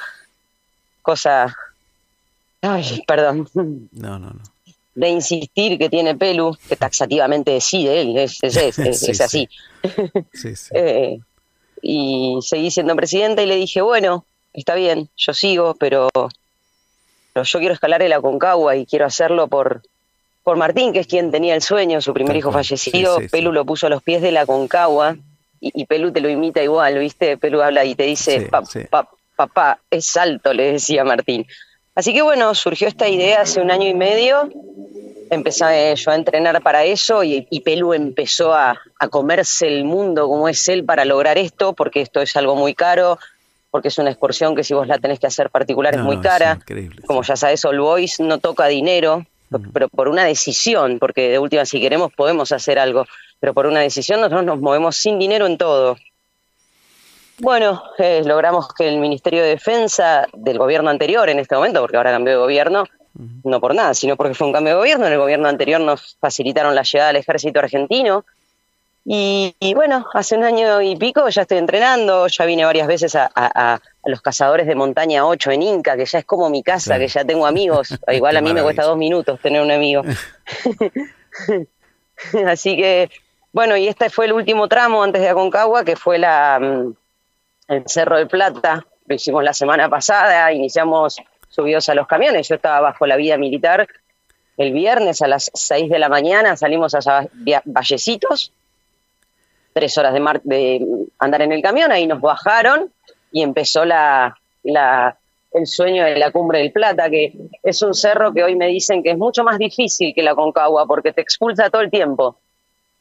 cosa, ay, perdón, No, no, no. de insistir que tiene Pelu, que taxativamente decide él, es, es, es, es- Sí, es así. Sí, sí. Eh, y seguí siendo presidenta y le dije, bueno, está bien, yo sigo, pero, pero yo quiero escalar el Aconcagua y quiero hacerlo por, por Martín, que es quien tenía el sueño, su primer hijo fallecido, Sí, sí, Pelu lo puso a los pies de la Concagua y, y Pelu te lo imita igual, ¿viste? Pelu habla y te dice, Sí, "Pa- pa- papá, es alto, le decía Martín. Así que bueno, surgió esta idea hace un año y medio, empecé yo a entrenar para eso y, y Pelu empezó a, a comerse el mundo como es él para lograr esto, porque esto es algo muy caro, porque es una excursión que si vos la tenés que hacer particular es muy cara. increíble. Como ya sabes, All Boys no toca dinero, pero por una decisión, porque de última si queremos podemos hacer algo, pero por una decisión nosotros nos movemos sin dinero en todo. Bueno, eh, logramos que el Ministerio de Defensa del gobierno anterior en este momento, porque ahora cambió de gobierno, no por nada, sino porque fue un cambio de gobierno, en el gobierno anterior nos facilitaron la llegada al ejército argentino, y, y bueno, hace un año y pico ya estoy entrenando, ya vine varias veces a, a- a- a los cazadores de montaña 8 en Inca, que ya es como mi casa, que ya tengo amigos. Igual a mí me cuesta dos minutos tener un amigo. Así que, bueno, y este fue el último tramo antes de Aconcagua, que fue la, el Cerro del Plata. Lo hicimos la semana pasada, iniciamos subidos a los camiones. Yo estaba bajo la vida militar el viernes a las 6 de la mañana, salimos a Vallecitos, tres horas de, mar- de andar en el camión, ahí nos bajaron y empezó la- el sueño de la Cumbre del Plata, que es un cerro que hoy me dicen que es mucho más difícil que la Concagua porque te expulsa todo el tiempo.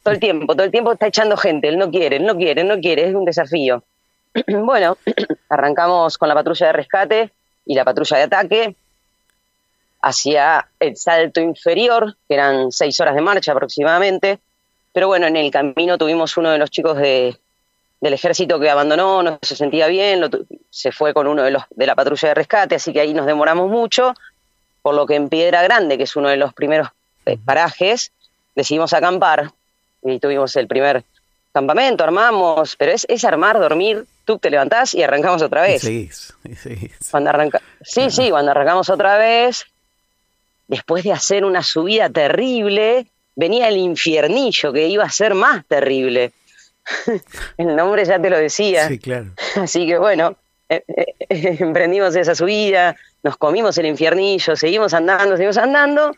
Todo el tiempo, todo el tiempo está echando gente, él no quiere, él no quiere, él no quiere, es un desafío. bueno, arrancamos con la patrulla de rescate y la patrulla de ataque hacia el salto inferior, que eran seis horas de marcha aproximadamente. Pero bueno, en el camino tuvimos uno de los chicos de, del ejército que abandonó, no se sentía bien, lo se fue con uno de los de la patrulla de rescate, así que ahí nos demoramos mucho, por lo que en Piedra Grande, que es uno de los primeros eh, parajes, decidimos acampar y tuvimos el primer campamento, armamos, pero es, es armar, dormir, tú te levantás y arrancamos otra Y vez. seguís, y seguís. Cuando arranca... Sí, sí, cuando arrancamos otra vez, después de hacer una subida terrible, venía el infiernillo que iba a ser más terrible. el nombre ya te lo decía. Sí, claro. Así que bueno, eh, eh, emprendimos esa subida, nos comimos el infiernillo, seguimos andando, seguimos andando,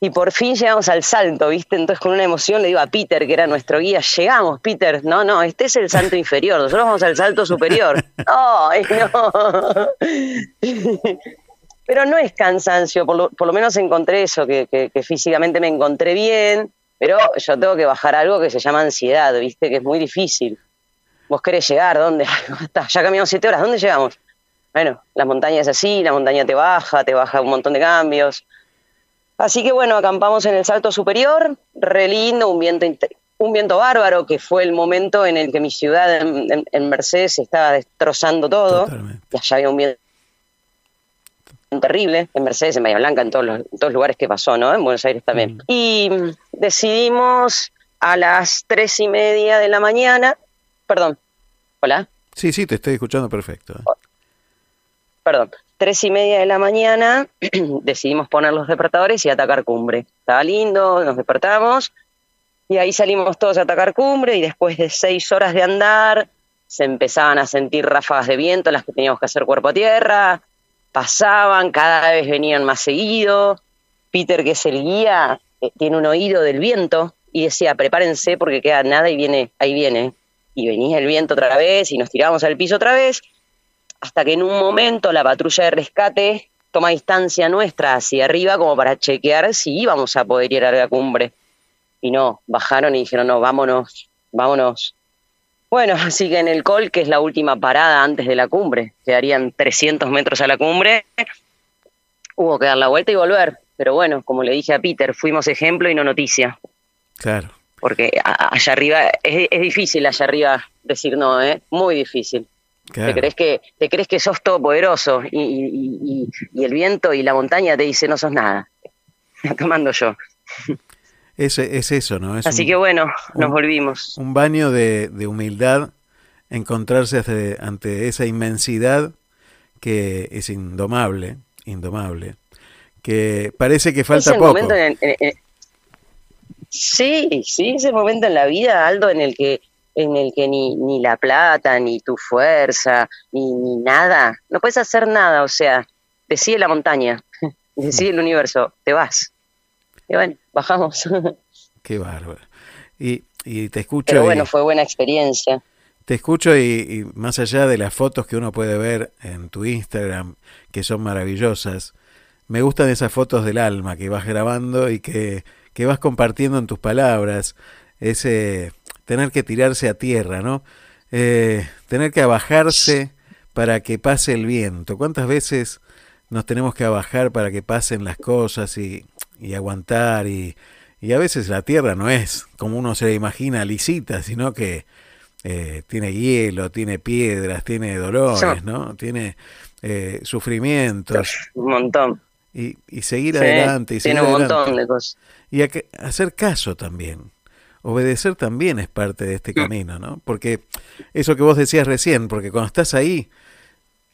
y por fin llegamos al salto, ¿viste? Entonces con una emoción le digo a Peter, que era nuestro guía, llegamos, Peter, no, no, este es el salto inferior, nosotros vamos al salto superior. ¡Ay, no! Pero no es cansancio, por lo, por lo menos encontré eso, que, que- que físicamente me encontré bien, pero yo tengo que bajar algo que se llama ansiedad, ¿viste? Que es muy difícil. Vos querés llegar, ¿dónde? Ya caminamos siete horas, ¿dónde llegamos? Bueno, la montaña es así, la montaña te baja, te baja un montón de cambios. Así que bueno, acampamos en el salto superior, re lindo, un viento, un viento bárbaro, que fue el momento en el que mi ciudad en, en- en Mercedes se estaba destrozando todo. Y allá había un viento terrible, en Mercedes, en Bahía Blanca, en todos los, en todos lugares que pasó, ¿no? En Buenos Aires también. Y mm, decidimos a las tres y media de la mañana, perdón, hola, Sí, sí, te estoy escuchando perfecto. ¿eh? perdón, tres y media de la mañana decidimos poner los despertadores y atacar cumbre. Estaba lindo, nos despertamos y ahí salimos todos a atacar cumbre y después de seis horas de andar se empezaban a sentir ráfagas de viento en las que teníamos que hacer cuerpo a tierra, pasaban, cada vez venían más seguido. Peter, que es el guía, eh, tiene un oído del viento y decía, prepárense porque queda nada y viene, ahí viene. Y venía el viento otra vez y nos tirábamos al piso otra vez hasta que en un momento la patrulla de rescate toma distancia nuestra hacia arriba como para chequear si íbamos a poder ir a la cumbre. Y no, bajaron y dijeron, no, vámonos, vámonos. Bueno, así que en el col, que es la última parada antes de la cumbre, quedarían 300 metros a la cumbre, hubo que dar la vuelta y volver. Pero bueno, como le dije a Peter, fuimos ejemplo y no noticia. Claro. Porque allá arriba, es, es difícil allá arriba decir no, ¿eh? Muy difícil. Claro. Te crees que te crees que sos todopoderoso y, y, y- y el viento y la montaña te dice no sos nada. Acá mando yo. Es, es eso, ¿no? Es Así un- que bueno, nos un- volvimos. Un baño de, de humildad, encontrarse ante, ante esa inmensidad que es indomable, indomable, que parece que falta es el poco. en en- en- sí, sí, es el momento en la vida, Aldo, en el que en el que ni, ni la plata, ni tu fuerza, ni, ni nada, no puedes hacer nada, o sea, decide la montaña, decide el universo, te vas. Y bueno, bajamos. Qué bárbaro. Y, y te escucho Pero y- bueno, fue buena experiencia. Te escucho y, y más allá de las fotos que uno puede ver en tu Instagram, que son maravillosas, me gustan esas fotos del alma que vas grabando y que, que vas compartiendo en tus palabras, ese tener que tirarse a tierra, ¿no? Eh, tener que abajarse para que pase el viento. ¿Cuántas veces nos tenemos que abajar para que pasen las cosas y, y aguantar? Y, y a veces la tierra no es como uno se la imagina lisita, sino que eh, tiene hielo, tiene piedras, tiene dolores, ¿no? Tiene eh, sufrimientos. Un montón. Y, y seguir Sí, adelante. Y tiene seguir un montón adelante. de cosas. Y a que- hacer caso también. Obedecer también es parte de este camino, ¿no? Porque eso que vos decías recién, porque cuando estás ahí,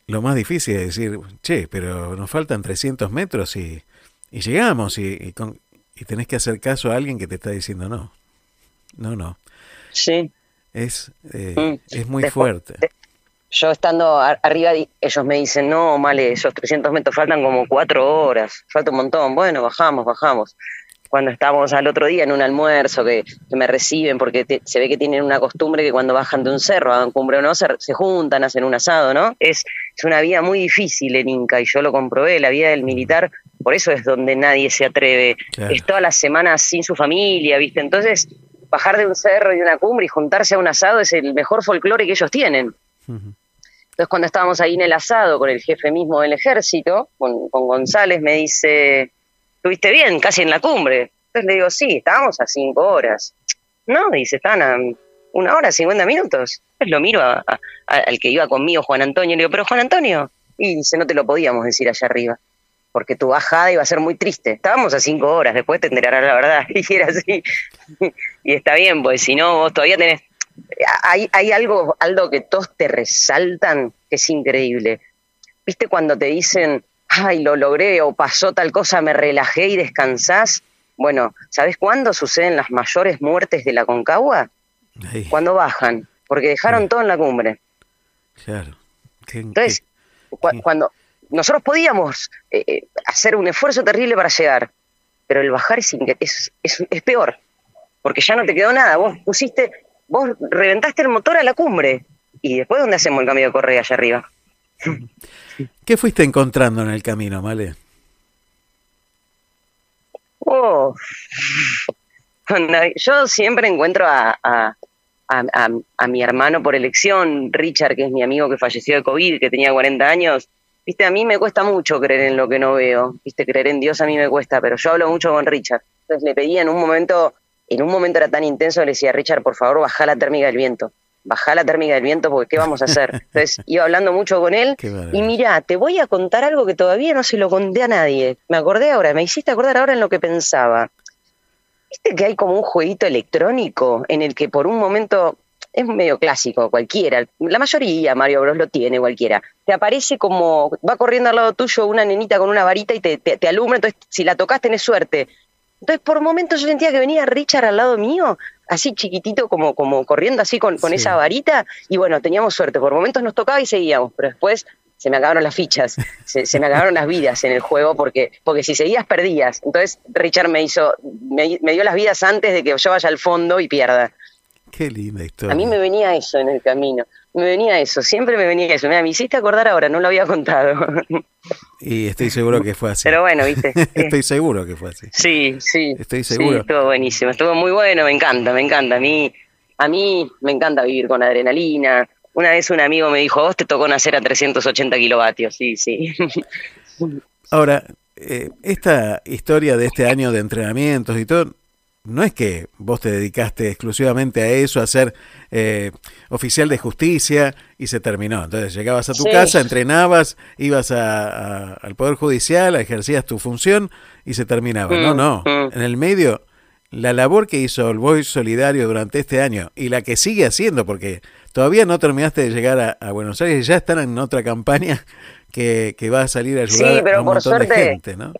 lo más difícil es decir, che, pero nos faltan 300 metros y, y llegamos y, y, con- y tenés que hacer caso a alguien que te está diciendo no. No, no. Sí. Es, eh, Mm. es muy Después- fuerte. Yo estando arriba, ellos me dicen, no, Male, esos 300 metros faltan como cuatro horas, falta un montón. Bueno, bajamos, bajamos. Cuando estamos al otro día en un almuerzo que, que me reciben, porque te- se ve que tienen una costumbre que cuando bajan de un cerro, a un cumbre o no, se, se juntan, hacen un asado, ¿no? Es, es una vida muy difícil en Inca y yo lo comprobé, la vida del militar, por eso es donde nadie se atreve. Claro. Es todas las semanas sin su familia, ¿viste? Entonces, bajar de un cerro y una cumbre y juntarse a un asado es el mejor folclore que ellos tienen. Entonces, cuando estábamos ahí en el asado con el jefe mismo del ejército, con, con González, me dice, ¿estuviste bien? Casi en la cumbre. Entonces le digo, sí, estábamos a cinco horas. No, dice, están a una hora, cincuenta minutos. Entonces lo miro al que iba conmigo, Juan Antonio, y le digo, pero Juan Antonio, y dice, no te lo podíamos decir allá arriba, porque tu bajada iba a ser muy triste. Estábamos a cinco horas, después te enterarás la verdad. Y era así. y está bien, pues si no, vos todavía tenés hay, hay algo, Aldo, que todos te resaltan que es increíble. ¿Viste cuando te dicen, ay, lo logré o pasó tal cosa, me relajé y descansás? Bueno, ¿sabes cuándo suceden las mayores muertes de la Concagua? Cuando bajan, porque dejaron todo en la cumbre. claro. Qué- Entonces, cua- cuando nosotros podíamos eh, eh, hacer un esfuerzo terrible para llegar, pero el bajar es, inque- es, es, es peor, porque ya no te quedó nada. Vos pusiste, vos reventaste el motor a la cumbre. ¿Y después dónde hacemos el cambio de correa allá arriba? ¿Qué fuiste encontrando en el camino, Male? Oh. Yo siempre encuentro a- a- a mi hermano por elección, Richard, que es mi amigo que falleció de COVID, que tenía 40 años. Viste, a mí me cuesta mucho creer en lo que no veo. Viste, creer en Dios a mí me cuesta, pero yo hablo mucho con Richard. Entonces le pedí en un momento, en un momento era tan intenso, le decía, Richard, por favor, baja la térmica del viento. Baja la térmica del viento porque ¿qué vamos a hacer? Entonces iba hablando mucho con él y mirá, te voy a contar algo que todavía no se lo conté a nadie. Me acordé ahora, me hiciste acordar ahora en lo que pensaba. ¿Viste que hay como un jueguito electrónico en el que por un momento es medio clásico, cualquiera, la mayoría Mario Bros lo tiene, cualquiera. Te aparece como, va corriendo al lado tuyo una nenita con una varita y te, te, te alumbra, entonces si la tocas tenés suerte. Entonces por momentos yo sentía que venía Richard al lado mío, así chiquitito, como, como corriendo así con, con esa varita, y bueno, teníamos suerte, por momentos nos tocaba y seguíamos, pero después se me acabaron las fichas, se, se me acabaron las vidas en el juego, porque, porque si seguías perdías. Entonces Richard me hizo, me, me dio las vidas antes de que yo vaya al fondo y pierda. Qué linda historia. A mí me venía eso en el camino, me venía eso, siempre me venía eso. Mira, me hiciste acordar ahora, no lo había contado. Y estoy seguro que fue así. Pero bueno, viste. estoy seguro que fue así. Sí, sí. Estoy Sí, seguro. estuvo buenísimo, estuvo muy bueno, me encanta, me encanta. A mí, a mí me encanta vivir con adrenalina. Una vez un amigo me dijo, vos te tocó nacer a 380 kilovatios. Sí, sí. Ahora, eh, esta historia de este año de entrenamientos y todo, no es que vos te dedicaste exclusivamente a eso, a ser eh, oficial de justicia y se terminó. Entonces llegabas a tu Sí. casa, entrenabas, ibas a- a- al Poder Judicial, ejercías tu función y se terminaba. No, Mm, no. mm. En el medio, la labor que hizo el Boy Solidario durante este año y la que sigue haciendo, porque todavía no terminaste de llegar a, a Buenos Aires y ya están en otra campaña que, que va a salir a Sí, ayudar a pero un por montón de suerte- gente, ¿no?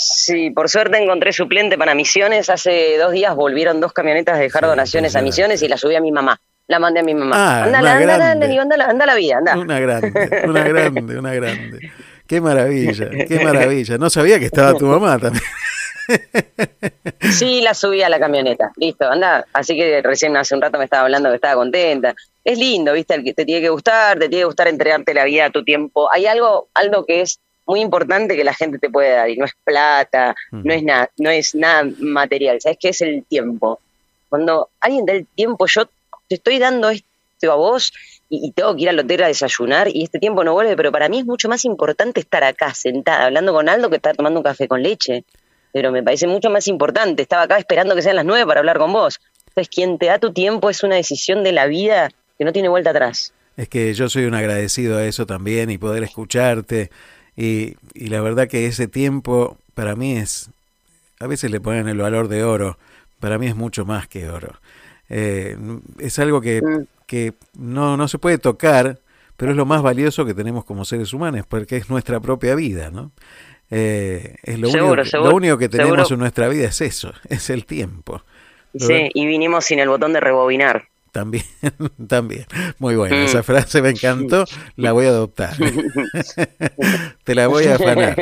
Sí, por suerte encontré suplente para Misiones. Hace dos días volvieron dos camionetas a dejar donaciones a Misiones y la subí a mi mamá. La mandé a mi mamá. Ah, anda, una anda, anda, grande. digo, anda, la- anda la vida, anda. Una grande, una grande, una grande. Qué maravilla, qué maravilla. No sabía que estaba tu mamá también. Sí, la subí a la camioneta. Listo, anda. Así que recién hace un rato me estaba hablando que estaba contenta. Es lindo, ¿viste? El que Te tiene que gustar, te tiene que gustar entregarte la vida a tu tiempo. Hay algo, algo que es muy importante que la gente te puede dar y no es plata, no es nada, no es nada material. ¿Sabes qué es el tiempo? Cuando alguien da el tiempo, yo te estoy dando esto a vos y, y tengo que ir al hotel a desayunar y este tiempo no vuelve, pero para mí es mucho más importante estar acá sentada hablando con Aldo que estar tomando un café con leche. Pero me parece mucho más importante. Estaba acá esperando que sean las nueve para hablar con vos. Entonces, quien te da tu tiempo es una decisión de la vida que no tiene vuelta atrás. Es que yo soy un agradecido a eso también y poder escucharte. Y, y la verdad que ese tiempo para mí es, a veces le ponen el valor de oro, para mí es mucho más que oro. Eh, es algo que, que no, no se puede tocar, pero es lo más valioso que tenemos como seres humanos, porque es nuestra propia vida, ¿no? Eh, es lo, Seguro, único, seguro, lo único que tenemos seguro. en nuestra vida es eso, es el tiempo. Sí, y vinimos sin el botón de rebobinar. También, también. Muy buena, Mm. esa frase me encantó, la voy a adoptar. Te la voy a afanar.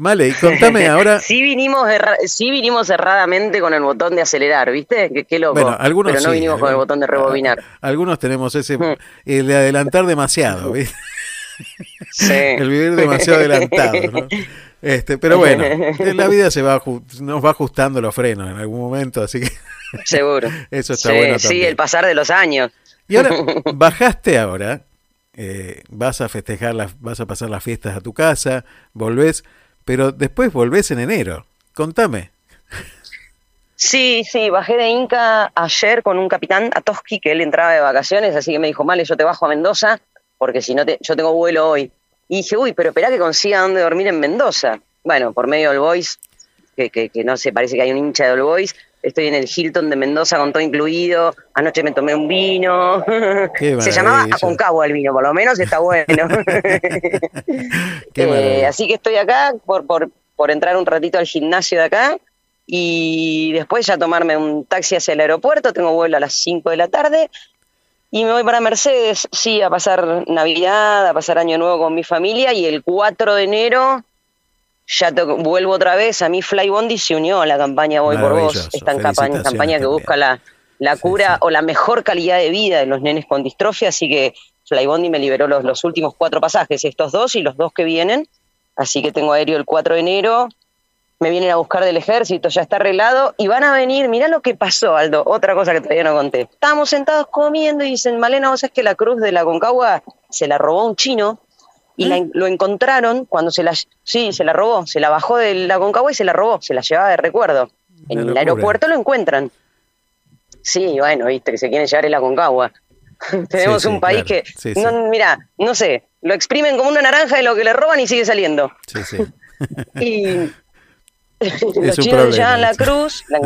Vale, y contame ahora. Sí vinimos, erra- sí vinimos erradamente con el botón de acelerar, ¿viste? Qué, qué loco. Bueno, algunos Pero no sí, vinimos con el algunos- botón de rebobinar. Algunos tenemos ese, Mm. el de adelantar demasiado, ¿viste? Sí. El vivir demasiado adelantado, ¿no? Este, pero bueno, en la vida se va nos va ajustando los frenos en algún momento, así que Seguro. eso está sí, bueno sí, el pasar de los años. Y ahora, bajaste ahora, eh, vas a festejar, las, vas a pasar las fiestas a tu casa, volvés, pero después volvés en enero. Contame. Sí, sí, bajé de Inca ayer con un capitán Atoski que él entraba de vacaciones, así que me dijo, Male, yo te bajo a Mendoza, porque si no, te, yo tengo vuelo hoy. Y dije, uy, pero esperá que consiga dónde dormir en Mendoza. Bueno, por medio del Boys, que, que, que no sé, parece que hay un hincha del Boys, estoy en el Hilton de Mendoza con todo incluido, anoche me tomé un vino, se llamaba. Aconcagua el vino, por lo menos está bueno. Eh, así que estoy acá por, por, por entrar un ratito al gimnasio de acá y después ya tomarme un taxi hacia el aeropuerto. Tengo vuelo a las 5 de la tarde y me voy para Mercedes, sí, a pasar Navidad, a pasar Año Nuevo con mi familia y el 4 de enero ya vuelvo otra vez. A mí Fly Bondi se unió a la campaña Voy por Vos, esta campa- felicitaciones campaña que busca la, la cura o la mejor calidad de vida de los nenes con distrofia, así que Flybondi me liberó los, los últimos cuatro pasajes, estos dos y los dos que vienen, así que tengo aéreo el 4 de enero, me vienen a buscar del ejército, ya está arreglado, y van a venir, mirá lo que pasó, Aldo, otra cosa que todavía no conté. Estábamos sentados comiendo y dicen, Malena, vos sabés que la cruz de la Concagua se la robó un chino, y la en- lo encontraron cuando se la, sí, se la robó, se la bajó de la Concagua y se la robó, se la llevaba de recuerdo. En el aeropuerto lo encuentran. Sí, bueno, viste, que se quieren llevar el Aconcagua. Tenemos Sí, sí, un país claro. que, sí. no, mira, no sé, lo exprimen como una naranja de lo que le roban y sigue saliendo. Sí, sí. Y los chinos problema, le llevan la cruz, la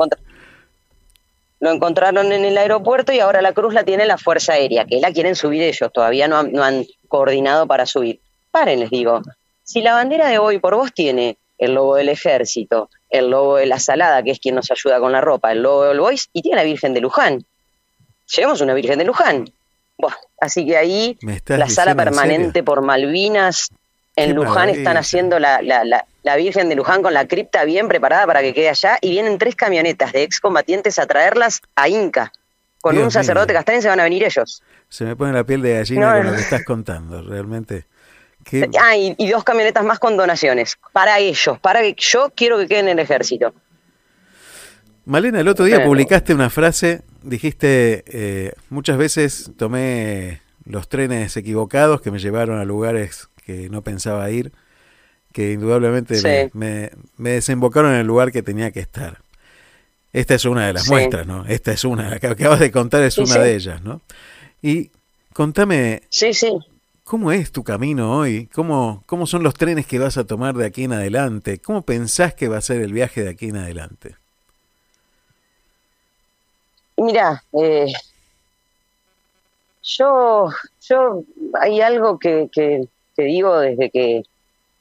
lo encontraron en el aeropuerto y ahora la cruz la tiene la Fuerza Aérea, que la quieren subir ellos, todavía no han, no han coordinado para subir. Paren, les digo, si la bandera de hoy por vos tiene el logo del ejército, el logo de la Salada, que es quien nos ayuda con la ropa, el logo del Boys, y tiene la Virgen de Luján. Llevamos una Virgen de Luján. Buah, así que ahí ¿Me estás la sala permanente por Malvinas en Luján maravilla. están haciendo la, la, la, la Virgen de Luján con la cripta bien preparada para que quede allá y vienen tres camionetas de excombatientes a traerlas a Inca. Con Dios un sacerdote mío. castrense van a venir ellos. Se me pone la piel de gallina No, con no. lo que estás contando, realmente. Qué- Ah, y, y dos camionetas más con donaciones. Para ellos, para que yo quiero que queden en el ejército. Malena, el otro día publicaste una frase, dijiste, eh, muchas veces tomé los trenes equivocados que me llevaron a lugares que no pensaba ir, que indudablemente Sí. me, me- me desembocaron en el lugar que tenía que estar. Esta es una de las Sí. muestras, ¿no? Esta es una, la que acabas de contar es Sí, una de ellas, ¿no? Y contame, Sí, sí. ¿cómo es tu camino hoy? ¿Cómo, ¿Cómo son los trenes que vas a tomar de aquí en adelante? ¿Cómo pensás que va a ser el viaje de aquí en adelante? Mira, eh, yo, yo hay algo que, que, que digo desde que,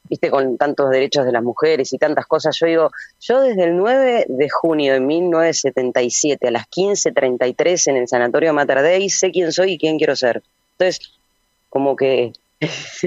viste, con tantos derechos de las mujeres y tantas cosas, yo digo, yo desde el 9 de junio de 1977 a las 15.33 en el Sanatorio Mater Dei sé quién soy y quién quiero ser. Entonces, como que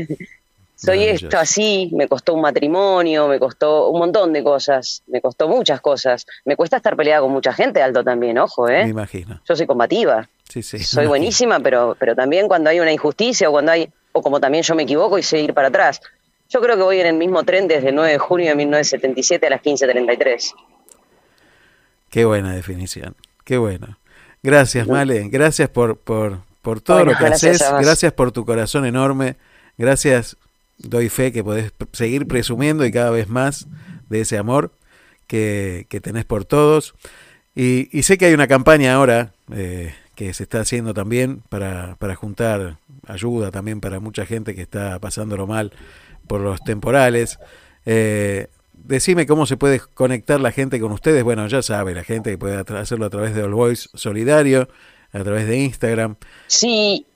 soy esto así, me costó un matrimonio, me costó un montón de cosas, me costó muchas cosas. Me cuesta estar peleada con mucha gente, Alto también, ojo, ¿eh? Me imagino. Yo soy combativa, Sí, sí. soy buenísima, pero, pero también cuando hay una injusticia o cuando hay, o como también yo me equivoco y sé ir para atrás. Yo creo que voy en el mismo tren desde el 9 de junio de 1977 a las 15.33. Qué buena definición. Qué bueno. Gracias, Male. Gracias por, por, por todo Bueno, lo que gracias haces, gracias por tu corazón enorme, gracias, doy fe que podés seguir presumiendo y cada vez más de ese amor que, que tenés por todos. Y, y sé que hay una campaña ahora eh, que se está haciendo también para, para juntar ayuda también para mucha gente que está pasándolo mal por los temporales. Eh, decime cómo se puede conectar la gente con ustedes. Bueno, ya sabe, la gente que puede hacerlo a través de All Boys Solidario, a través de Instagram. Sí,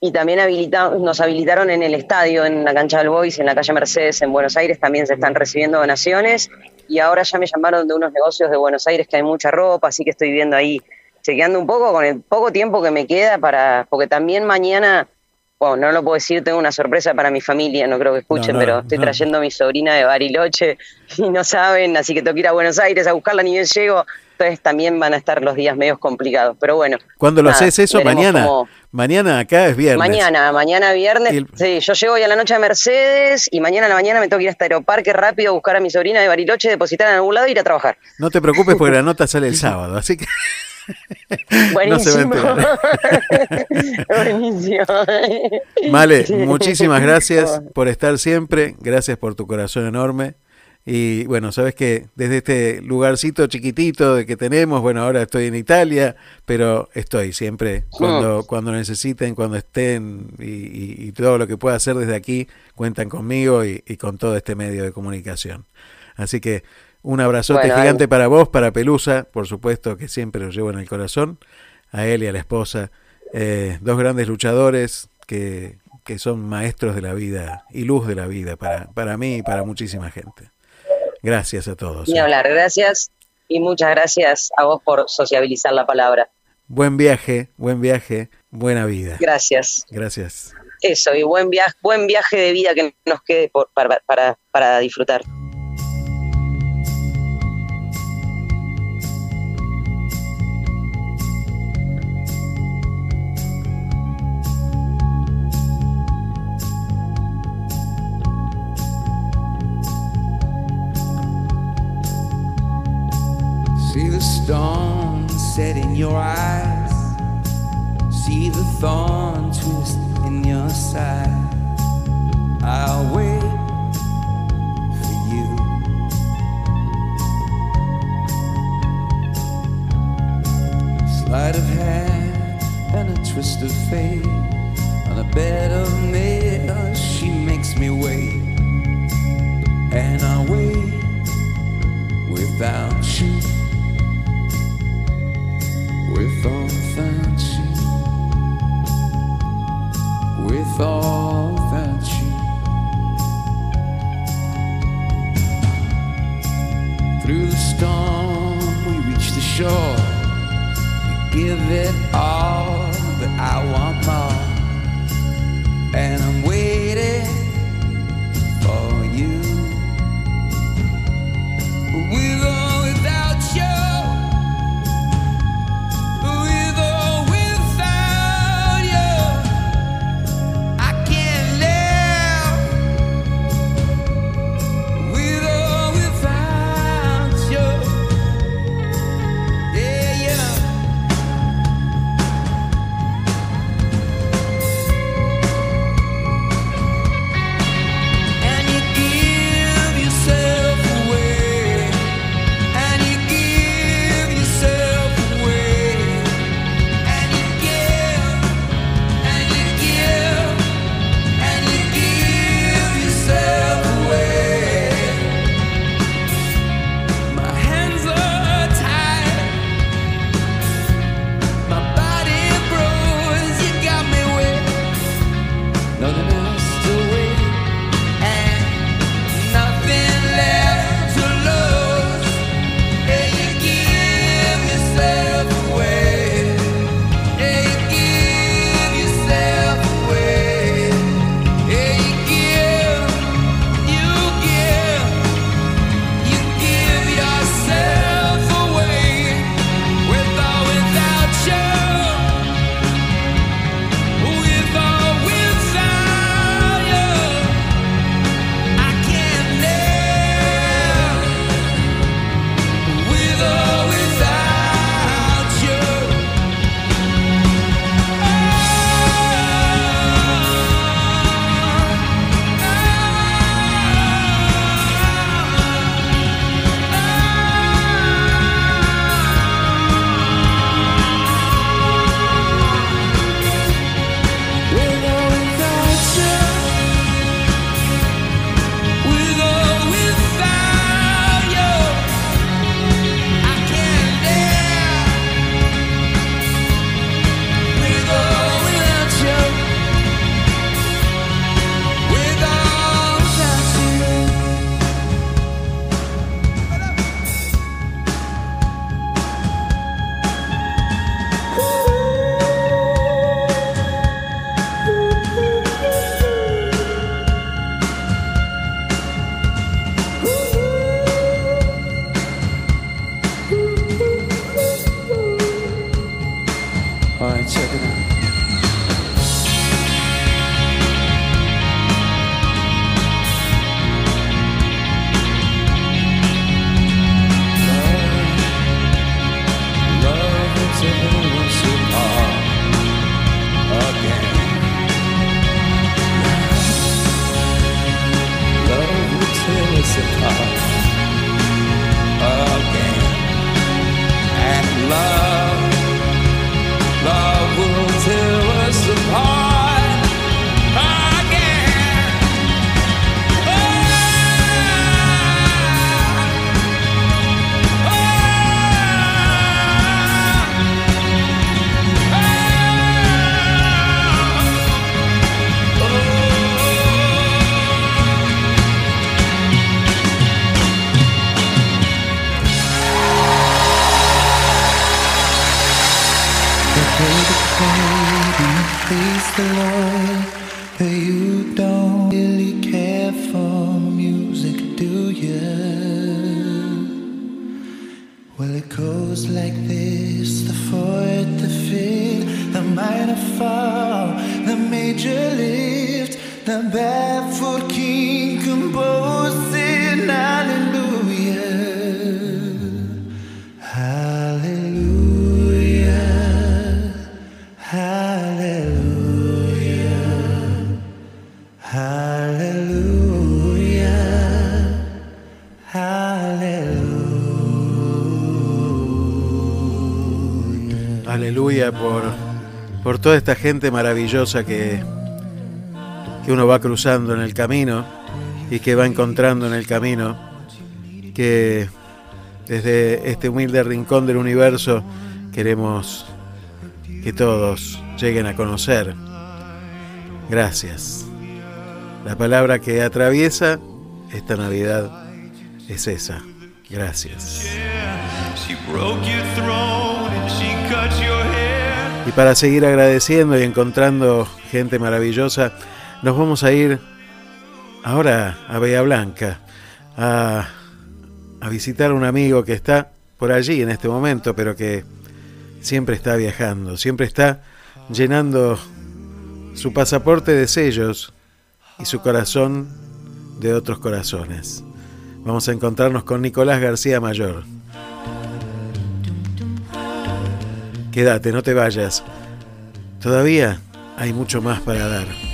y también habilita- nos habilitaron en el estadio, en la cancha del Boys, en la calle Mercedes, en Buenos Aires, también se están recibiendo donaciones. Y ahora ya me llamaron de unos negocios de Buenos Aires que hay mucha ropa, así que estoy viendo ahí, chequeando un poco con el poco tiempo que me queda para, porque también mañana, bueno, no lo puedo decir, tengo una sorpresa para mi familia, no creo que escuchen, no, pero estoy no. trayendo a mi sobrina de Bariloche y no saben, así que tengo que ir a Buenos Aires a buscarla, ni bien llego. Entonces también van a estar los días medios complicados. Pero bueno. ¿Cuándo lo haces eso? Mañana. cómo- Mañana acá es viernes. Mañana, mañana viernes. Sí, yo llego hoy a la noche a Mercedes y mañana a la mañana me tengo que ir hasta Aeroparque rápido a buscar a mi sobrina de Bariloche, depositar en algún lado e ir a trabajar. No te preocupes porque la nota sale el sábado, así que Buenísimo. Buenísimo. Vale, muchísimas gracias por estar siempre, gracias por tu corazón enorme. Y bueno, sabes que desde este lugarcito chiquitito de que tenemos, bueno, ahora estoy en Italia, pero estoy siempre cuando, cuando necesiten, cuando estén y, y- y todo lo que pueda hacer desde aquí, cuentan conmigo y, y con todo este medio de comunicación. Así que un abrazote Bueno, gigante para vos, para Pelusa, por supuesto que siempre lo llevo en el corazón, a él y a la esposa, eh, dos grandes luchadores que, que son maestros de la vida y luz de la vida para, para mí y para muchísima gente. Gracias a todos. Ni hablar, gracias y muchas gracias a vos por sociabilizar la palabra. Buen viaje, buen viaje, buena vida. Gracias. Gracias. Eso, y buen viaje, buen viaje de vida que nos quede por- para, para, para disfrutar. Stone set in your eyes. See the thorn twist in your side. I'll wait for you. Sleight of hand and a twist of fate. On a bed of nails, she makes me wait. And I wait without you. With all you, with all you, through the storm we reach the shore. We give it toda esta gente maravillosa que, que uno va cruzando en el camino y que va encontrando en el camino, que desde este humilde rincón del universo queremos que todos lleguen a conocer. Gracias. La palabra que atraviesa esta Navidad es esa. Gracias. Y para seguir agradeciendo y encontrando gente maravillosa, nos vamos a ir ahora a Bahía Blanca a, a visitar a un amigo que está por allí en este momento, pero que siempre está viajando, siempre está llenando su pasaporte de sellos y su corazón de otros corazones. Vamos a encontrarnos con Nicolás García Mayor. Quédate, no te vayas. Todavía hay mucho más para dar.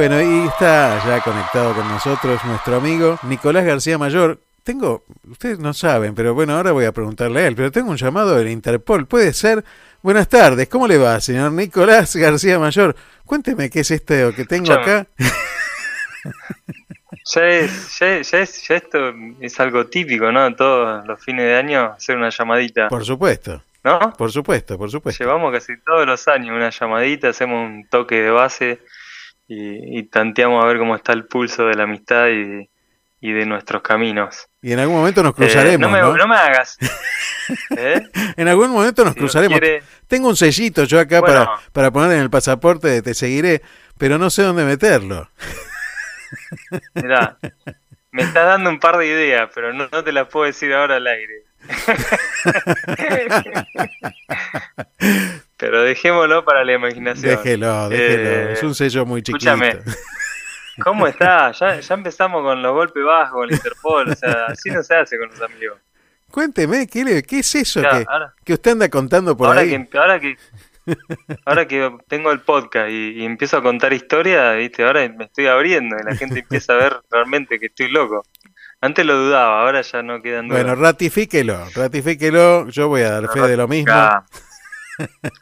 Bueno, y está ya conectado con nosotros nuestro amigo Nicolás García Mayor, Tengo, ustedes no saben, pero bueno, ahora voy a preguntarle a él, pero tengo un llamado del Interpol. Puede ser. Buenas tardes, ¿cómo le va, señor Nicolás García Mayor? Cuénteme qué es esto que tengo acá. Ya, es, ya, ya es- ya esto es algo típico, ¿no? Todos los fines de año hacer una llamadita. Por supuesto. ¿No? Por supuesto, por supuesto. Llevamos casi todos los años una llamadita, hacemos un toque de base y, y tanteamos a ver cómo está el pulso de la amistad y, y de nuestros caminos. Y en algún momento nos Eh, cruzaremos, no, me, ¿no? no me hagas. ¿Eh? En algún momento nos Si cruzaremos. quiere. Tengo un sellito yo acá Bueno. para, para poner en el pasaporte de Te Seguiré, pero no sé dónde meterlo. Mirá, me estás dando un par de ideas, pero no, no te las puedo decir ahora al aire. pero dejémoslo para la imaginación. Déjelo, déjelo. Eh, es un sello muy chiquito. Escúchame, ¿cómo está? Ya, ya empezamos con los golpes bajos, con el Interpol, o sea, así no se hace con los amigos. Cuénteme, ¿qué, le- qué es eso Ya, que, ahora- que usted anda contando por ahora ahí? que ahora que ahora que tengo el podcast y, y empiezo a contar historias, viste, ahora me estoy abriendo y la gente empieza a ver realmente que estoy loco. Antes lo dudaba, ahora ya no quedan dudas. Bueno, ratifíquelo, ratifíquelo. Yo voy a dar fe de lo mismo.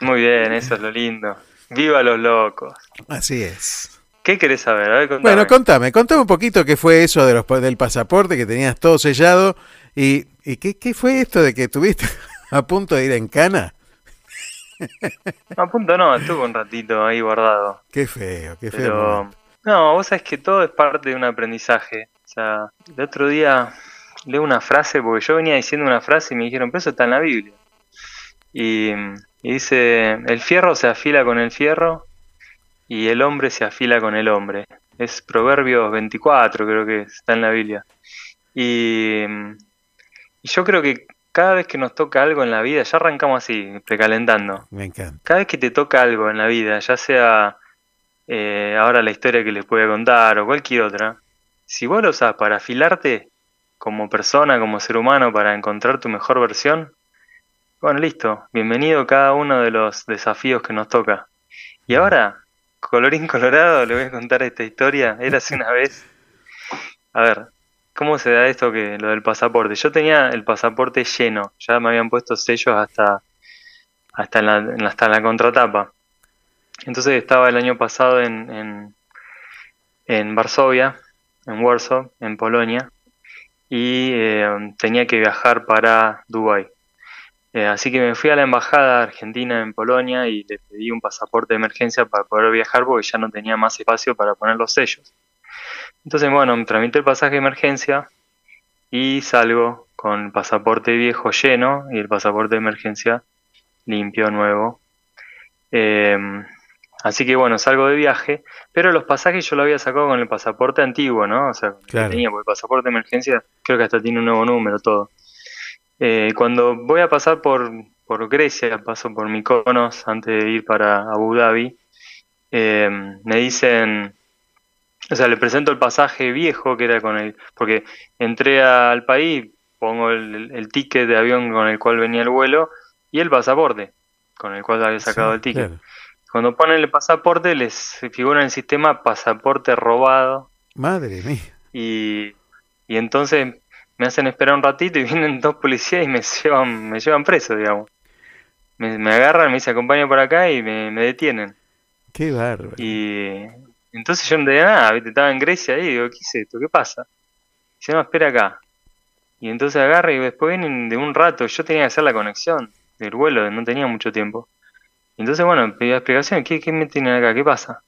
Muy bien, eso es lo lindo. Viva los locos. Así es. ¿Qué querés saber? A ver, contame. Bueno, contame, contame un poquito qué fue eso de los, del pasaporte que tenías todo sellado y, y qué, qué fue esto de que estuviste a punto de ir en cana. A punto no, estuvo un ratito ahí guardado. Qué feo, qué feo. Pero, no, vos sabés que todo es parte de un aprendizaje. O sea, el otro día leo una frase, porque yo venía diciendo una frase y me dijeron, pero eso está en la Biblia. Y, y dice, el fierro se afila con el fierro y el hombre se afila con el hombre. Es Proverbios 24, creo que está en la Biblia. Y, y yo creo que cada vez que nos toca algo en la vida, ya arrancamos así, precalentando. Me encanta. Cada vez que te toca algo en la vida, ya sea eh, ahora la historia que les voy a contar o cualquier otra, si vos lo usás para afilarte como persona, como ser humano, para encontrar tu mejor versión, bueno, listo, bienvenido a cada uno de los desafíos que nos toca. Y ahora, colorín colorado, le voy a contar esta historia. Era hace una vez. A ver, ¿cómo se da esto que lo del pasaporte? Yo tenía el pasaporte lleno, ya me habían puesto sellos hasta hasta en la, hasta en la contratapa. Entonces estaba el año pasado en, en, en Varsovia, en Warsaw, en Polonia, y eh, tenía que viajar para Dubái. Eh, así que me fui a la embajada argentina en Polonia y le pedí un pasaporte de emergencia para poder viajar porque ya no tenía más espacio para poner los sellos. Entonces, bueno, me tramité el pasaje de emergencia y salgo con el pasaporte viejo lleno y el pasaporte de emergencia limpio, nuevo. Eh, así que bueno, salgo de viaje, pero los pasajes yo lo había sacado con el pasaporte antiguo, ¿no? O sea, que tenía, porque el pasaporte de emergencia creo que hasta tiene un nuevo número, todo. Eh, cuando voy a pasar por, por Grecia, paso por Mykonos antes de ir para Abu Dhabi, eh, me dicen, o sea, le presento el pasaje viejo que era con el, porque entré al país, pongo el, ticket de avión con el cual venía el vuelo y el pasaporte con el cual había sacado Sí, el ticket. claro. Cuando ponen el pasaporte les figura en el sistema pasaporte robado Madre mía. y, y entonces me hacen esperar un ratito y vienen dos policías y me llevan, me llevan preso, digamos. Me, me agarran, me dicen acompaña por acá y me, me detienen. Qué bárbaro. Y entonces yo no tenía nada, ¿viste? estaba en Grecia ahí y digo, ¿qué es esto? ¿Qué pasa? Dice, no, espera acá. Y entonces agarra y después vienen de un rato, yo tenía que hacer la conexión del vuelo, no tenía mucho tiempo. Y entonces, bueno, pedí explicación, ¿qué, qué me tienen acá? ¿Qué pasa?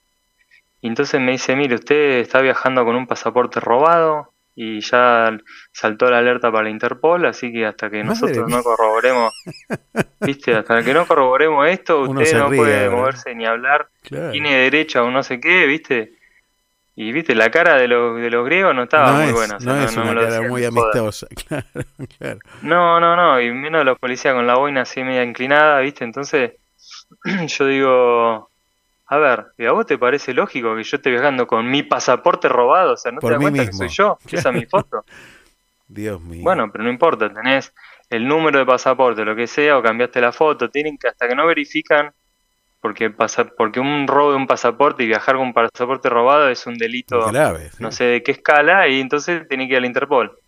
Y entonces me dice, mire, usted está viajando con un pasaporte robado y ya saltó la alerta para la Interpol, así que hasta que Madre nosotros mía. no corroboremos, viste, hasta que no corroboremos esto, usted no ríe puede moverse ni hablar, Claro. tiene derecho a un no sé qué, viste. Y viste, la cara de los, de los griegos no estaba no muy es, buena. o sea, no es me una lo cara decían muy amistosa. Claro, claro. No, no, no, y menos los policías con la boina así media inclinada, ¿viste? Entonces, yo digo, a ver, ¿y a vos te parece lógico que yo esté viajando con mi pasaporte robado? O sea, ¿no Por te das cuenta mismo. que soy yo? Esa es mi foto. Dios mío. Bueno, pero no importa, tenés el número de pasaporte, lo que sea, o cambiaste la foto, tienen que hasta que no verifican, porque pasa, porque un robo de un pasaporte y viajar con un pasaporte robado es un delito, Grave. no sé de qué escala, y entonces tiene que ir al Interpol.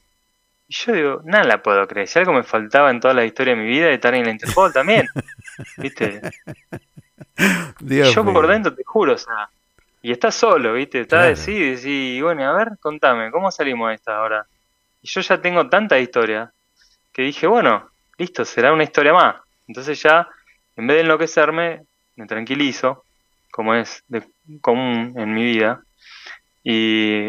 Y yo digo, nada la puedo creer. Si algo me faltaba en toda la historia de mi vida, estar en la Interpol también. ¿Viste? Dios yo mío. por dentro te juro, o sea, y estás solo, ¿viste? Estás Claro. así, y bueno, a ver, contame, ¿cómo salimos de esta ahora? Y yo ya tengo tanta historia que dije, bueno, listo, será una historia más. Entonces ya, en vez de enloquecerme, me tranquilizo, como es de común en mi vida, y,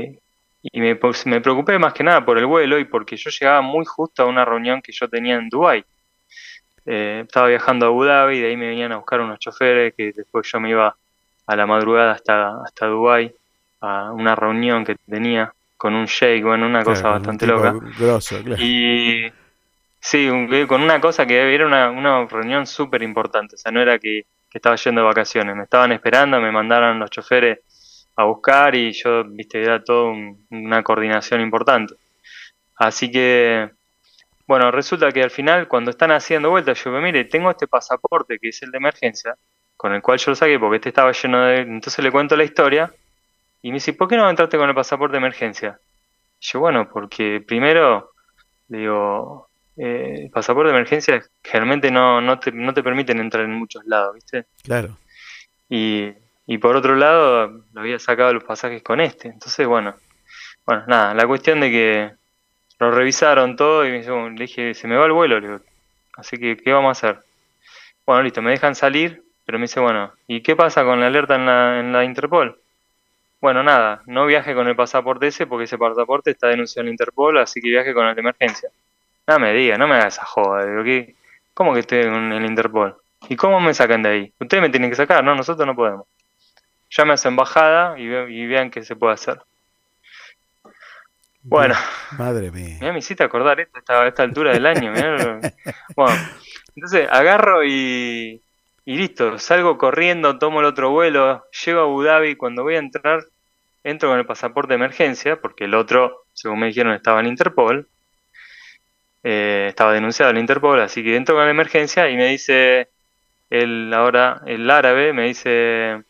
y me, pues, me preocupé más que nada por el vuelo y porque yo llegaba muy justo a una reunión que yo tenía en Dubái. Eh, estaba viajando a Abu Dhabi, de ahí me venían a buscar unos choferes, que después yo me iba a la madrugada hasta, hasta Dubái a una reunión que tenía con un sheikh, bueno, una cosa Claro, bastante loca. grosso, claro. Y sí, un- con una cosa que era una, una reunión súper importante, o sea, no era que, que estaba yendo de vacaciones, me estaban esperando, me mandaron los choferes a buscar y yo, viste, era todo un- una coordinación importante. Así que, bueno, resulta que al final, cuando están haciendo vueltas, yo, mire, tengo este pasaporte que es el de emergencia, con el cual yo lo saqué porque este estaba lleno de... Entonces le cuento la historia y me dice, ¿por qué no entraste con el pasaporte de emergencia? Y yo, bueno, porque primero, le digo, eh, el pasaporte de emergencia generalmente no, no, te, no te permiten entrar en muchos lados, ¿viste? Claro. Y, y por otro lado, lo había sacado los pasajes con este. Entonces, bueno, bueno, nada, la cuestión de que lo revisaron todo y me dijo- le dije, se me va el vuelo, así que, ¿qué vamos a hacer? Bueno, listo, me dejan salir, pero me dice, bueno, ¿y qué pasa con la alerta en la, en la Interpol? Bueno, nada, no viaje con el pasaporte ese porque ese pasaporte está denunciado en la Interpol, así que viaje con el de emergencia. No me diga, no me haga esa joda, digo. ¿cómo que estoy en el Interpol? ¿Y cómo me sacan de ahí? Ustedes me tienen que sacar, no, nosotros no podemos. Llame a su embajada y, ve- y vean qué se puede hacer. Bueno, Madre mía. Mirá, me hiciste acordar esto a esta, a esta altura del año. mirá Bueno, entonces agarro y, y listo. Salgo corriendo, tomo el otro vuelo, llego a Abu Dhabi. Cuando voy a entrar, entro con el pasaporte de emergencia, porque el otro, según me dijeron, estaba en Interpol. Eh, estaba denunciado en Interpol, así que entro con la emergencia y me dice el ahora el árabe me dice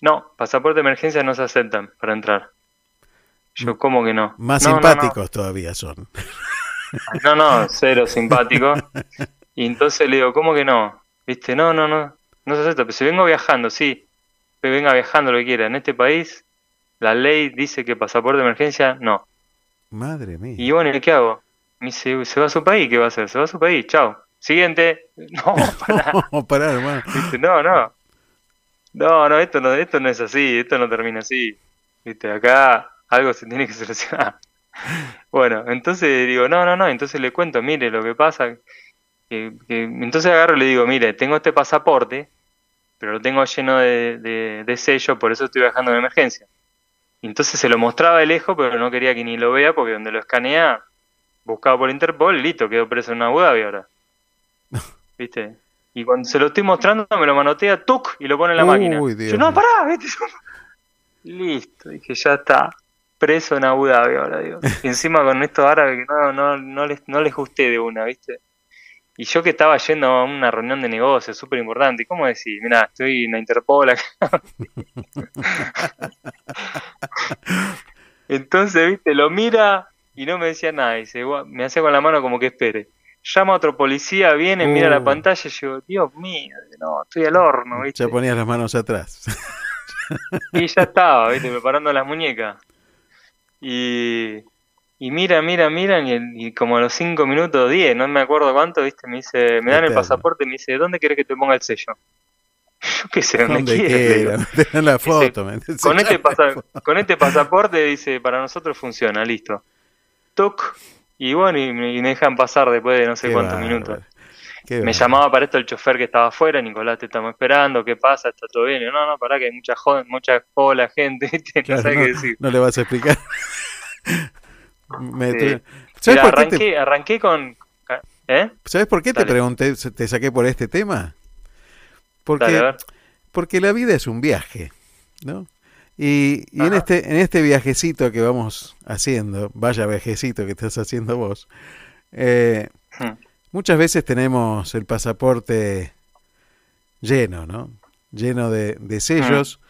no, pasaporte de emergencia no se aceptan para entrar. Yo, ¿cómo que no? Más No, no, no. simpáticos todavía son. No, no, cero simpático. Y entonces le digo, ¿cómo que no? ¿Viste? No, no, no, no se acepta. Pero si vengo viajando, sí, que venga viajando lo que quiera. En este país, la ley dice que pasaporte de emergencia, no. Madre mía. Y bueno, ¿y qué hago? Me dice, ¿se va a su país? ¿Qué va a hacer? Se va a su país, chao. Siguiente. No, pará. No, pará, hermano. ¿Viste? No, no. No, no, esto no, esto no es así, esto no termina así. ¿Viste? Acá algo se tiene que solucionar. Bueno, entonces digo, no, no, no, entonces le cuento, mire, lo que pasa, que, que- entonces agarro y le digo, mire, tengo este pasaporte, pero lo tengo lleno de, de, de sello, por eso estoy viajando en emergencia. Entonces se lo mostraba de lejos, pero no quería que ni lo vea, porque donde lo escanea, buscado por Interpol, listo, quedó preso en Abu Dhabi ahora. ¿Viste? Y cuando se lo estoy mostrando, me lo manotea, ¡tuc! y lo pone en la Uy, máquina. Dios Yo, no, pará, ¿viste? Listo, dije, ya está. Preso en Abu Dhabi ahora, digo. Y encima con estos árabes que no, no, no, les, no les gusté de una, ¿viste? Y yo que estaba yendo a una reunión de negocios súper importante, ¿y cómo decir? Mira, estoy en la Interpol acá. Entonces, ¿viste? Lo mira y no me decía nada. Y se, gua- me hacía con la mano como que espere. Llama a otro policía, viene, mira la Uh. pantalla y yo, Dios mío, no, estoy al horno, ¿viste? Ya ponías las manos atrás. Y ya estaba, ¿viste? Preparando las muñecas. Y, y mira, mira, miran, y, y como a los 5 minutos, 10, no me acuerdo cuánto, ¿viste? Me dice, me dan el pasaporte y me dice, ¿dónde querés que te ponga el sello? Yo qué sé, digo. quiera, te dan la foto, ¿me entendés? Con este, pasa- con este pasaporte dice, para nosotros funciona, listo. Toc, y bueno, y me, y me dejan pasar después de no sé Qué cuántos minutos. Qué Me llamaba para esto el chofer que estaba afuera, Nicolás, te estamos esperando, ¿qué pasa? ¿Está todo bien? Y yo, no, no, pará que hay mucha joda, mucha cola, gente, no Claro, sabe no, qué decir. no le vas a explicar. Me Sí. ¿Sabes Mira, por qué arranqué, te, arranqué con... ¿Eh? ¿sabes por qué te pregunté, te saqué por este tema? Porque, Dale, porque la vida es un viaje, ¿no? Y, y en este en este viajecito que vamos haciendo, vaya viajecito que estás haciendo vos, eh, Hmm. Muchas veces tenemos el pasaporte lleno, ¿no? Lleno de, de sellos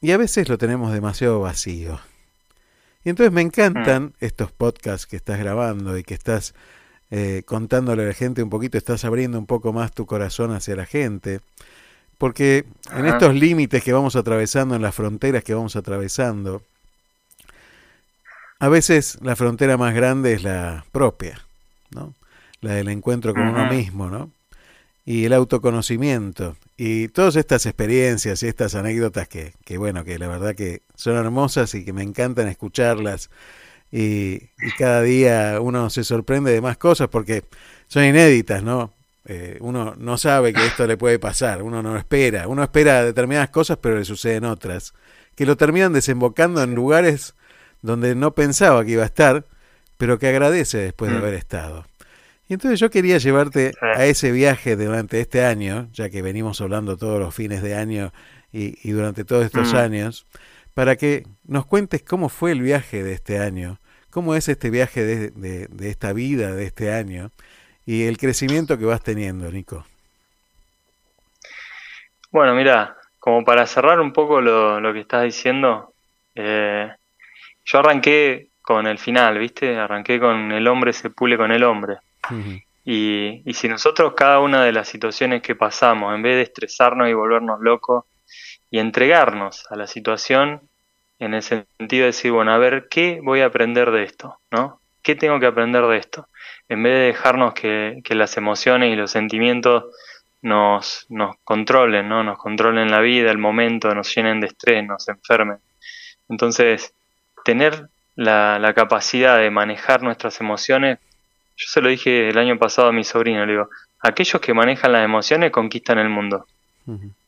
y a veces lo tenemos demasiado vacío. Y entonces me encantan estos podcasts que estás grabando y que estás eh, contándole a la gente un poquito, estás abriendo un poco más tu corazón hacia la gente. Porque en estos límites que vamos atravesando, en las fronteras que vamos atravesando, a veces la frontera más grande es la propia, ¿no? La del encuentro con uno mismo, ¿no? Y el autoconocimiento. Y todas estas experiencias y estas anécdotas que, que, bueno, que la verdad que son hermosas y que me encantan escucharlas. Y, y cada día uno se sorprende de más cosas porque son inéditas, ¿no? Eh, uno no sabe que esto le puede pasar, uno no espera, uno espera determinadas cosas pero le suceden otras, que lo terminan desembocando en lugares donde no pensaba que iba a estar, pero que agradece después de Mm. haber estado. Y entonces yo quería llevarte a ese viaje durante este año, ya que venimos hablando todos los fines de año y, y durante todos estos Mm. años, para que nos cuentes cómo fue el viaje de este año, cómo es este viaje de, de- de esta vida de este año y el crecimiento que vas teniendo, Nico. Bueno, mira, como para cerrar un poco lo, lo que estás diciendo, eh, yo arranqué con el final, ¿viste? Arranqué con el hombre se pule con el hombre. Y, si nosotros cada una de las situaciones que pasamos, en vez de estresarnos y volvernos locos y entregarnos a la situación, en el sentido de decir, bueno, a ver, ¿qué voy a aprender de esto? ¿No? ¿Qué tengo que aprender de esto? En vez de dejarnos que, que las emociones y los sentimientos nos, nos controlen, ¿no? Nos controlen la vida, el momento, nos llenen de estrés, nos enfermen. Entonces, tener la capacidad de manejar nuestras emociones, yo se lo dije el año pasado a mi sobrino, le digo, aquellos que manejan las emociones conquistan el mundo.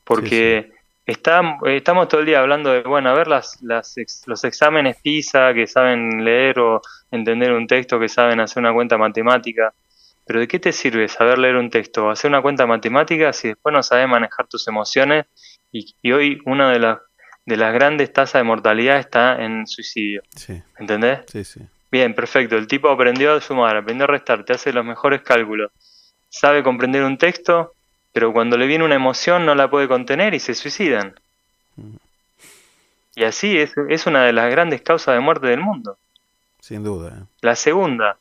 Porque está- estamos todo el día hablando de, bueno, a ver las, las ex- los exámenes PISA que saben leer o entender un texto, que saben hacer una cuenta matemática. Pero ¿de qué te sirve saber leer un texto o hacer una cuenta matemática si después no sabes manejar tus emociones? Y, y hoy una de las, de las grandes tasas de mortalidad está en suicidio. Sí. ¿Entendés? Sí, sí. Bien, perfecto. El tipo aprendió a sumar, aprendió a restar, te hace los mejores cálculos. Sabe comprender un texto, pero cuando le viene una emoción no la puede contener y se suicidan. Y así es, es una de las grandes causas de muerte del mundo. Sin duda. ¿eh? La segunda,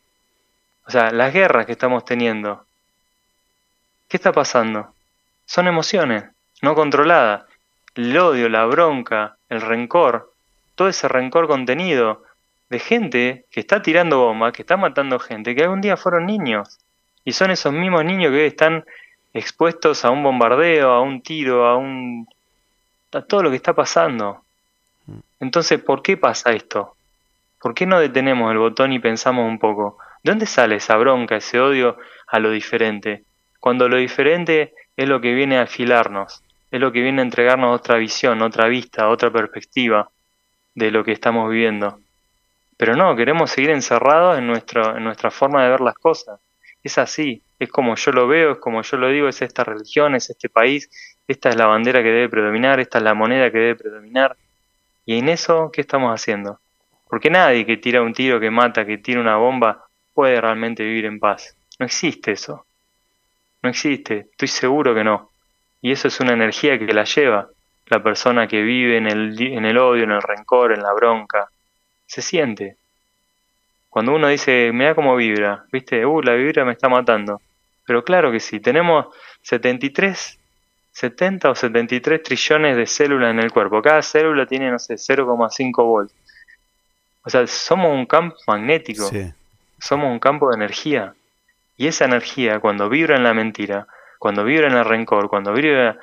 o sea, las guerras que estamos teniendo. ¿Qué está pasando? Son emociones no controladas. El odio, la bronca, el rencor, todo ese rencor contenido de gente que está tirando bombas, que está matando gente, que algún día fueron niños. Y son esos mismos niños que hoy están expuestos a un bombardeo, a un tiro, a un a todo lo que está pasando. Entonces, ¿por qué pasa esto? ¿Por qué no detenemos el botón y pensamos un poco? ¿De dónde sale esa bronca, ese odio a lo diferente? Cuando lo diferente es lo que viene a afilarnos, es lo que viene a entregarnos otra visión, otra vista, otra perspectiva de lo que estamos viviendo. Pero no, queremos seguir encerrados en, nuestro, en nuestra forma de ver las cosas. Es así, es como yo lo veo, es como yo lo digo, es esta religión, es este país, esta es la bandera que debe predominar, esta es la moneda que debe predominar. Y en eso, ¿qué estamos haciendo? Porque nadie que tira un tiro, que mata, que tira una bomba, puede realmente vivir en paz. No existe eso. No existe, estoy seguro que no. Y eso es una energía que la lleva la persona que vive en el, en el odio, en el rencor, en la bronca. Se siente. Cuando uno dice, mira cómo vibra, viste, uh, la vibra me está matando. Pero claro que sí, tenemos 73, 70 o 73 trillones de células en el cuerpo. Cada célula tiene, no sé, 0,5 volts. O sea, somos un campo magnético, Sí. somos un campo de energía. Y esa energía, cuando vibra en la mentira, cuando vibra en el rencor, cuando vibra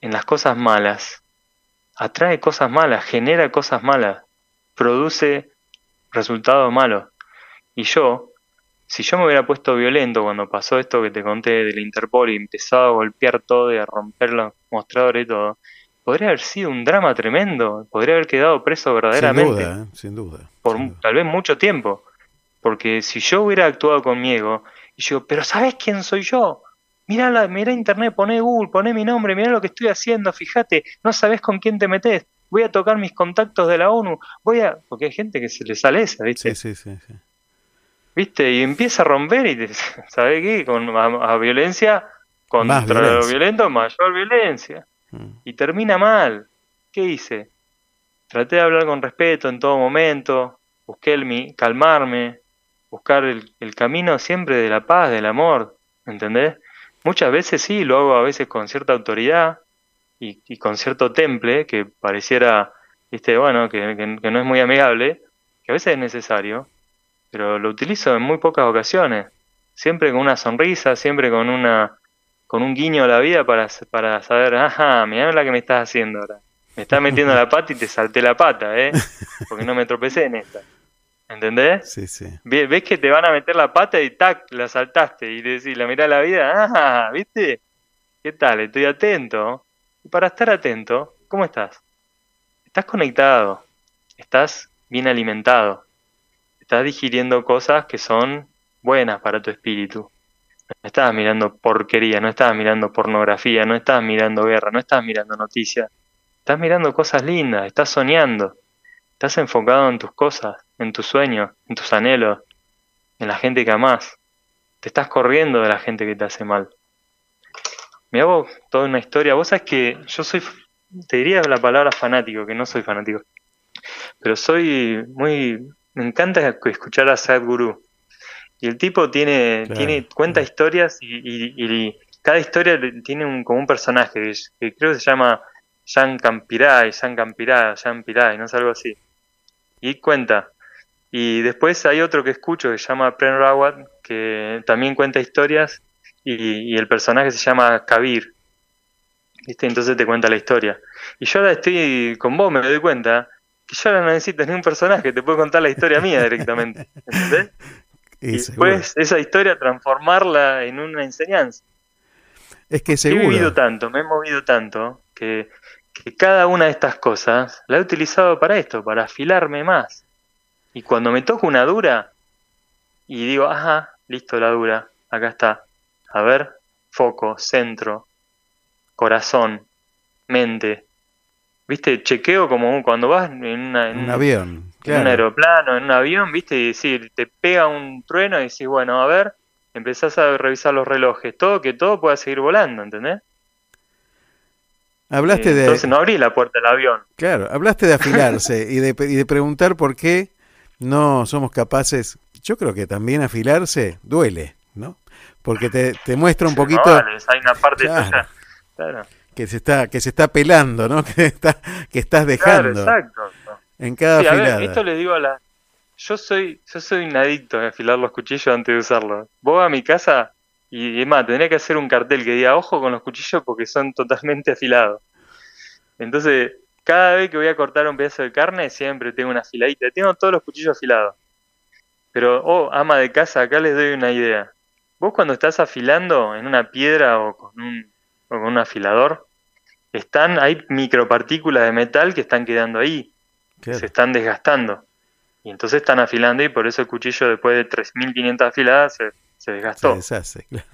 en las cosas malas, atrae cosas malas, genera cosas malas, produce resultados malos. Y yo, si yo me hubiera puesto violento cuando pasó esto que te conté del Interpol y empezaba a golpear todo y a romper los mostradores y todo, podría haber sido un drama tremendo, podría haber quedado preso Sin verdaderamente duda, ¿eh? sin duda. por tal vez mucho tiempo. Porque si yo hubiera actuado con miedo, y yo, pero ¿sabes quién soy yo? Mira, la, mira internet, poné Google, poné mi nombre, mira lo que estoy haciendo, fíjate, no sabes con quién te metes, voy a tocar mis contactos de la ONU, voy a... Porque hay gente que se le sale esa, ¿viste? Sí, sí, sí. sí. ¿Viste? Y empieza a romper y, te- ¿sabes qué? Con a, a violencia, contra lo violencia. Mm. violento, mayor violencia. Y termina mal. ¿Qué hice? Traté de hablar con respeto en todo momento, busqué el mi, calmarme, buscar el, el camino siempre de la paz, del amor, ¿entendés? Muchas veces sí, lo hago a veces con cierta autoridad y, y con cierto temple que pareciera, viste, bueno, que, que- que no es muy amigable, que a veces es necesario, pero lo utilizo en muy pocas ocasiones, siempre con una sonrisa, siempre con una con un guiño a la vida para, para saber, ajá, mirá la que me estás haciendo ahora. Me estás metiendo la pata y te salté la pata, ¿eh? Porque no me tropecé en esta. ¿Entendés? Sí, sí. Ve- Ves que te van a meter la pata y tac, la saltaste. Y decís, la mirá la vida, ah, ¿viste? ¿Qué tal? Estoy atento. Y para estar atento, ¿cómo estás? Estás conectado. Estás bien alimentado. Estás digiriendo cosas que son buenas para tu espíritu. No estás mirando porquería, no estás mirando pornografía, no estás mirando guerra, no estás mirando noticias. Estás mirando cosas lindas, estás soñando. Estás enfocado en tus cosas, en tus sueños, en tus anhelos, en la gente que amás. Te estás corriendo de la gente que te hace mal. Me hago toda una historia. Vos sabés que yo soy, te diría la palabra fanático, que no soy fanático. Pero soy muy, me encanta escuchar a Sadhguru. Y el tipo tiene, Claro. tiene, cuenta historias y, y- y cada historia tiene un, como un personaje que, que creo que se llama Jan Campirai, Jan Campirai, Jan Pirai, no sé, algo así. Y cuenta. Y después hay otro que escucho que se llama Prem Rawat, que también cuenta historias y, y el personaje se llama Kabir. ¿Viste? Entonces te cuenta la historia. Y yo ahora estoy con vos, me doy cuenta que yo ahora no necesito ni un personaje, te puedo contar la historia mía directamente. ¿Entendés? Y después esa historia transformarla en una enseñanza. Es que He seguro. vivido tanto, me he movido tanto, que, que cada una de estas cosas la he utilizado para esto, para afilarme más. Y cuando me toca una dura, y digo, ajá, listo la dura, acá está. A ver, foco, centro, corazón, mente. ¿Viste? Chequeo como cuando vas en, una- en Un avión, en un aeroplano, en un avión, ¿viste? Y decir, te pega un trueno y decís, bueno, a ver, empezás a revisar los relojes, todo que todo pueda seguir volando, ¿entendés? Hablaste Eh, de. Entonces no abrí la puerta del avión. Claro, hablaste de afilarse y de, y de preguntar por qué no somos capaces. Yo creo que también afilarse duele, ¿no? Porque te, te muestra un No, poquito vale, hay una parte Claro. tuya. Claro. que se está que se está pelando, ¿no? Que está que estás Claro, dejando exacto. en cada Sí, a ver, afilada. esto le digo a la. Yo soy, yo soy un adicto a afilar los cuchillos antes de usarlos. Vos a mi casa y es más, tendría que hacer un cartel que diga ojo con los cuchillos porque son totalmente afilados. Entonces, cada vez que voy a cortar un pedazo de carne, siempre tengo una afiladita. Tengo todos los cuchillos afilados. Pero, oh, ama de casa, acá les doy una idea. Vos cuando estás afilando en una piedra o con un, o con un afilador, están, hay micropartículas de metal que están quedando ahí se están desgastando. Y entonces están afilando y por eso el cuchillo después de 3.500 afiladas se, se Se desgastó. deshace, claro.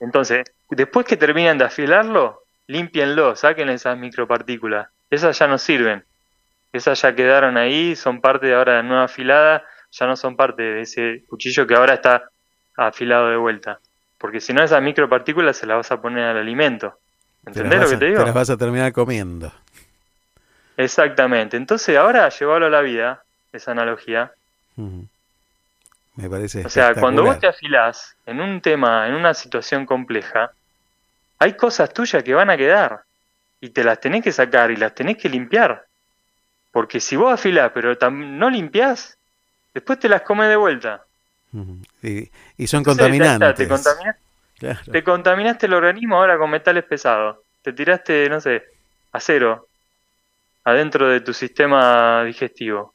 Entonces, después que terminan de afilarlo, límpienlo, saquen esas micropartículas. Esas ya no sirven. Esas ya quedaron ahí, son parte de ahora de la nueva afilada, ya no son parte de ese cuchillo que ahora está afilado de vuelta. Porque si no, esas micropartículas se las vas a poner al alimento. Te ¿Entendés lo que a- te digo? las vas a terminar comiendo. Exactamente. Entonces ahora llevarlo a la vida, esa analogía. Me parece O sea, cuando vos te afilás en un tema, en una situación compleja, hay cosas tuyas que van a quedar y te las tenés que sacar y las tenés que limpiar. Porque si vos afilás pero no limpiás, después te las comes de vuelta. Y, y son Entonces, contaminantes. te, contamina- Claro. te contaminaste el organismo ahora con metales pesados. Te tiraste, no sé, acero adentro de tu sistema digestivo.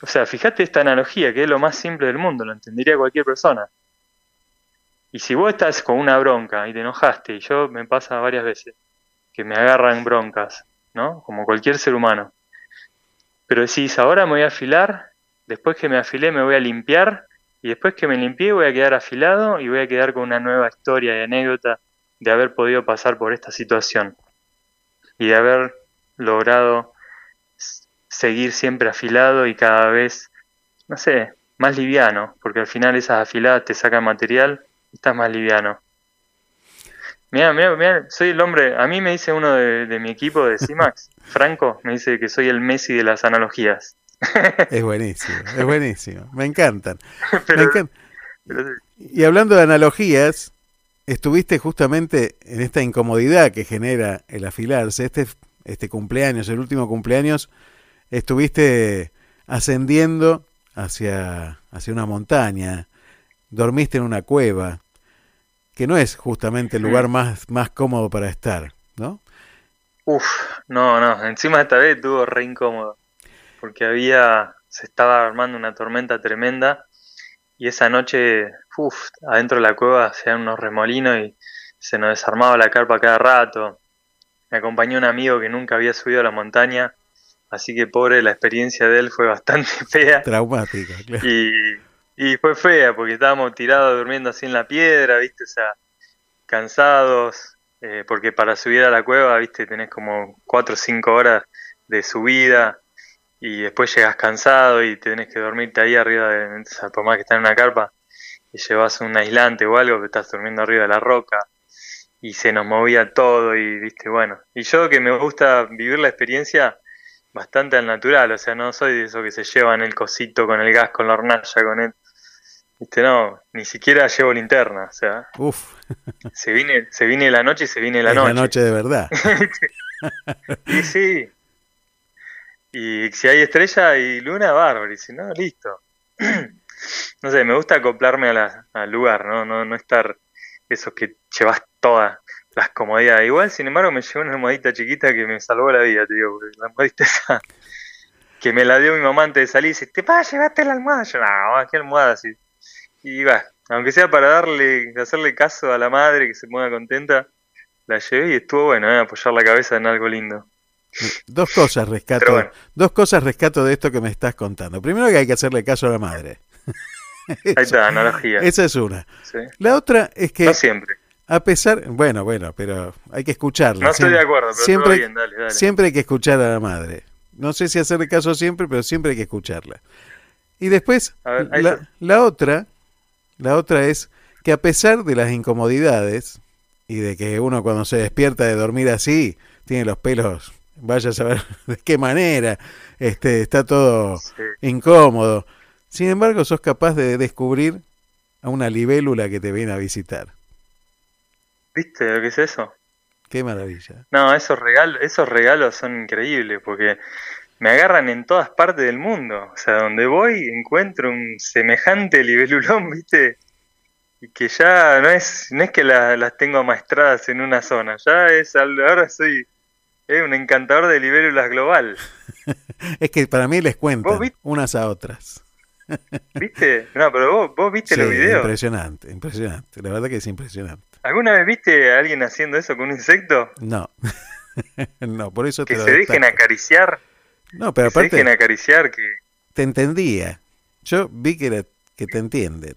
O sea, fíjate esta analogía, que es lo más simple del mundo, lo entendería cualquier persona. Y si vos estás con una bronca y te enojaste, y yo me pasa varias veces, que me agarran broncas, ¿no? Como cualquier ser humano. Pero decís, ahora me voy a afilar, después que me afilé me voy a limpiar, y después que me limpié voy a quedar afilado y voy a quedar con una nueva historia y anécdota de haber podido pasar por esta situación. Y de haber logrado seguir siempre afilado y cada vez, no sé, más liviano, porque al final esas afiladas te sacan material y estás más liviano. Mira, mira, mira, soy el hombre, a mí me dice uno de, de mi equipo de CIMAX, Franco, me dice que soy el Messi de las analogías. Es buenísimo, es buenísimo. Me encantan. Me encan- pero. Y hablando de analogías, estuviste justamente en esta incomodidad que genera el afilarse. Este, este cumpleaños, el último cumpleaños, estuviste ascendiendo hacia, hacia una montaña, dormiste en una cueva, que no es justamente el lugar más, más cómodo para estar, ¿no? Uf, no, no, encima esta vez estuvo re incómodo, porque había, se estaba armando una tormenta tremenda y esa noche, uf, adentro de la cueva hacían unos remolinos y se nos desarmaba la carpa cada rato. Me acompañó un amigo que nunca había subido a la montaña, así que pobre, la experiencia de él fue bastante fea. Traumática, claro. Y, y fue fea porque estábamos tirados durmiendo así en la piedra, ¿viste? O sea, cansados, eh, porque para subir a la cueva, ¿viste? Tenés como 4 o 5 horas de subida y después llegas cansado y tenés que dormirte ahí arriba, de, o sea, por más que estás en una carpa y llevas un aislante o algo, que estás durmiendo arriba de la roca y se nos movía todo y, ¿viste? Bueno, y yo que me gusta vivir la experiencia bastante al natural, o sea, no soy de esos que se llevan el cosito con el gas, con la hornalla, con el... Viste, no, ni siquiera llevo linterna, o sea, Uf, se viene, se viene la noche y se viene la es noche. la noche de verdad. Y sí. Y si hay estrella y luna, bárbaro. Y si no, listo. No sé, me gusta acoplarme a la- al lugar, ¿no? No, no estar esos que llevas todas las comodidades. Igual, sin embargo, me llevé una almohadita chiquita que me salvó la vida, porque la almohadita esa que me la dio mi mamá antes de salir, dice, te va, llevate la almohada. Yo, no, qué almohada así. Y va, aunque sea para darle, hacerle caso a la madre que se ponga contenta, la llevé y estuvo bueno, ¿eh? apoyar la cabeza en algo lindo. Dos cosas rescato, bueno. dos cosas rescato de esto que me estás contando. Primero que hay que hacerle caso a la madre. Ahí está, analogía. Esa es una. Sí. La otra es que No siempre. a pesar, bueno, bueno, pero hay que escucharla. No estoy de acuerdo, pero siempre, bien, dale, dale. siempre hay que escuchar a la madre. No sé si hacerle caso siempre, pero siempre hay que escucharla. Y después, ver, la, la otra, la otra es que a pesar de las incomodidades y de que uno cuando se despierta de dormir así, tiene los pelos, vaya a saber de qué manera, este, está todo incómodo. Sin embargo, sos capaz de descubrir a una libélula que te viene a visitar. ¿Viste lo que es eso? Qué maravilla. No, esos regalos, esos regalos son increíbles porque me agarran en todas partes del mundo. O sea, donde voy encuentro un semejante libelulón, ¿viste? Y que ya no es, no es que la- las tengo amaestradas en una zona, ya es, ahora soy eh, un encantador de libélulas global. Es que para mí les cuentan unas a otras. ¿Viste? No, pero vos, vos viste Sí, los videos. impresionante, impresionante. La verdad que es impresionante. ¿Alguna vez viste a alguien haciendo eso con un insecto? No. no, por eso te Que lo se dejen acariciar. No, pero que se aparte dejen acariciar, que te entendía. Yo vi que, que te entienden.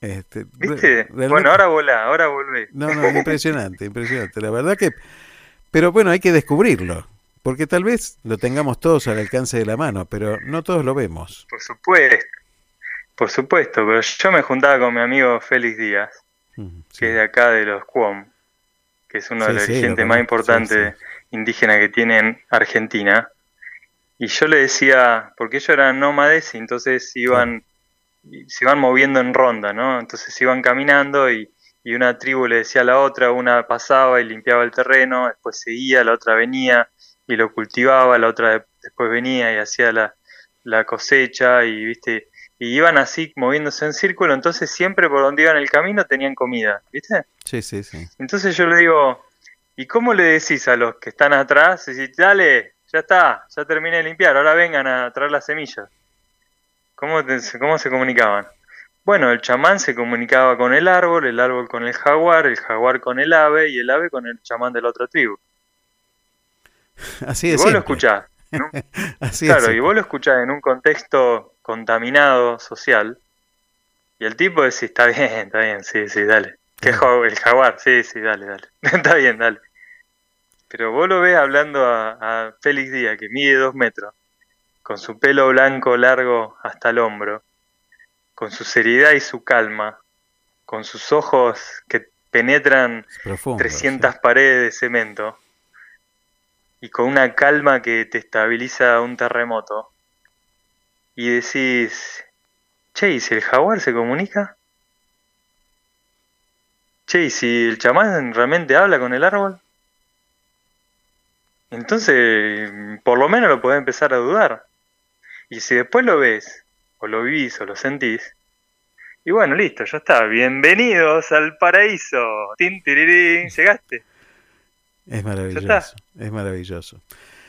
Este, ¿Viste? Bueno, ahora volá, ahora volvé. No, no, impresionante, impresionante. La verdad que... Pero bueno, hay que descubrirlo. Porque tal vez lo tengamos todos al alcance de la mano, pero no todos lo vemos. Por supuesto, por supuesto, pero yo me juntaba con mi amigo Félix Díaz, que es de acá de los Cuom, que es uno Sí, de los sí, dirigentes más importantes indígenas que tiene en Argentina. Y yo le decía, porque ellos eran nómades y entonces iban, se iban moviendo en ronda, ¿no? Entonces iban caminando y, y una tribu le decía a la otra, una pasaba y limpiaba el terreno, después seguía, la otra venía y lo cultivaba, la otra de- después venía y hacía la, la cosecha y viste y iban así moviéndose en círculo, entonces siempre por donde iban el camino tenían comida, ¿viste? Sí, sí, sí. Entonces yo le digo, ¿y cómo le decís a los que están atrás? Decís, dale, ya está, ya terminé de limpiar, ahora vengan a traer las semillas. ¿Cómo, te- cómo se comunicaban? Bueno, el chamán se comunicaba con el árbol, el árbol con el jaguar, el jaguar con el ave y el ave con el chamán de la otra tribu. Así y de vos lo escuchás. ¿no? Así claro, es. y vos lo escuchás en un contexto contaminado social. Y el tipo dice, está bien, está bien, sí, sí, dale. ¿Qué el jaguar? Sí, sí, dale, dale. está bien, dale. Pero vos lo ves hablando a, a Félix Díaz, que mide dos metros, con su pelo blanco largo hasta el hombro, con su seriedad y su calma, con sus ojos que penetran Profundo, 300 paredes de cemento y con una calma que te estabiliza un terremoto. y decís, che, ¿y si el jaguar se comunica? Che, ¿y si el chamán realmente habla con el árbol? Entonces, por lo menos lo podés empezar a dudar. Y si después lo ves, o lo vivís, o lo sentís, y bueno, listo, ya está. Bienvenidos al paraíso. Tin, tirirín, llegaste. Es maravilloso. Ya. Es maravilloso.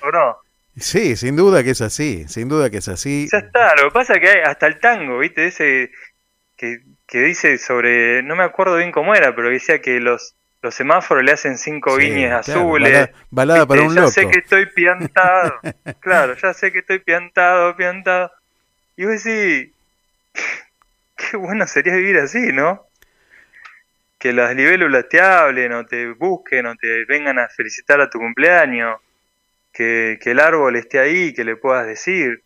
¿O no? Sí, sin duda que es así. Sin duda que es así. Ya está. Lo que pasa es que hay hasta el tango, ¿viste? Ese que, que dice sobre. No me acuerdo bien cómo era, pero decía que los, los semáforos le hacen cinco Sí, claro, azules. balada- balada para un ya loco. sé que estoy piantado. claro, ya sé que estoy piantado, piantado. Y vos decís. Qué bueno sería vivir así, ¿no? Que las libélulas te hablen o te busquen o te vengan a felicitar a tu cumpleaños. Que, que el árbol esté ahí, que le puedas decir.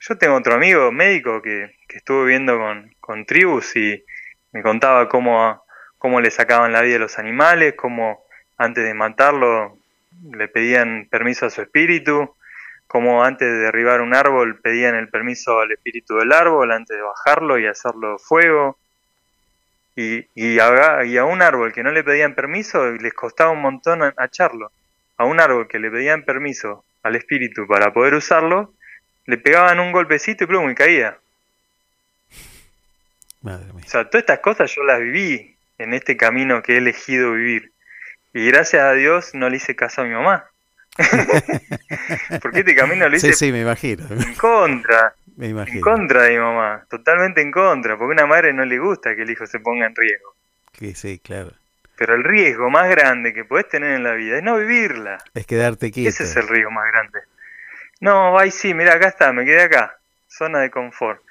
Yo tengo otro amigo médico que, que estuvo viviendo con, con tribus y me contaba cómo, cómo le sacaban la vida a los animales, cómo antes de matarlo le pedían permiso a su espíritu, cómo antes de derribar un árbol pedían el permiso al espíritu del árbol antes de bajarlo y hacerlo fuego. Y, y, a, y a un árbol que no le pedían permiso les costaba un montón acharlo. A un árbol que le pedían permiso al espíritu para poder usarlo, le pegaban un golpecito y plum, y caía. Madre mía. O sea, todas estas cosas yo las viví en este camino que he elegido vivir. Y gracias a Dios no le hice caso a mi mamá. Porque este camino lo hice Sí, sí, me imagino. en contra. Me En imagino. contra de mi mamá. Totalmente en contra. Porque a una madre no le gusta que el hijo se ponga en riesgo. Sí, sí, claro. Pero el riesgo más grande que podés tener en la vida es no vivirla. Es quedarte quieto. Ese es el riesgo más grande. No, ay sí, mira, acá está, me quedé acá. Zona de confort.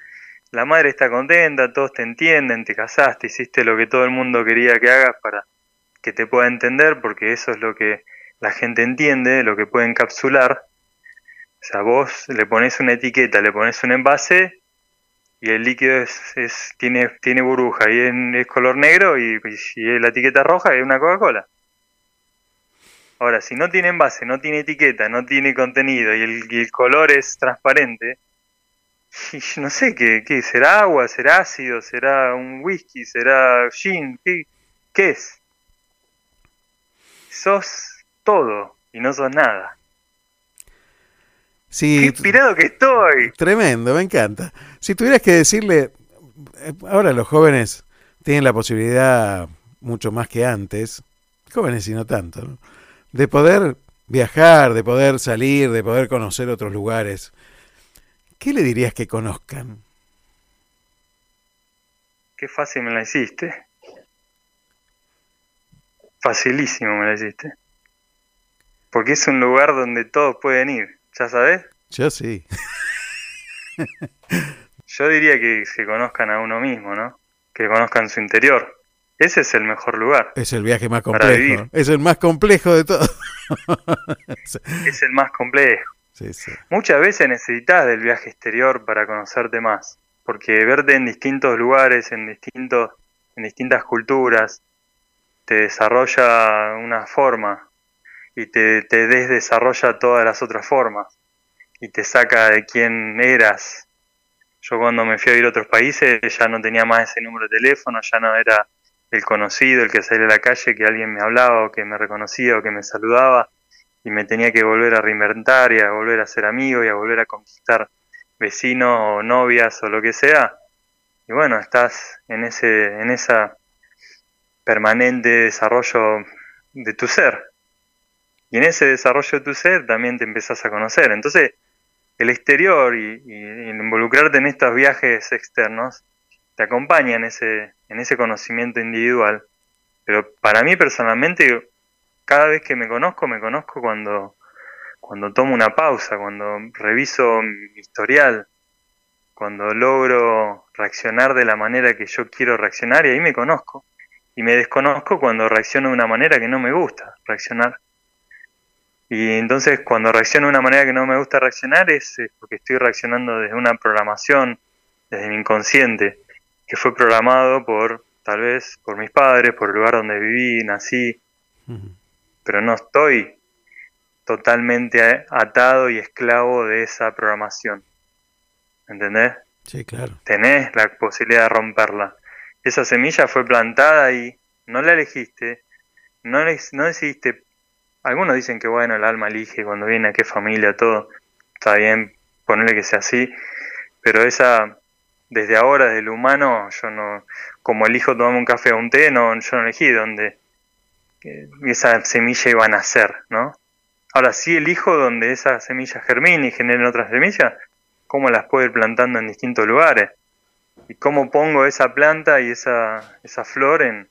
La madre está contenta, todos te entienden, te casaste, hiciste lo que todo el mundo quería que hagas para que te pueda entender, porque eso es lo que la gente entiende, lo que puede encapsular. O sea, vos le pones una etiqueta, le pones un envase y el líquido es, es- tiene, tiene burbuja y es, color negro y, y la etiqueta roja es una Coca-Cola. Ahora, si no tiene envase, no tiene etiqueta, no tiene contenido y el, el color es transparente, y no sé qué, qué, será agua, será ácido, será un whisky, será gin, ¿qué, qué es? Sos todo y no sos nada. Sí, Qué inspirado que estoy. Tremendo, me encanta. Si tuvieras que decirle, eh, ahora los jóvenes tienen la posibilidad, mucho más que antes, jóvenes y no tanto, ¿no? de poder viajar, de poder salir, de poder conocer otros lugares. ¿Qué le dirías que conozcan? Qué fácil me la hiciste. Facilísimo me la hiciste. Porque es un lugar donde todos pueden ir, ¿ya sabes? Yo sí. Yo diría que se conozcan a uno mismo, ¿no? Que conozcan su interior. Ese es el mejor lugar. Es el viaje más complejo. Es el más complejo de todo. Es el más complejo. Sí, sí. Muchas veces necesitas del viaje exterior para conocerte más, porque verte en distintos lugares, en distintos, en distintas culturas, te desarrolla una forma y te, te desdesarrolla todas las otras formas y te saca de quién eras. Yo cuando me fui a ir a otros países ya no tenía más ese número de teléfono, ya no era el conocido, el que salía a la calle, que alguien me hablaba o que me reconocía o que me saludaba y me tenía que volver a reinventar y a volver a ser amigo y a volver a conquistar vecinos o novias o lo que sea. Y bueno, estás en ese en esa permanente desarrollo de tu ser. Y en ese desarrollo de tu ser también te empezás a conocer. Entonces, el exterior y, involucrarte en estos viajes externos te acompaña en ese, en ese conocimiento individual. Pero para mí personalmente, cada vez que me conozco, me conozco cuando, cuando tomo una pausa, cuando reviso mi historial, cuando logro reaccionar de la manera que yo quiero reaccionar y ahí me conozco. Y me desconozco cuando reacciono de una manera que no me gusta reaccionar. Y entonces cuando reacciono de una manera que no me gusta reaccionar es eh, porque estoy reaccionando desde una programación, desde mi inconsciente, que fue programado por, tal vez, por mis padres, por el lugar donde viví, nací, pero no estoy totalmente atado y esclavo de esa programación. ¿entendés? Sí, claro. Tenés la posibilidad de romperla. Esa semilla fue plantada y no la elegiste, no, le- no decidiste. Algunos dicen que bueno, el alma elige cuando viene a qué familia, todo. Está bien, ponerle que sea así, pero esa, desde ahora, desde el humano, yo no, como elijo tomarme un café o un té, no, yo no elegí dónde esa semilla iba a nacer, ¿no? Ahora sí elijo donde esa semilla germine y genere otras semillas, cómo las puedo ir plantando en distintos lugares y cómo pongo esa planta y esa, esa flor en,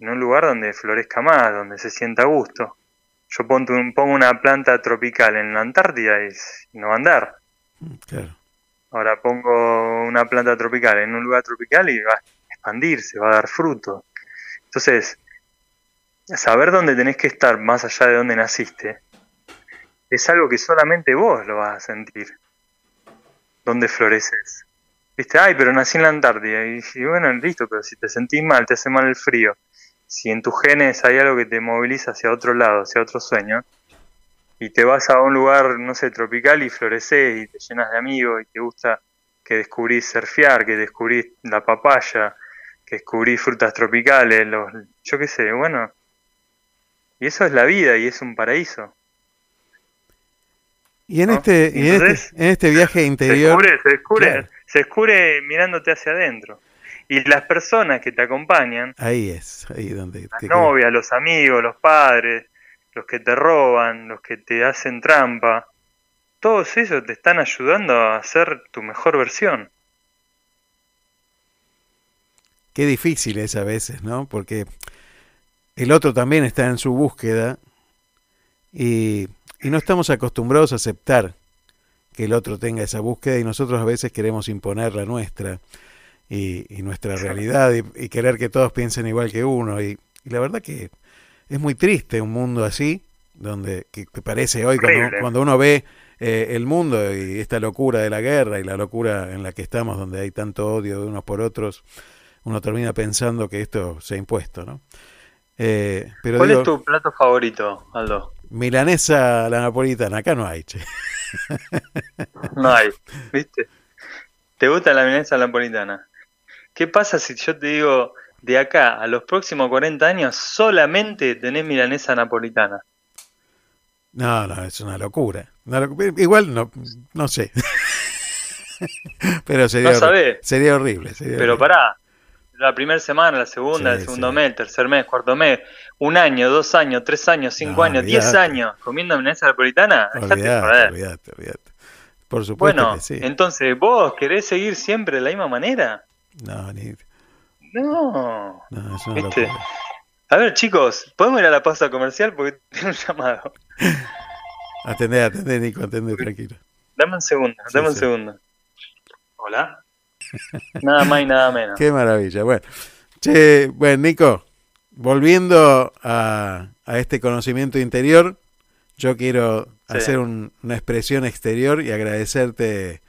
en un lugar donde florezca más, donde se sienta a gusto. Yo pongo, un- pongo una planta tropical en la Antártida y, no va a andar. Claro. Ahora pongo una planta tropical en un lugar tropical y va a expandirse, va a dar fruto. Entonces, saber dónde tenés que estar más allá de dónde naciste es algo que solamente vos lo vas a sentir. Dónde floreces. Viste, ay, pero nací en la Antártida. Y, y bueno, listo, pero si te sentís mal, te hace mal el frío. Si en tus genes hay algo que te moviliza hacia otro lado, hacia otro sueño, y te vas a un lugar, no sé, tropical y floreces y te llenas de amigos y te gusta que descubrís surfear, que descubrís la papaya, que descubrís frutas tropicales, los, yo qué sé, bueno. Y eso es la vida y es un paraíso. Y en ¿no? este, y en este, en este viaje Se interior, descubre, se descubre, Claro. se descubre mirándote hacia adentro. Y las personas que te acompañan, ahí es, ahí donde las novias, los amigos, los padres, los que te roban, los que te hacen trampa, todos ellos te están ayudando a ser tu mejor versión. Qué difícil es a veces, ¿no? Porque el otro también está en su búsqueda y, y no estamos acostumbrados a aceptar que el otro tenga esa búsqueda y nosotros a veces queremos imponer la nuestra y, y nuestra realidad y, y querer que todos piensen igual que uno. Y, y la verdad que es muy triste un mundo así, donde que, que parece hoy cuando, cuando uno ve eh, el mundo y esta locura de la guerra y la locura en la que estamos, donde hay tanto odio de unos por otros, uno termina pensando que esto se ha impuesto, ¿no? Eh, pero ¿Cuál digo, es tu plato favorito, Aldo? milanesa a la napolitana, acá no hay, che. No hay, ¿viste? ¿Te gusta la milanesa napolitana? ¿Qué pasa si yo te digo, de acá a los próximos 40 años solamente tenés milanesa napolitana? No, no, es una locura. Una Igual no, no sé. Pero sería, No horri- sabés. sería horrible. sería Pero horrible. pará, la primera semana, la segunda, Sí, el segundo mes, el tercer mes, cuarto mes, un año, dos años, tres años, cinco No, años, diez años comiendo milanesa napolitana, dejate Olvidate, joder. olvidate, olvidate. Por supuesto Bueno, que sí. entonces, ¿vos querés seguir siempre de la misma manera? No, ni, No. no, es una ¿Viste? locura. A ver, chicos, ¿podemos ir a la pausa comercial? Porque tengo un llamado. Atendé, atendé, Nico, atendé, tranquilo. Dame un segundo, Sí, dame un sí. segundo. Hola. Nada más y nada menos. Qué maravilla. Bueno, che, bueno, Nico, volviendo a, a este conocimiento interior, yo quiero Sí. hacer un- una expresión exterior y agradecerte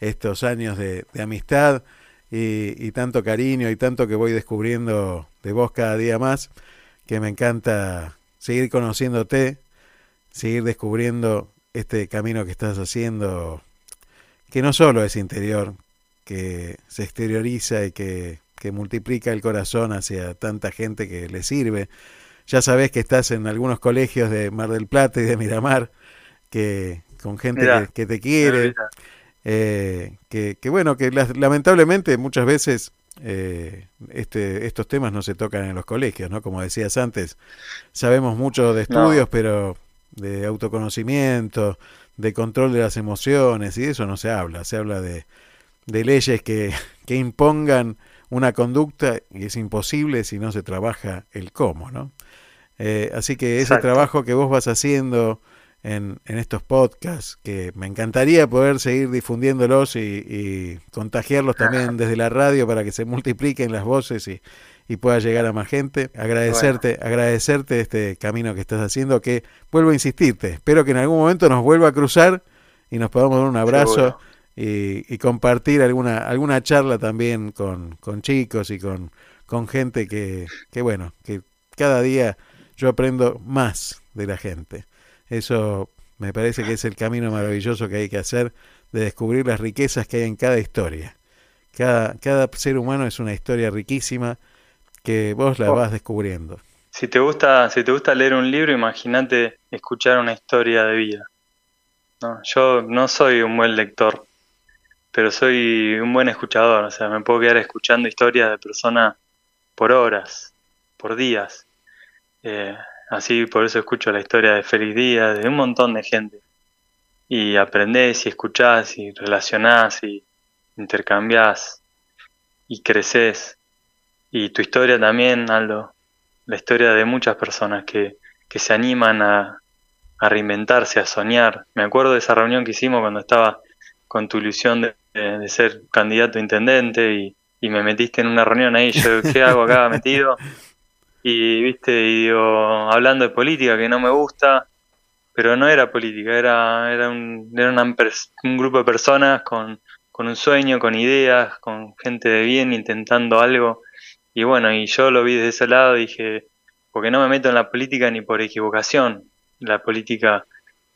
estos años de, de amistad y, y tanto cariño y tanto que voy descubriendo de vos cada día más, que me encanta seguir conociéndote, seguir descubriendo este camino que estás haciendo, que no solo es interior, que se exterioriza y que, que multiplica el corazón hacia tanta gente que le sirve. Ya sabés que estás en algunos colegios de Mar del Plata y de Miramar, que con gente que, que te quiere. Eh, que, que bueno, que las- lamentablemente muchas veces eh, este, estos temas no se tocan en los colegios, ¿no? Como decías antes, sabemos mucho de No. estudios, pero de autoconocimiento, de control de las emociones, y de eso no se habla, se habla de, de leyes que, que impongan una conducta y es imposible si no se trabaja el cómo, ¿no? Eh, así que ese Exacto. trabajo que vos vas haciendo en, en estos podcasts, que me encantaría poder seguir difundiéndolos y, y contagiarlos también desde la radio para que se multipliquen las voces y, y pueda llegar a más gente. Agradecerte, agradecerte este camino que estás haciendo, que vuelvo a insistirte, espero que en algún momento nos vuelva a cruzar y nos podamos dar un abrazo y, y compartir alguna, alguna charla también con, con chicos y con, con gente que, que, bueno, que cada día yo aprendo más de la gente. Eso me parece que es el camino maravilloso que hay que hacer de descubrir las riquezas que hay en cada historia. Cada, cada ser humano es una historia riquísima que vos la Oh. vas descubriendo. Si te gusta, si te gusta leer un libro, imagínate escuchar una historia de vida. No, yo no soy un buen lector, pero soy un buen escuchador. O sea, me puedo quedar escuchando historias de personas por horas, por días. Eh, así por eso escucho la historia de Félix Díaz, de un montón de gente. Y aprendés y escuchás y relacionás y intercambiás y creces. Y tu historia también, Aldo, la historia de muchas personas que, que se animan a, a reinventarse, a soñar. Me acuerdo de esa reunión que hicimos cuando estaba con tu ilusión de, de- ser candidato a intendente y, y me metiste en una reunión ahí, yo, ¿qué hago acá metido? Y viste, y digo, hablando de política que no me gusta, pero no era política, era, era, un, era una un grupo de personas con, con un sueño, con ideas, con gente de bien intentando algo. Y bueno, y yo lo vi desde ese lado dije, porque no me meto en la política ni por equivocación, la política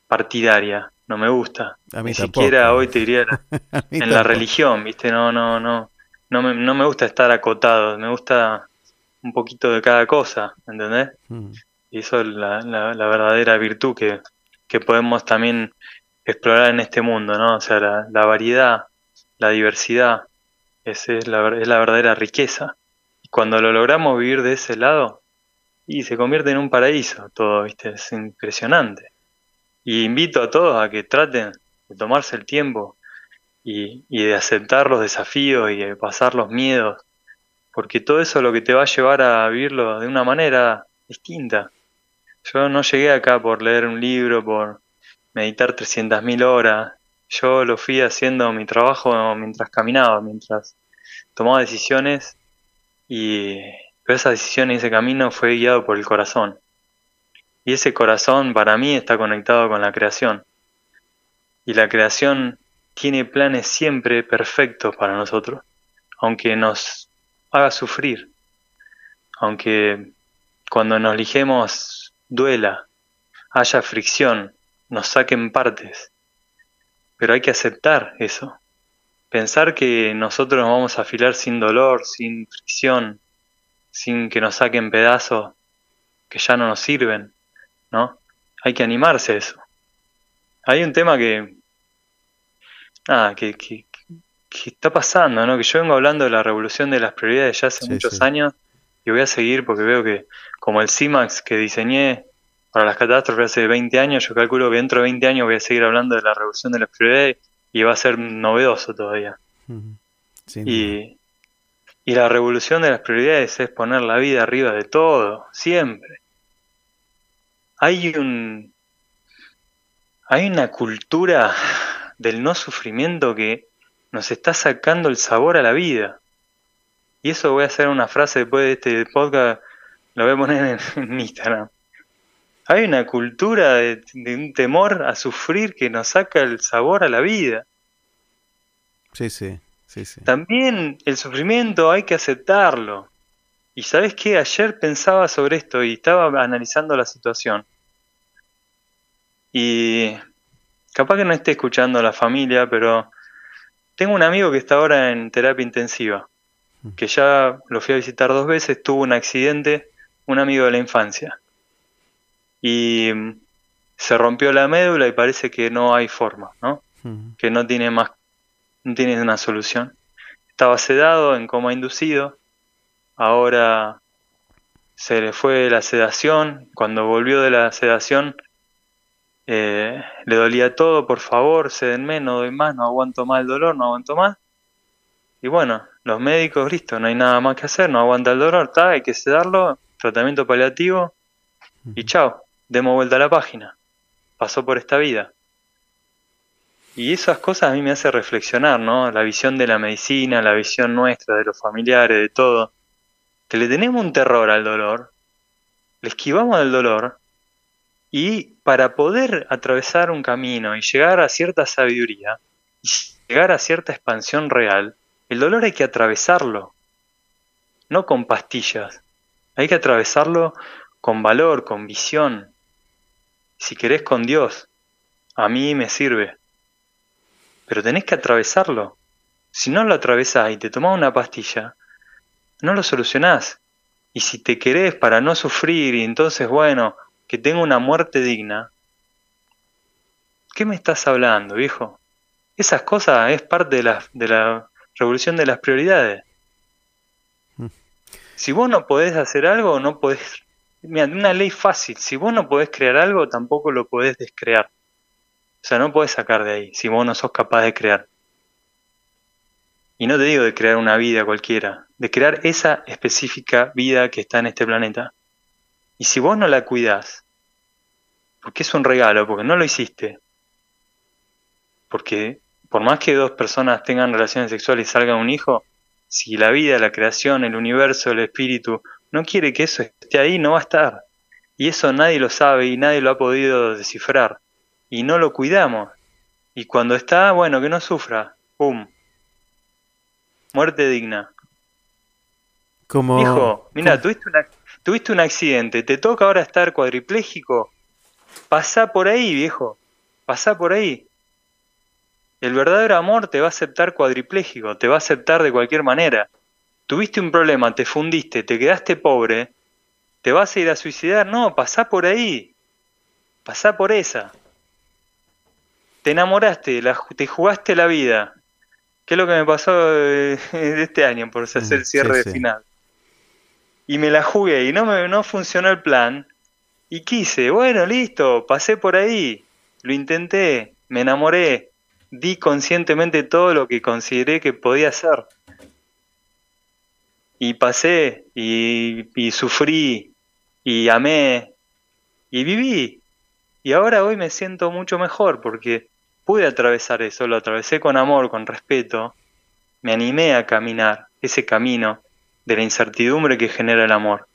partidaria, no me gusta. A mí Ni tampoco. siquiera hoy te diría en la religión, ¿viste? No, no, no, no me, no me gusta estar acotado, me gusta un poquito de cada cosa, ¿entendés? Mm. Y eso es la, la, la verdadera virtud que, que podemos también explorar en este mundo, ¿no? O sea, la, la variedad, la diversidad, esa es la, es la verdadera riqueza. Y cuando lo logramos vivir de ese lado, y se convierte en un paraíso todo, ¿viste? Es impresionante. Y invito a todos a que traten de tomarse el tiempo y, y de aceptar los desafíos y de pasar los miedos, porque todo eso es lo que te va a llevar a vivirlo de una manera distinta. Yo no llegué acá por leer un libro, por meditar 300.000 horas. Yo lo fui haciendo mi trabajo mientras caminaba, mientras tomaba decisiones y esa decisión y ese camino fue guiado por el corazón. Y ese corazón para mí está conectado con la creación. Y la creación tiene planes siempre perfectos para nosotros, aunque nos haga sufrir, aunque cuando nos lijemos duela, haya fricción, nos saquen partes. Pero hay que aceptar eso. Pensar que nosotros nos vamos a afilar sin dolor, sin fricción, sin que nos saquen pedazos que ya no nos sirven, ¿no? Hay que animarse a eso. Hay un tema que, que, que, que está pasando, ¿no? Que yo vengo hablando de la revolución de las prioridades ya hace Sí, muchos sí. años y voy a seguir porque veo que como el CIMAX que diseñé para las catástrofes hace 20 años, yo calculo que dentro de 20 años voy a seguir hablando de la revolución de las prioridades y va a ser novedoso todavía. Y, y la revolución de las prioridades es poner la vida arriba de todo, siempre. Hay un hay una cultura del no sufrimiento que nos está sacando el sabor a la vida. Y eso voy a hacer una frase después de este podcast, lo voy a poner en, en Instagram. Hay una cultura de, de un temor a sufrir que nos saca el sabor a la vida. Sí, sí, sí, sí. También el sufrimiento hay que aceptarlo. Y sabes qué, ayer pensaba sobre esto y estaba analizando la situación. Y capaz que no esté escuchando a la familia, pero tengo un amigo que está ahora en terapia intensiva, que ya lo fui a visitar dos veces, tuvo un accidente, un amigo de la infancia. Y mm, se rompió la médula y parece que no hay forma, ¿no? Ujú. que no tiene más, no tiene una solución. Estaba sedado, en coma inducido, ahora se le fue la sedación, cuando volvió de la sedación eh, le dolía todo, por favor, sedenme, no doy más, no aguanto más el dolor, no aguanto más. Y bueno, los médicos, listo, no hay nada más que hacer, no aguanta el dolor, está, hay que sedarlo, tratamiento paliativo y chao, demos vuelta a la página. Pasó por esta vida. Y esas cosas a mí me hace reflexionar, ¿no? La visión de la medicina, la visión nuestra, de los familiares, de todo. Que le tenemos un terror al dolor, le esquivamos del dolor, y para poder atravesar un camino y llegar a cierta sabiduría, y llegar a cierta expansión real, el dolor hay que atravesarlo, no con pastillas. Hay que atravesarlo con valor, con visión. Si querés con Dios, a mí me sirve pero tenés que atravesarlo. Si no lo atravesás y te tomás una pastilla, no lo solucionás. Y si te querés para no sufrir y entonces, bueno, que tenga una muerte digna, ¿qué me estás hablando, viejo? Esas cosas es parte de la, de la revolución de las prioridades. Si vos no podés hacer algo, no podés... Mira, una ley fácil, si vos no podés crear algo, tampoco lo podés descrear. O sea, no podés sacar de ahí si vos no sos capaz de crear. Y no te digo de crear una vida cualquiera, de crear esa específica vida que está en este planeta. Y si vos no la cuidás, porque es un regalo, porque no lo hiciste, porque por más que dos personas tengan relaciones sexuales y salga un hijo, si la vida, la creación, el universo, el espíritu no quiere que eso esté ahí, no va a estar. Y eso nadie lo sabe y nadie lo ha podido descifrar. Y no lo cuidamos. Y cuando está, bueno, que no sufra. ¡Pum! Muerte digna. Como, Hijo, mira, tuviste, una- tuviste un accidente, te toca ahora estar cuadripléjico. Pasá por ahí, viejo. Pasá por ahí. El verdadero amor te va a aceptar cuadripléjico, te va a aceptar de cualquier manera. Tuviste un problema, te fundiste, te quedaste pobre, te vas a ir a suicidar. No, pasá por ahí. Pasá por esa. Te enamoraste, la te jugaste la vida. ¿Qué es lo que me pasó eh, este año por hacer el cierre sí, de sí. final? Y me la jugué y no me no funcionó el plan. Y quise, bueno, listo, pasé por ahí, lo intenté, me enamoré, di conscientemente todo lo que consideré que podía hacer. Y pasé, y, y sufrí, y amé, y viví. Y ahora hoy me siento mucho mejor porque pude atravesar eso, lo atravesé con amor, con respeto, me animé a caminar ese camino de la incertidumbre que genera el amor.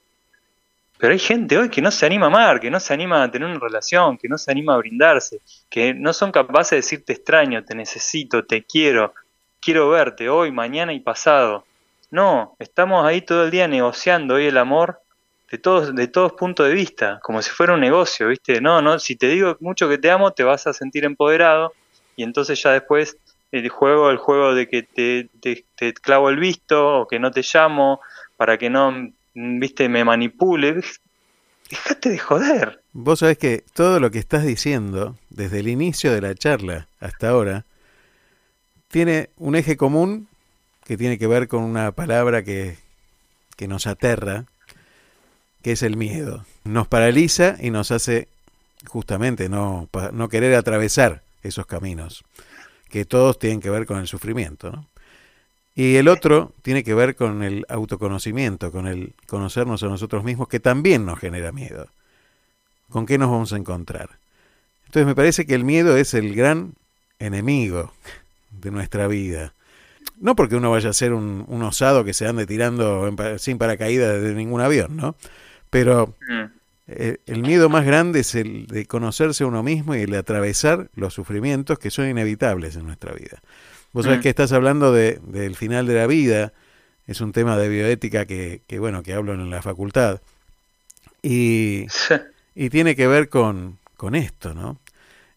Pero hay gente hoy que no se anima a amar, que no se anima a tener una relación, que no se anima a brindarse, que no son capaces de decir te extraño, te necesito, te quiero, quiero verte hoy, mañana y pasado. No, estamos ahí todo el día negociando hoy el amor de todos, de todos puntos de vista, como si fuera un negocio, ¿viste? No, no, si te digo mucho que te amo, te vas a sentir empoderado y entonces ya después el juego, el juego de que te, te, te clavo el visto o que no te llamo para que no, mm, viste, me manipule. Déjate de joder. Vos sabés que todo lo que estás diciendo, desde el inicio de la charla hasta ahora, tiene un eje común que tiene que ver con una palabra que, que nos aterra, que es el miedo. Nos paraliza y nos hace justamente no, no querer atravesar esos caminos, que todos tienen que ver con el sufrimiento. ¿no? Y el otro tiene que ver con el autoconocimiento, con el conocernos a nosotros mismos, que también nos genera miedo. ¿Con qué nos vamos a encontrar? Entonces me parece que el miedo es el gran enemigo de nuestra vida. No porque uno vaya a ser un, un osado que se ande tirando en sin paracaídas de ningún avión, ¿no? Pero Mm. Eh, el miedo más grande es el de conocerse a uno mismo y el de atravesar los sufrimientos que son inevitables en nuestra vida. Vos sabés Mm. que estás hablando de, del final de la vida, es un tema de bioética que, que, bueno, que hablo en la facultad. Y, y tiene que ver con, con esto, ¿no?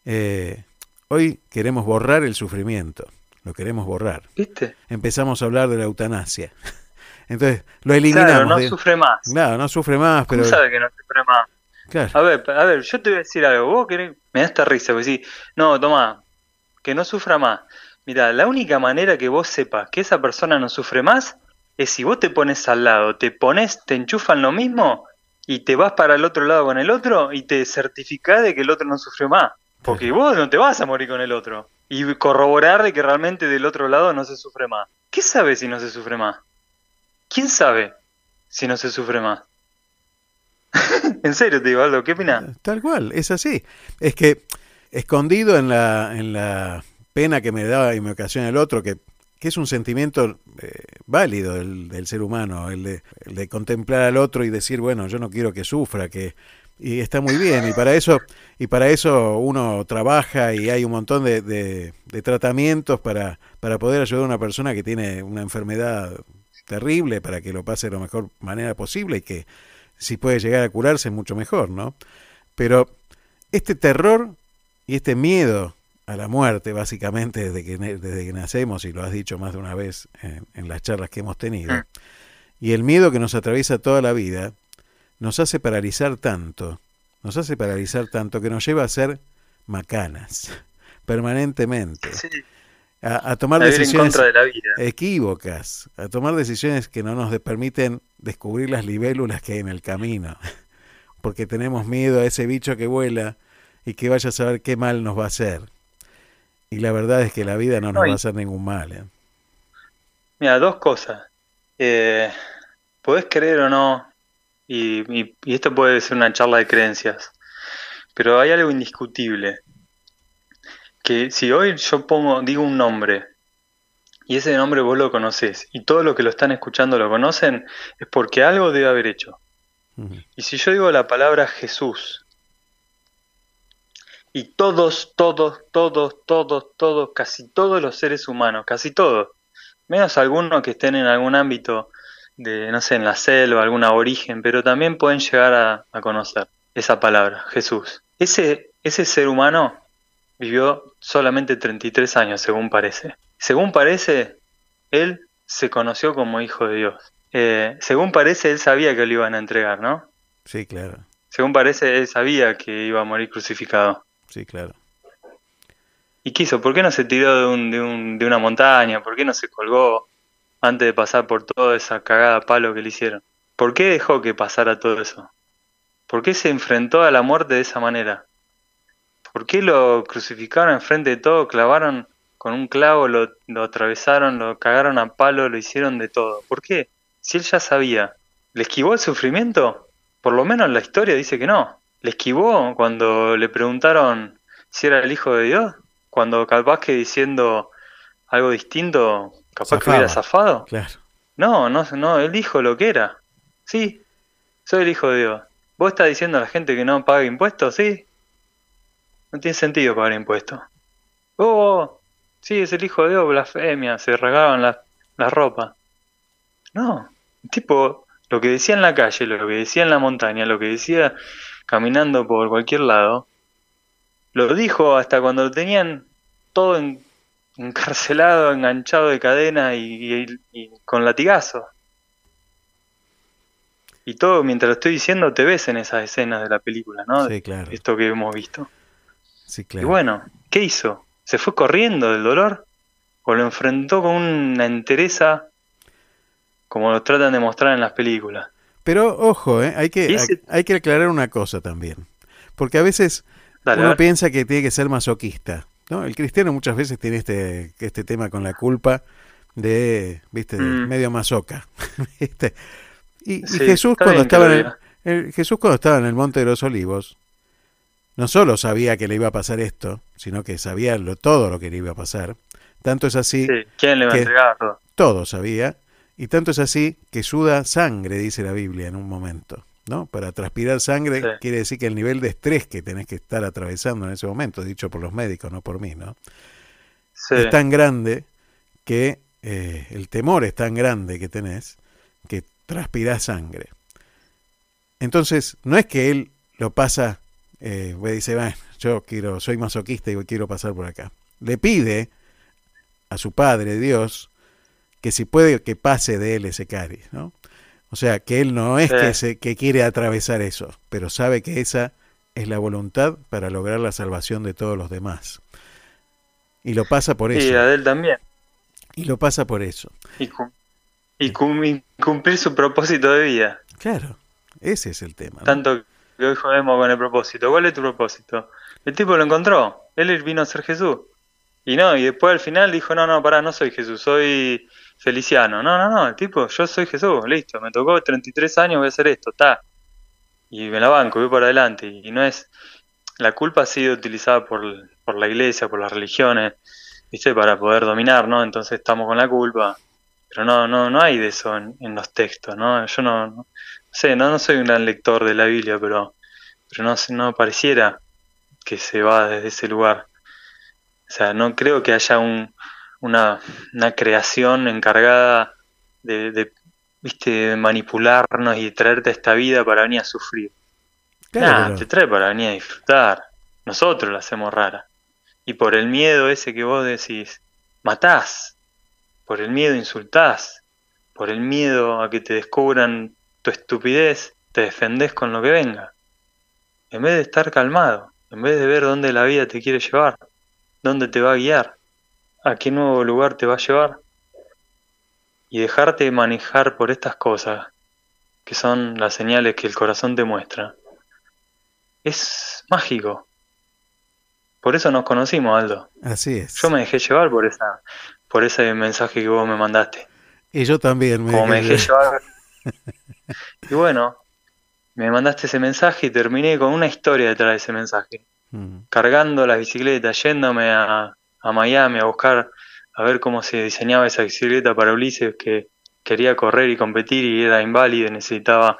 Eh, hoy queremos borrar el sufrimiento, lo queremos borrar. ¿Viste? Empezamos a hablar de la eutanasia. Entonces, lo eliminamos. Claro, no de- sufre más. Claro, no sufre más, ¿Cómo pero... sabe que no sufre más? Claro. A ver, a ver, yo te voy a decir algo. Vos querés, me da esta risa, porque sí, no, toma, que no sufra más. Mira, la única manera que vos sepas que esa persona no sufre más es si vos te pones al lado, te pones, te enchufan lo mismo y te vas para el otro lado con el otro y te certificás de que el otro no sufrió más. Porque vos no te vas a morir con el otro. Y corroborar de que realmente del otro lado no se sufre más. ¿Qué sabe si no se sufre más? ¿Quién sabe si no se sufre más? en serio te digo, ¿qué opinas? Tal cual, es así. Es que escondido en la, en la pena que me da y me ocasiona el otro, que, que es un sentimiento eh, válido del, del ser humano, el de, el de contemplar al otro y decir, bueno, yo no quiero que sufra, que y está muy bien, y para eso, y para eso uno trabaja y hay un montón de, de- de tratamientos para, para poder ayudar a una persona que tiene una enfermedad terrible para que lo pase de la mejor manera posible y que si puede llegar a curarse mucho mejor, ¿no? Pero este terror y este miedo a la muerte, básicamente, desde que, desde que nacemos, y lo has dicho más de una vez en, en las charlas que hemos tenido. Mm. Y el miedo que nos atraviesa toda la vida nos hace paralizar tanto, nos hace paralizar tanto que nos lleva a ser macanas permanentemente. A, a tomar A en decisiones contra de la vida. equívocas, a tomar decisiones que no nos permiten descubrir las libélulas que hay en el camino, porque tenemos miedo a ese bicho que vuela y que vaya a saber qué mal nos va a hacer. Y la verdad es que la vida no nos va a hacer ningún mal. ¿eh? Mira, dos cosas. Eh, podés creer o no, y, y- y esto puede ser una charla de creencias, pero hay algo indiscutible. Que si hoy yo pongo, digo un nombre, y ese nombre vos lo conocés, y todos los que lo están escuchando lo conocen, es porque algo debe haber hecho. Y si yo digo la palabra Jesús, y todos, todos, todos, todos, todos, casi todos los seres humanos, casi todos, menos algunos que estén en algún ámbito de, no sé, en la selva, algún aborigen, pero también pueden llegar a, a conocer esa palabra, Jesús. Ese, ese ser humano vivió solamente 33 años, según parece. Según parece, él se conoció como hijo de Dios. Eh, según parece, él sabía que lo iban a entregar, ¿no? Sí, claro, Según parece, él sabía que iba a morir crucificado. sí, claro. ¿Y qué hizo? ¿Por qué no se tiró de, un, de, un- de una montaña? ¿Por qué no se colgó antes de pasar por toda esa cagada palo que le hicieron? ¿Por qué dejó que pasara todo eso? ¿Por qué se enfrentó a la muerte de esa manera? ¿Por qué lo crucificaron enfrente de todo? Clavaron con un clavo, lo, lo atravesaron, lo cagaron a palo, lo hicieron de todo. ¿Por qué? Si él ya sabía. ¿Le esquivó el sufrimiento? Por lo menos la historia dice que no. ¿Le esquivó cuando le preguntaron si era el hijo de Dios? Cuando capaz que diciendo algo distinto, capaz que hubiera zafado. Claro. No, no, no, él dijo lo que era. Sí, soy el hijo de Dios. ¿Vos estás diciendo a la gente que no paga impuestos? Sí. No tiene sentido pagar impuestos. Oh, sí, es el hijo de Dios, blasfemia, se regaban las la ropa. No, tipo, lo que decía en la calle, lo que decía en la montaña, lo que decía caminando por cualquier lado, lo dijo hasta cuando lo tenían todo en- encarcelado, enganchado de cadena y, y- y con latigazos. Y todo, mientras lo estoy diciendo, te ves en esas escenas de la película, ¿no? Sí, claro. Esto que hemos visto. Sí, Y bueno, ¿qué hizo? ¿Se fue corriendo del dolor? ¿O lo enfrentó con una entereza como lo tratan de mostrar en las películas? Pero ojo, ¿eh? hay, que, ese- hay, hay que aclarar una cosa también. Porque a veces Dale, uno piensa que tiene que ser masoquista. ¿no? El cristiano muchas veces tiene este, este tema con la culpa de, viste, de Mm. medio masoca. ¿viste? Y, Jesús cuando estaba en el- Jesús cuando estaba en el Monte de los Olivos, no solo sabía que le iba a pasar esto, sino que sabía lo, todo lo que le iba a pasar. Tanto es así Sí, ¿quién le va a entregar todo? todo sabía, y tanto es así que suda sangre, dice la Biblia en un momento. ¿no? Para transpirar sangre Sí. quiere decir que el nivel de estrés que tenés que estar atravesando en ese momento, dicho por los médicos, no por mí, ¿no? Sí. es tan grande que eh, el temor es tan grande que tenés que transpirás sangre. Entonces, no es que él lo pasa, eh, dice, "Bueno, yo quiero, soy masoquista y quiero pasar por acá. Le pide a su padre, Dios, que si puede que pase de él ese cariz, ¿no? O sea, que él no es Sí. que, se, que quiere atravesar eso, pero sabe que esa es la voluntad para lograr la salvación de todos los demás. Y lo pasa por Y eso. de él también. Y lo pasa por eso. Y, cum- y cum- y cumplir su propósito de vida. Claro, ese es el tema. ¿no? Tanto que hoy jodemos con el propósito. ¿Cuál es tu propósito? El tipo lo encontró. Él vino a ser Jesús. Y no, y después al final dijo, no, no, pará, no soy Jesús, soy Feliciano. No, no, no, el tipo, yo soy Jesús, listo, me tocó 33 años, voy a hacer esto, está. Y me la banco, voy para adelante. Y no es... La culpa ha sido utilizada por, por la iglesia, por las religiones, ¿viste? Para poder dominar, ¿no? Entonces estamos con la culpa. Pero no, no, no hay de eso en, en los textos, ¿no? Yo no sé, no, no soy un gran lector de la Biblia, pero, pero no, no pareciera que se va desde ese lugar. O sea, no creo que haya un, una, una creación encargada de, de, viste, de manipularnos y traerte a esta vida para venir a sufrir. Claro, Nah, pero- te trae para venir a disfrutar. Nosotros la hacemos rara. Y por el miedo ese que vos decís, matás. Por el miedo insultás. Por el miedo a que te descubran tu estupidez, te defendés con lo que venga. En vez de estar calmado, en vez de ver dónde la vida te quiere llevar, dónde te va a guiar, a qué nuevo lugar te va a llevar, y dejarte manejar por estas cosas, que son las señales que el corazón te muestra, es mágico. Por eso nos conocimos, Aldo. Así es. Yo me dejé llevar por esa, por ese mensaje que vos me mandaste. Y yo también me Como me dejé llevar. Y bueno, me mandaste ese mensaje y terminé con una historia detrás de ese mensaje. Mm. Cargando la bicicleta, yéndome a, a Miami a buscar a ver cómo se diseñaba esa bicicleta para Ulises que quería correr y competir y era inválido, y necesitaba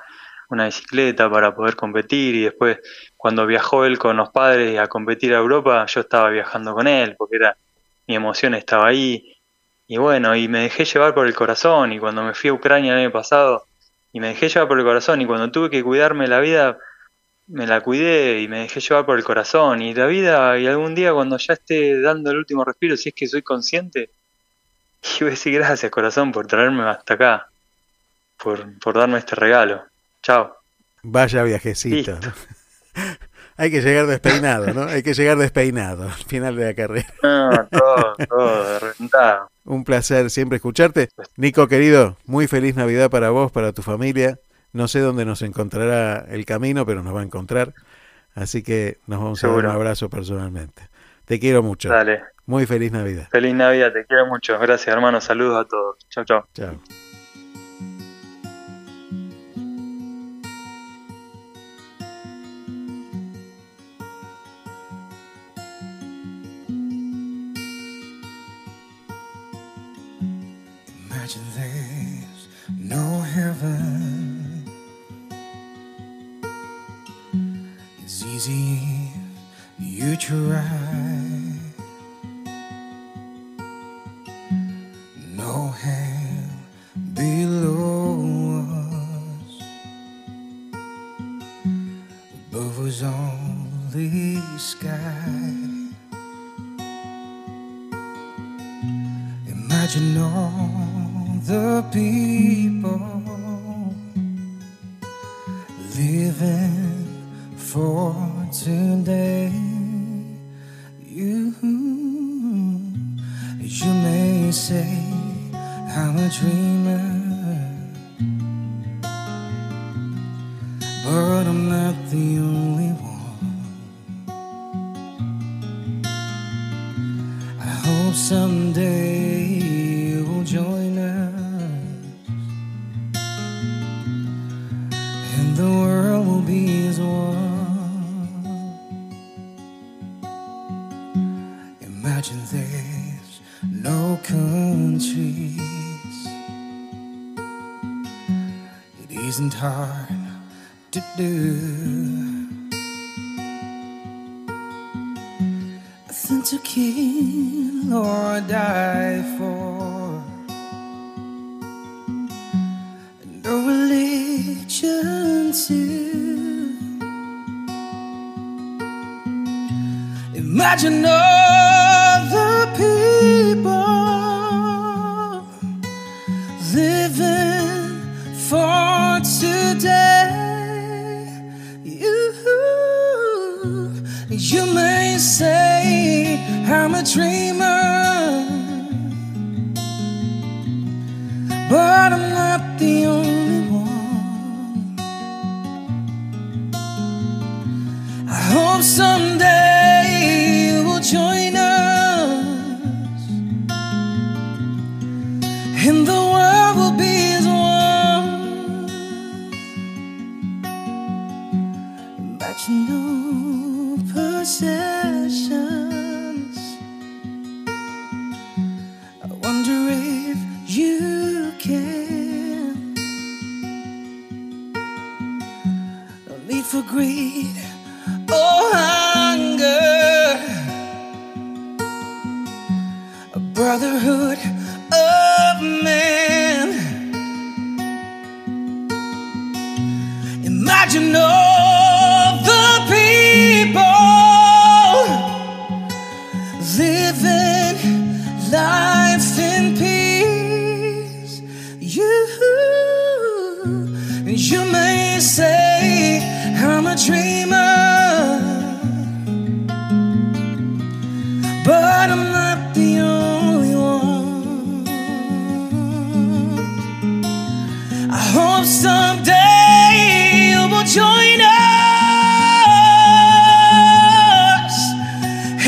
una bicicleta para poder competir y después cuando viajó él con los padres a competir a Europa, yo estaba viajando con él porque era mi emoción estaba ahí y bueno, y me dejé llevar por el corazón y cuando me fui a Ucrania el año pasado y me dejé llevar por el corazón y cuando tuve que cuidarme la vida me la cuidé y me dejé llevar por el corazón y la vida y algún día cuando ya esté dando el último respiro si es que soy consciente y voy a decir gracias corazón por traerme hasta acá por, por darme este regalo. Chao. Vaya viajecito. Hay que llegar despeinado, ¿no? Hay que llegar despeinado al final de la carrera. no, todo, todo reventado Un placer siempre escucharte. Nico, querido, muy feliz Navidad para vos, para tu familia. No sé dónde nos encontrará el camino, pero nos va a encontrar. Así que nos vamos a dar un abrazo personalmente. Te quiero mucho. Dale. Muy feliz Navidad. feliz Navidad te quiero mucho gracias hermano saludos a todos chao chao Chao. No heaven. It's easy you try. No hell below us. Above was only sky. Imagine all the people living for today. You, you may say I'm a dreamer,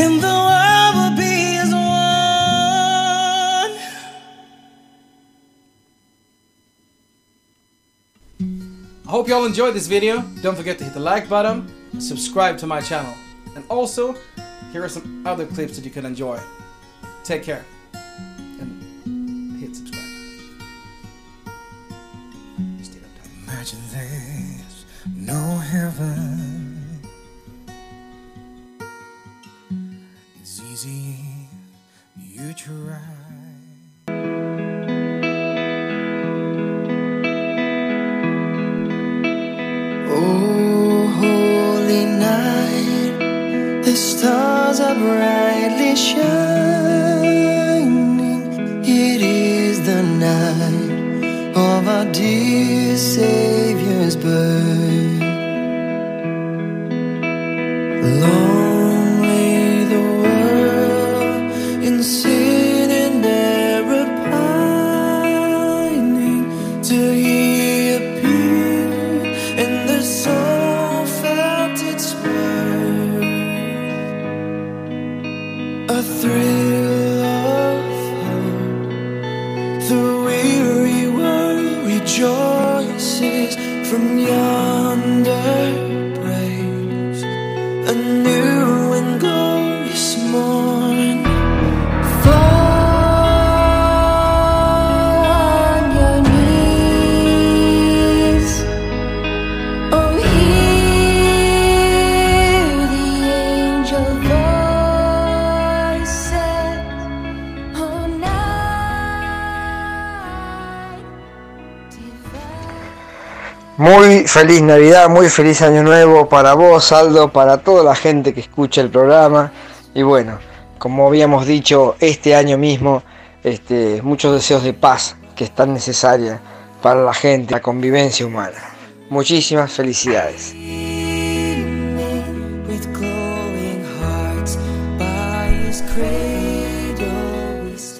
and the world will be as one. I hope you all enjoyed this video. Don't forget to hit the like button, subscribe to my channel. And also, here are some other clips that you can enjoy. Take care. And hit subscribe. Imagine there's no heaven. Try. Oh, holy night, the stars are brightly shining. It is the night of our dear feliz Navidad, muy feliz Año Nuevo para vos, Aldo, para toda la gente que escucha el programa. Y bueno, como habíamos dicho, este año mismo, este, muchos deseos de paz que es tan necesaria para la gente, la convivencia humana. Muchísimas felicidades.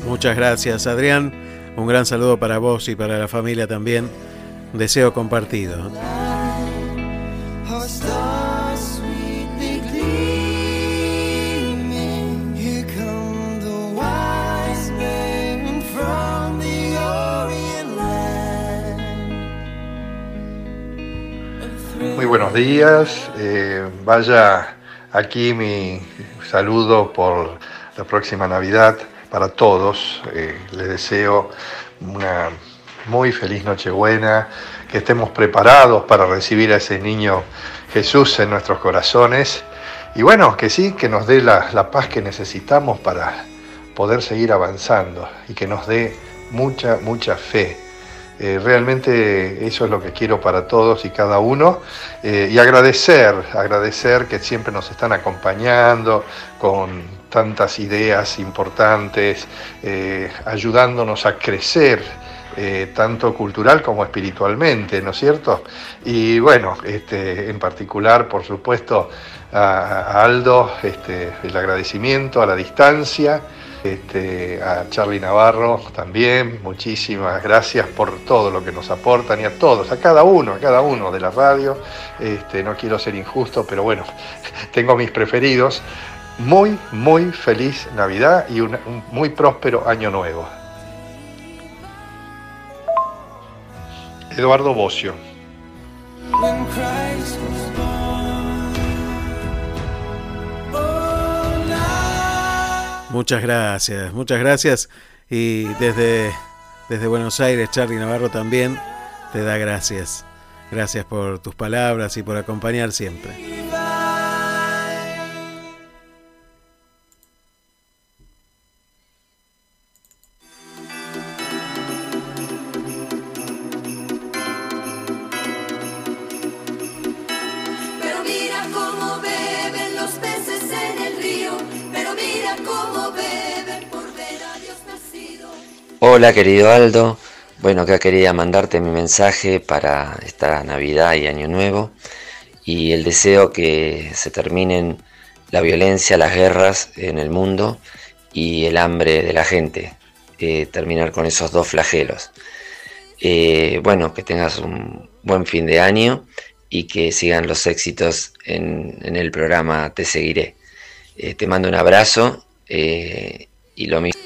Muchas gracias, Adrián. Un gran saludo para vos y para la familia también. Deseo compartido. Muy buenos días. eh, vaya aquí mi saludo por la próxima Navidad para todos. Eh, les deseo una muy feliz Nochebuena, que estemos preparados para recibir a ese niño Jesús en nuestros corazones. Y bueno, que sí, que nos dé la, la paz que necesitamos para poder seguir avanzando y que nos dé mucha, mucha fe. Eh, realmente eso es lo que quiero para todos y cada uno. Eh, y agradecer, agradecer que siempre nos están acompañando con tantas ideas importantes, eh, ayudándonos a crecer. Eh, tanto cultural como espiritualmente, ¿no es cierto? Y bueno, este, en particular, por supuesto, a, Aldo, este, el agradecimiento a la distancia, este, a Charlie Navarro también, muchísimas gracias por todo lo que nos aportan y a todos, a cada uno, a cada uno de la radio. Este, no quiero ser injusto, pero bueno, tengo mis preferidos. Muy, muy feliz Navidad y un muy próspero año nuevo. Eduardo Bocio. Muchas gracias, muchas gracias. Y desde, desde Buenos Aires, Charlie Navarro también te da gracias. Gracias por tus palabras y por acompañar siempre. Hola querido Aldo, Bueno, acá quería mandarte mi mensaje para esta Navidad y Año Nuevo y el deseo que se terminen la violencia, las guerras en el mundo y el hambre de la gente. eh, terminar con esos dos flagelos. Eh, bueno, que tengas un buen fin de año y que sigan los éxitos en, el programa Te Seguiré. Eh, te mando un abrazo y lo mismo.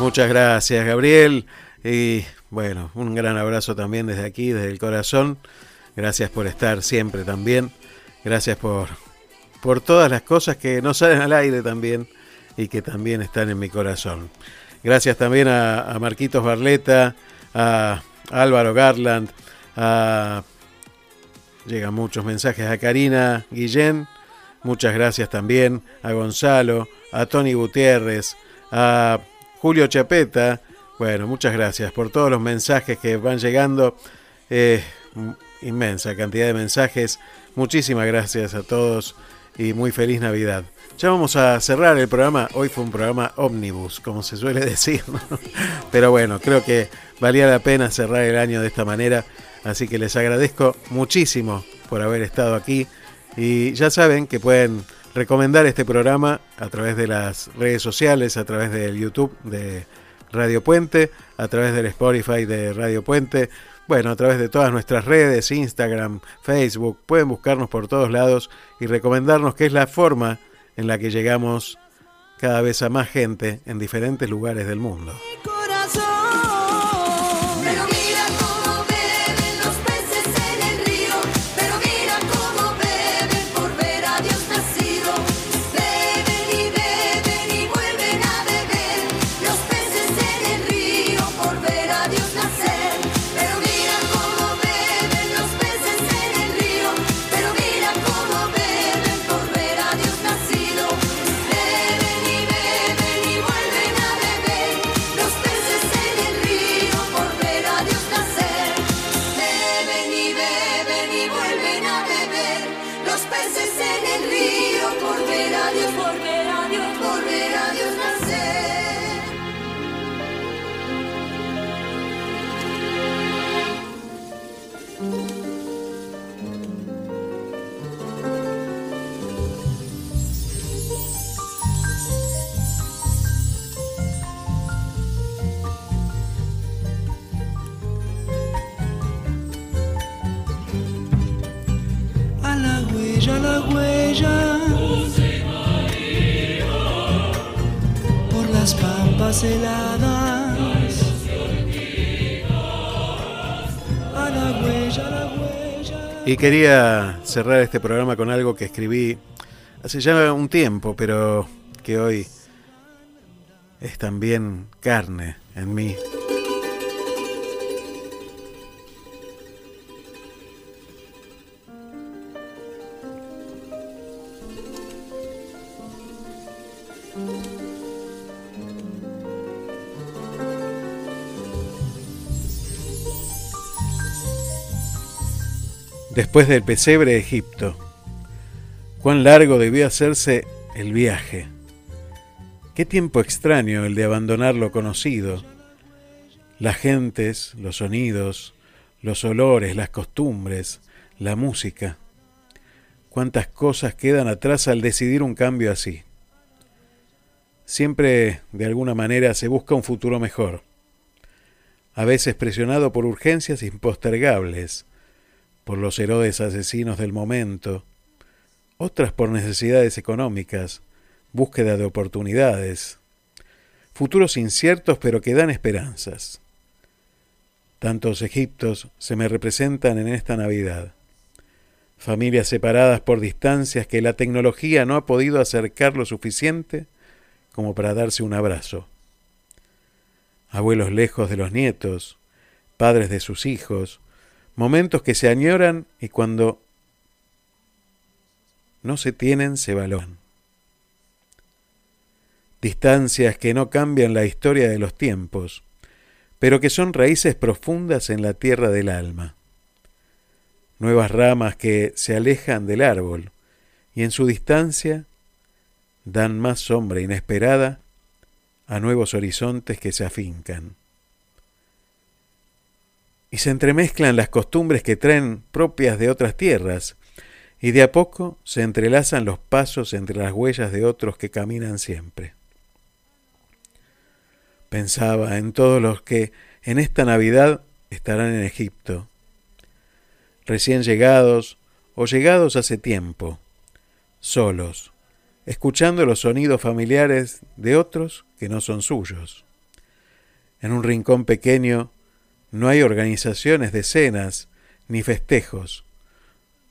Muchas gracias, Gabriel. Y bueno, un gran abrazo también desde aquí, desde el corazón. Gracias por estar siempre también. Gracias por, por todas las cosas que no salen al aire también y que también están en mi corazón. Gracias también a, a Marquitos Barleta, a Álvaro Garland, a... Llegan muchos mensajes a Karina Guillén. Muchas gracias también a Gonzalo, a Tony Gutiérrez, a Julio Chapeta. Bueno, muchas gracias por todos los mensajes que van llegando. Eh, inmensa cantidad de mensajes. Muchísimas gracias a todos y muy feliz Navidad. Ya vamos a cerrar el programa. Hoy fue un programa ómnibus, como se suele decir. Pero bueno, creo que valía la pena cerrar el año de esta manera. Así que les agradezco muchísimo por haber estado aquí. Y ya saben que pueden recomendar este programa a través de las redes sociales, a través del YouTube de Radio Puente, a través del Spotify de Radio Puente, bueno, a través de todas nuestras redes, Instagram, Facebook, pueden buscarnos por todos lados y recomendarnos que es la forma en la que llegamos cada vez a más gente en diferentes lugares del mundo. Por las pampas heladas. A la huella, la huella. Y quería cerrar este programa con algo que escribí hace ya un tiempo, pero que hoy es también carne en mí. Después del pesebre de Egipto, cuán largo debió hacerse el viaje. Qué tiempo extraño el de abandonar lo conocido. Las gentes, los sonidos, los olores, las costumbres, la música. Cuántas cosas quedan atrás al decidir un cambio así. Siempre, de alguna manera, se busca un futuro mejor. A veces presionado por urgencias impostergables, por los Herodes asesinos del momento, otras por necesidades económicas, búsqueda de oportunidades, futuros inciertos pero que dan esperanzas. Tantos Egiptos se me representan en esta Navidad, familias separadas por distancias que la tecnología no ha podido acercar lo suficiente como para darse un abrazo, abuelos lejos de los nietos, padres de sus hijos, momentos que se añoran y cuando no se tienen se valoran. Distancias que no cambian la historia de los tiempos, pero que son raíces profundas en la tierra del alma. Nuevas ramas que se alejan del árbol y en su distancia dan más sombra inesperada a nuevos horizontes que se afincan. Y se entremezclan las costumbres que traen propias de otras tierras, y de a poco se entrelazan los pasos entre las huellas de otros que caminan siempre. Pensaba en todos los que en esta Navidad estarán en Egipto, recién llegados o llegados hace tiempo, solos, escuchando los sonidos familiares de otros que no son suyos. En un rincón pequeño no hay organizaciones de cenas ni festejos,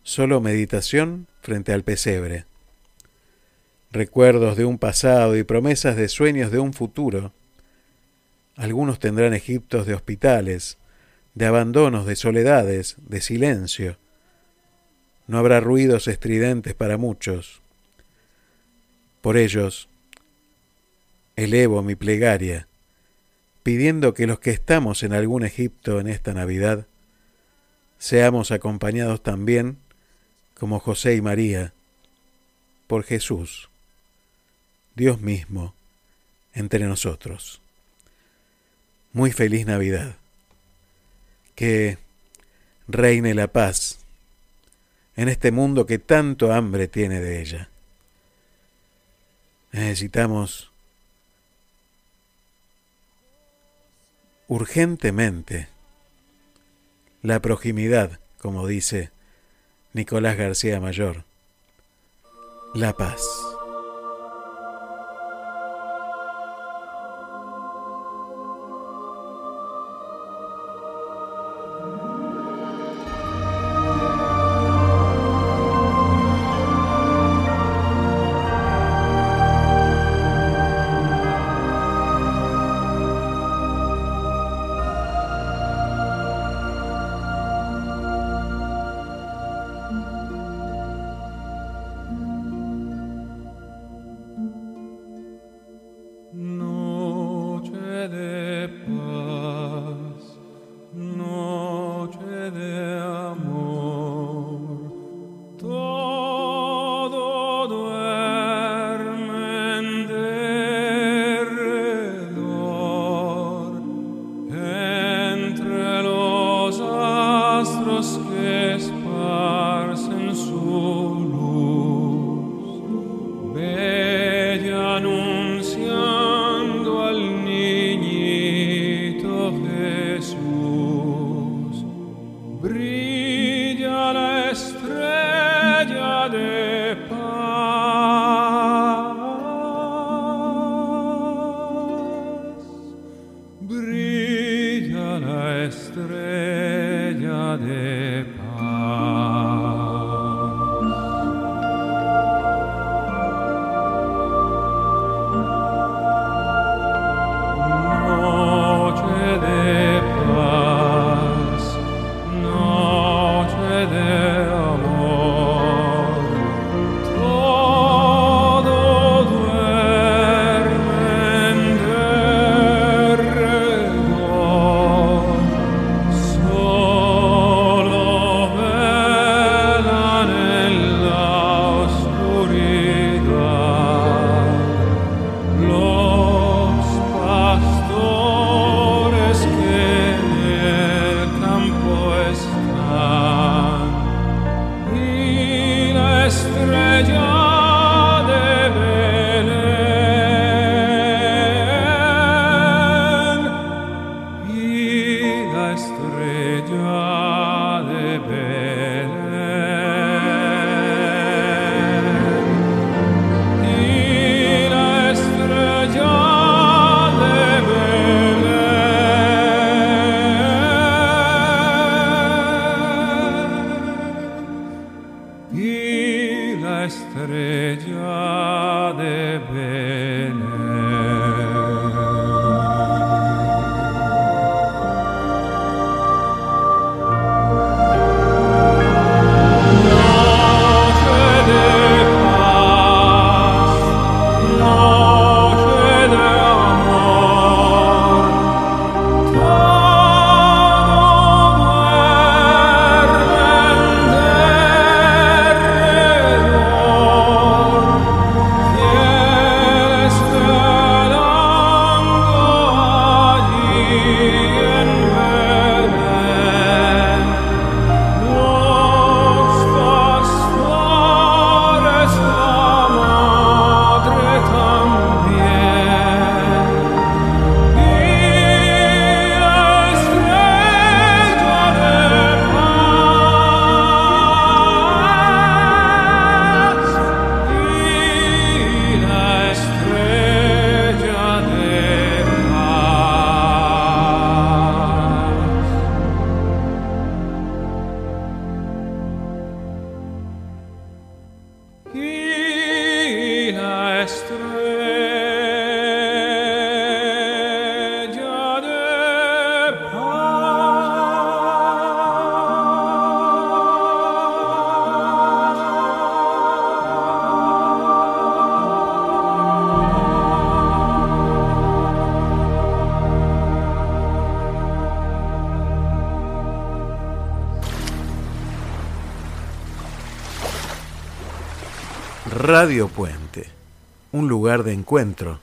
solo meditación frente al pesebre. Recuerdos de un pasado y promesas de sueños de un futuro. Algunos tendrán Egiptos de hospitales, de abandonos, de soledades, de silencio. No habrá ruidos estridentes para muchos. Por ellos, elevo mi plegaria, pidiendo que los que estamos en algún Egipto en esta Navidad, seamos acompañados también, como José y María, por Jesús, Dios mismo, entre nosotros. Muy feliz Navidad. Que reine la paz en este mundo que tanto hambre tiene de ella. Necesitamos urgentemente la proximidad, como dice Nicolás García Mayor, la paz. Encuentro.